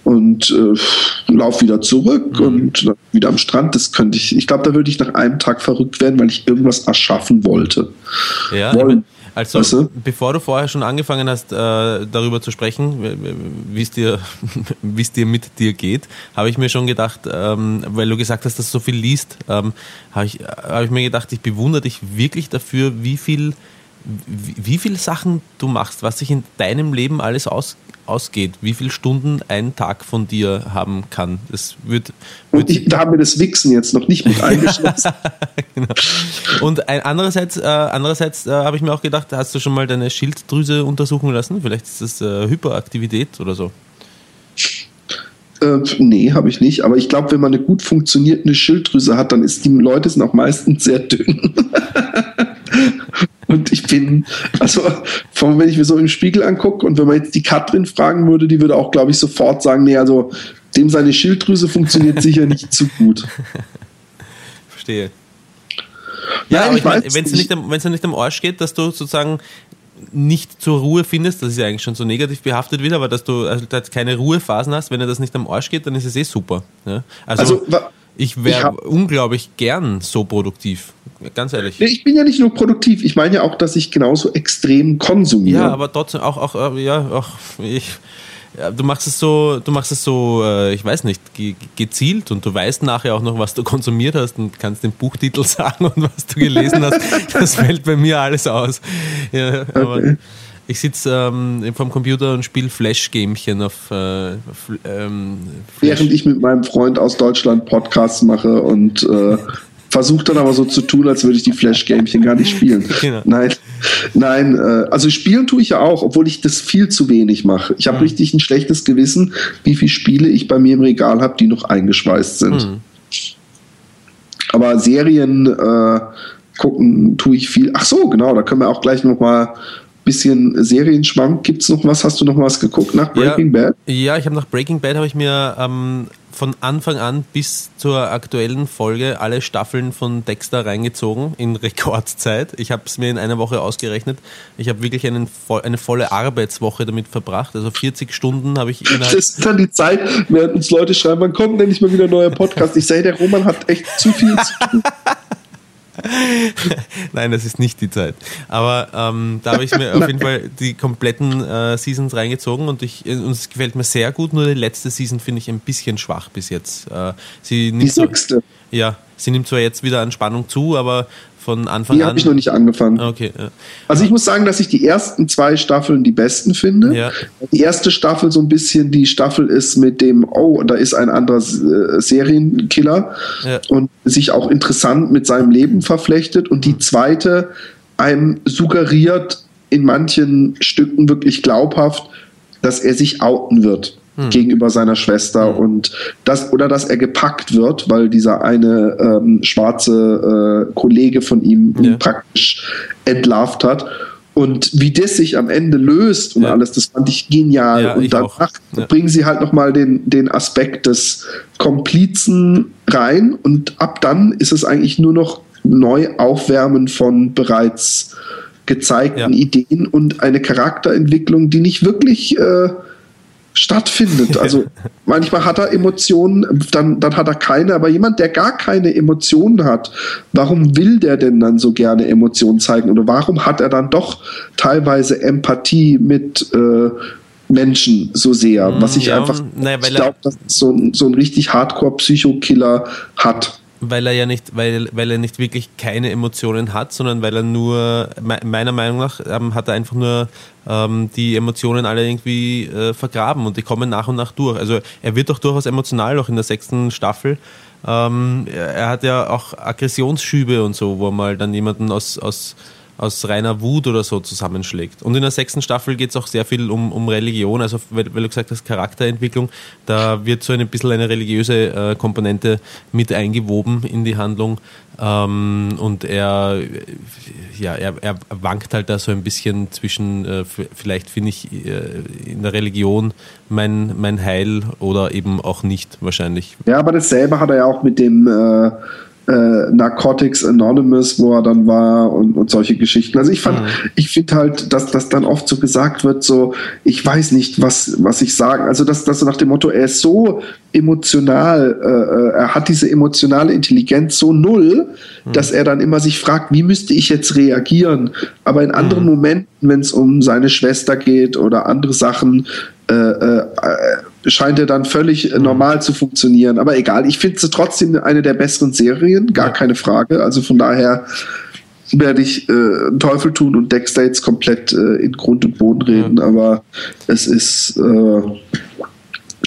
und äh, laufe wieder zurück mhm. und wieder am Strand. Das könnte ich, ich glaube, da würde ich nach einem Tag verrückt werden, weil ich irgendwas erschaffen wollte. Ja, Wollen. Also, weißt du? bevor du vorher schon angefangen hast, äh, darüber zu sprechen, wie es dir, dir mit dir geht, habe ich mir schon gedacht, ähm, weil du gesagt hast, dass du so viel liest, ähm, habe ich, hab ich mir gedacht, ich bewundere dich wirklich dafür, wie viel wie, viele Sachen du machst, was sich in deinem Leben alles aus, ausgeht, wie viele Stunden ein Tag von dir haben kann. Das wird, wird Und ich, da haben wir das Wichsen jetzt noch nicht mit eingeschlossen. genau. Und ein, andererseits, äh, andererseits äh, habe ich mir auch gedacht, hast du schon mal deine Schilddrüse untersuchen lassen? Vielleicht ist das äh, Hyperaktivität oder so. Äh, nee, habe ich nicht. Aber ich glaube, wenn man eine gut funktionierende Schilddrüse hat, dann ist die Leute sind auch meistens sehr dünn. Und ich bin, also wenn ich mir so im Spiegel angucke und wenn man jetzt die Katrin fragen würde, die würde auch, glaube ich, sofort sagen, nee, also dem seine Schilddrüse funktioniert sicher nicht zu gut. Verstehe. Ja, ich meine, wenn es nicht, nicht am Arsch geht, dass du sozusagen nicht zur Ruhe findest, das ist ja eigentlich schon so negativ behaftet wieder, aber dass du also keine Ruhephasen hast, wenn dir das nicht am Arsch geht, dann ist es eh super. Ja? Also, also ich wäre unglaublich gern so produktiv, ganz ehrlich. Ich bin ja nicht nur produktiv, ich meine ja auch, dass ich genauso extrem konsumiere. Ja, aber trotzdem auch, auch äh, ja, auch ich ja, du machst es so, du machst es so, äh, ich weiß nicht, ge gezielt und du weißt nachher auch noch, was du konsumiert hast und kannst den Buchtitel sagen und was du gelesen hast. das fällt bei mir alles aus. Ja, okay. Ich sitze ähm, vom Computer und spiele Flash-Gamchen auf. Äh, ähm, Flash. Während ich mit meinem Freund aus Deutschland Podcasts mache und äh, versuche dann aber so zu tun, als würde ich die Flash-Gamchen gar nicht spielen. Genau. Nein, nein, äh, also spielen tue ich ja auch, obwohl ich das viel zu wenig mache. Ich habe mhm. richtig ein schlechtes Gewissen, wie viele Spiele ich bei mir im Regal habe, die noch eingeschweißt sind. Mhm. Aber Serien äh, gucken tue ich viel. Ach so, genau, da können wir auch gleich noch mal bisschen Serienschwank. Gibt es noch was? Hast du noch was geguckt nach Breaking ja, Bad? Ja, ich habe nach Breaking Bad habe ich mir ähm, von Anfang an bis zur aktuellen Folge alle Staffeln von Dexter reingezogen in Rekordzeit. Ich habe es mir in einer Woche ausgerechnet. Ich habe wirklich einen, eine volle Arbeitswoche damit verbracht. Also 40 Stunden habe ich innerhalb. Das ist dann die Zeit, während uns Leute schreiben, wann kommt denn nicht mal wieder ein neuer Podcast? Ich sage, der Roman hat echt zu viel zu tun. Nein, das ist nicht die Zeit. Aber ähm, da habe ich mir auf jeden Fall die kompletten äh, Seasons reingezogen und, ich, und es gefällt mir sehr gut. Nur die letzte Season finde ich ein bisschen schwach bis jetzt. Äh, sie nimmt die sechste. So, ja, sie nimmt zwar jetzt wieder an Spannung zu, aber von Anfang die an? Die habe ich noch nicht angefangen. Okay. Ja. Also ich muss sagen, dass ich die ersten zwei Staffeln die besten finde. Ja. Die erste Staffel so ein bisschen die Staffel ist mit dem, oh, da ist ein anderer äh, Serienkiller ja. und sich auch interessant mit seinem Leben verflechtet. Und die zweite einem suggeriert in manchen Stücken wirklich glaubhaft, dass er sich outen wird hm. gegenüber seiner Schwester hm. und das oder dass er gepackt wird, weil dieser eine ähm, schwarze äh, Kollege von ihm ja. praktisch entlarvt hat. Und wie das sich am Ende löst und ja. alles, das fand ich genial. Ja, und ich danach ja. bringen sie halt nochmal den, den Aspekt des Komplizen rein und ab dann ist es eigentlich nur noch neu aufwärmen von bereits gezeigten Ideen und eine Charakterentwicklung, die nicht wirklich äh, stattfindet. Also manchmal hat er Emotionen, dann, dann hat er keine, aber jemand, der gar keine Emotionen hat, warum will der denn dann so gerne Emotionen zeigen? Oder warum hat er dann doch teilweise Empathie mit äh, Menschen so sehr? Was ich ja, einfach, naja, ich glaube, dass so, so ein richtig Hardcore-Psychokiller hat weil er ja nicht, weil, weil er nicht wirklich keine Emotionen hat, sondern weil er nur, meiner Meinung nach, ähm, hat er einfach nur ähm, die Emotionen alle irgendwie äh, vergraben und die kommen nach und nach durch. Also er wird doch durchaus emotional, auch in der sechsten Staffel. Ähm, er, hat ja auch Aggressionsschübe und so, wo er mal dann jemanden aus, aus aus reiner Wut oder so zusammenschlägt. Und in der sechsten Staffel geht es auch sehr viel um, um Religion, also weil, weil, du gesagt hast, Charakterentwicklung, da wird so ein bisschen eine religiöse äh, Komponente mit eingewoben in die Handlung. Ähm, und er, ja, er, er wankt halt da so ein bisschen zwischen, äh, vielleicht finde ich äh, in der Religion mein, mein Heil oder eben auch nicht wahrscheinlich. Ja, aber dasselbe hat er ja auch mit dem äh äh, Narcotics Anonymous, wo er dann war und, und solche Geschichten. Also ich fand, mhm. ich finde halt, dass das dann oft so gesagt wird, so, ich weiß nicht, was, was ich sagen. Also dass das nach dem Motto, er ist so emotional, äh, äh, er hat diese emotionale Intelligenz so null, mhm. dass er dann immer sich fragt, wie müsste ich jetzt reagieren? Aber in anderen mhm. Momenten, wenn es um seine Schwester geht oder andere Sachen, äh, äh, scheint er dann völlig mhm. normal zu funktionieren. Aber egal, ich finde sie trotzdem eine der besseren Serien, gar ja. keine Frage. Also von daher werde ich äh, einen Teufel tun und Dexter jetzt komplett äh, in Grund und Boden reden. Ja. Aber es ist äh,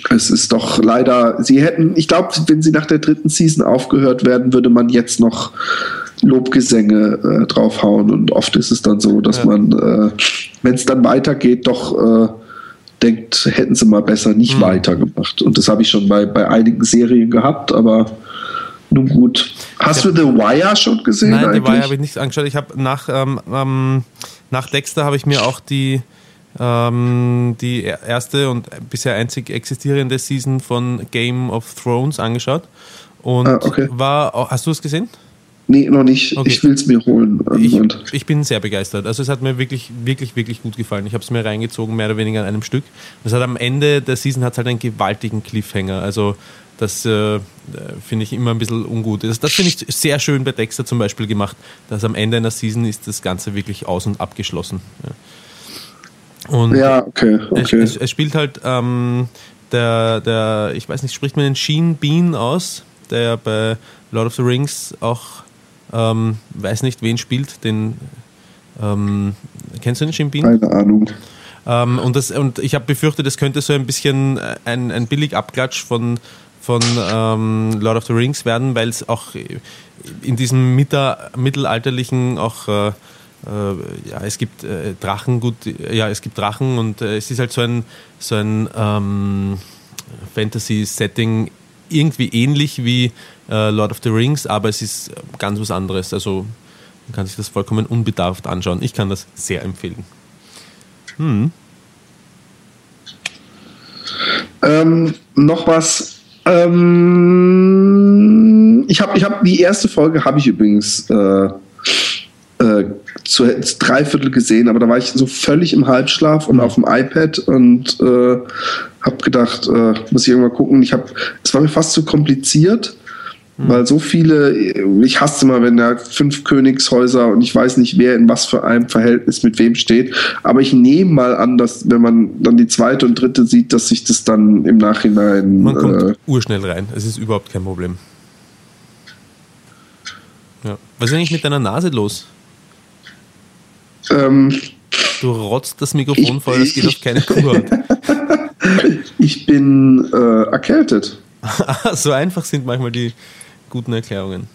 es ist doch leider, sie hätten, ich glaube, wenn sie nach der dritten Season aufgehört werden, würde man jetzt noch Lobgesänge äh, draufhauen. Und oft ist es dann so, dass ja. man, äh, wenn es dann weitergeht, doch denkt, hätten sie mal besser nicht mhm. weitergemacht. Und das habe ich schon bei, bei einigen Serien gehabt, aber nun gut. Hast du The Wire schon gesehen? Nein, eigentlich? The Wire habe ich nicht angeschaut. Ich habe nach, ähm, ähm, nach Dexter habe ich mir auch die, ähm, die erste und bisher einzig existierende Season von Game of Thrones angeschaut. Und ah, okay. war, hast du es gesehen? Nee, noch nicht. Okay. Ich will es mir holen. Ich, ich, bin sehr begeistert. Also es hat mir wirklich, wirklich, wirklich gut gefallen. Ich habe es mir reingezogen, mehr oder weniger an einem Stück. Es hat am Ende der Season hat halt einen gewaltigen Cliffhanger. Also das äh, finde ich immer ein bisschen ungut. Das, das finde ich sehr schön bei Dexter zum Beispiel gemacht, dass am Ende einer Season ist das Ganze wirklich aus- und abgeschlossen. Ja, und ja okay. okay. Es, es, es spielt halt ähm, der, der, ich weiß nicht, spricht man den Sheen Bean aus, der bei Lord of the Rings auch ähm, weiß nicht, wen spielt, den ähm, kennst du den Bean? Keine Ahnung. Ähm, und, das, und ich habe befürchtet, das könnte so ein bisschen ein, ein billig Abklatsch von, von ähm, Lord of the Rings werden, weil es auch in diesem mittelalterlichen auch äh, äh, ja, es gibt äh, Drachen, gut, ja, es gibt Drachen und äh, es ist halt so ein, so ein ähm, Fantasy-Setting irgendwie ähnlich wie äh, Lord of the Rings, aber es ist ganz was anderes. Also man kann sich das vollkommen unbedarft anschauen. Ich kann das sehr empfehlen. Hm. Ähm, noch was. Ähm, ich habe ich hab, die erste Folge habe ich übrigens äh, äh, zu Dreiviertel gesehen, aber da war ich so völlig im Halbschlaf und mhm. auf dem iPad und äh, habe gedacht, äh, muss ich irgendwann gucken. Ich habe, es war mir fast zu kompliziert, mhm. weil so viele, ich hasse mal, wenn da fünf Königshäuser und ich weiß nicht, wer in was für einem Verhältnis mit wem steht. Aber ich nehme mal an, dass wenn man dann die zweite und dritte sieht, dass sich das dann im Nachhinein. Man kommt äh, urschnell rein. Es ist überhaupt kein Problem. Ja. Was ist eigentlich mit deiner Nase los? Ähm, du rotzt das Mikrofon voll, das geht auf keine Kuhhaut. ich bin äh, erkältet. so einfach sind manchmal die guten Erklärungen.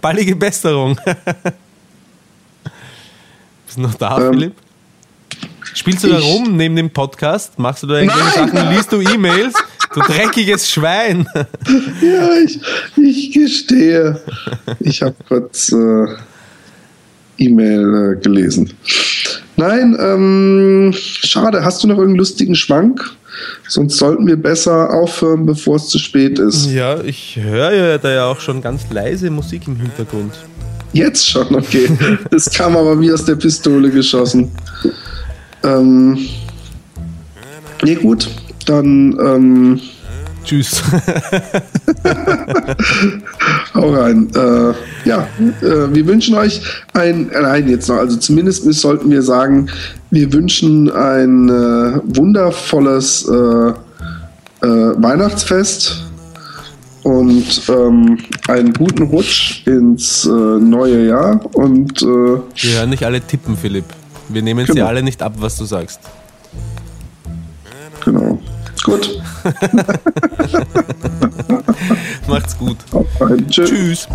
Ballige Besserung. Bist du noch da, ähm, Philipp? Spielst du da rum neben dem Podcast? Machst du da irgendwelche. Sachen? Liest du E-Mails? Du dreckiges Schwein. ja, ich, ich gestehe. Ich habe kurz äh, E-Mail äh, gelesen. Nein, ähm, schade. Hast du noch irgendeinen lustigen Schwank? Sonst sollten wir besser aufhören, bevor es zu spät ist. Ja, ich höre ja da ja auch schon ganz leise Musik im Hintergrund. Jetzt schon, okay. Das kam aber wie aus der Pistole geschossen. Ähm, nee, gut. Dann ähm, Tschüss. Hau rein. Äh, ja, äh, wir wünschen euch ein, äh, nein, jetzt noch, also zumindest sollten wir sagen, wir wünschen ein äh, wundervolles äh, äh, Weihnachtsfest und ähm, einen guten Rutsch ins neue Jahr. Und, wir hören nicht alle tippen, Philipp. Wir nehmen genau. sie alle nicht ab, was du sagst. Genau. Gut. Macht's gut. Tschüss. Tschüss.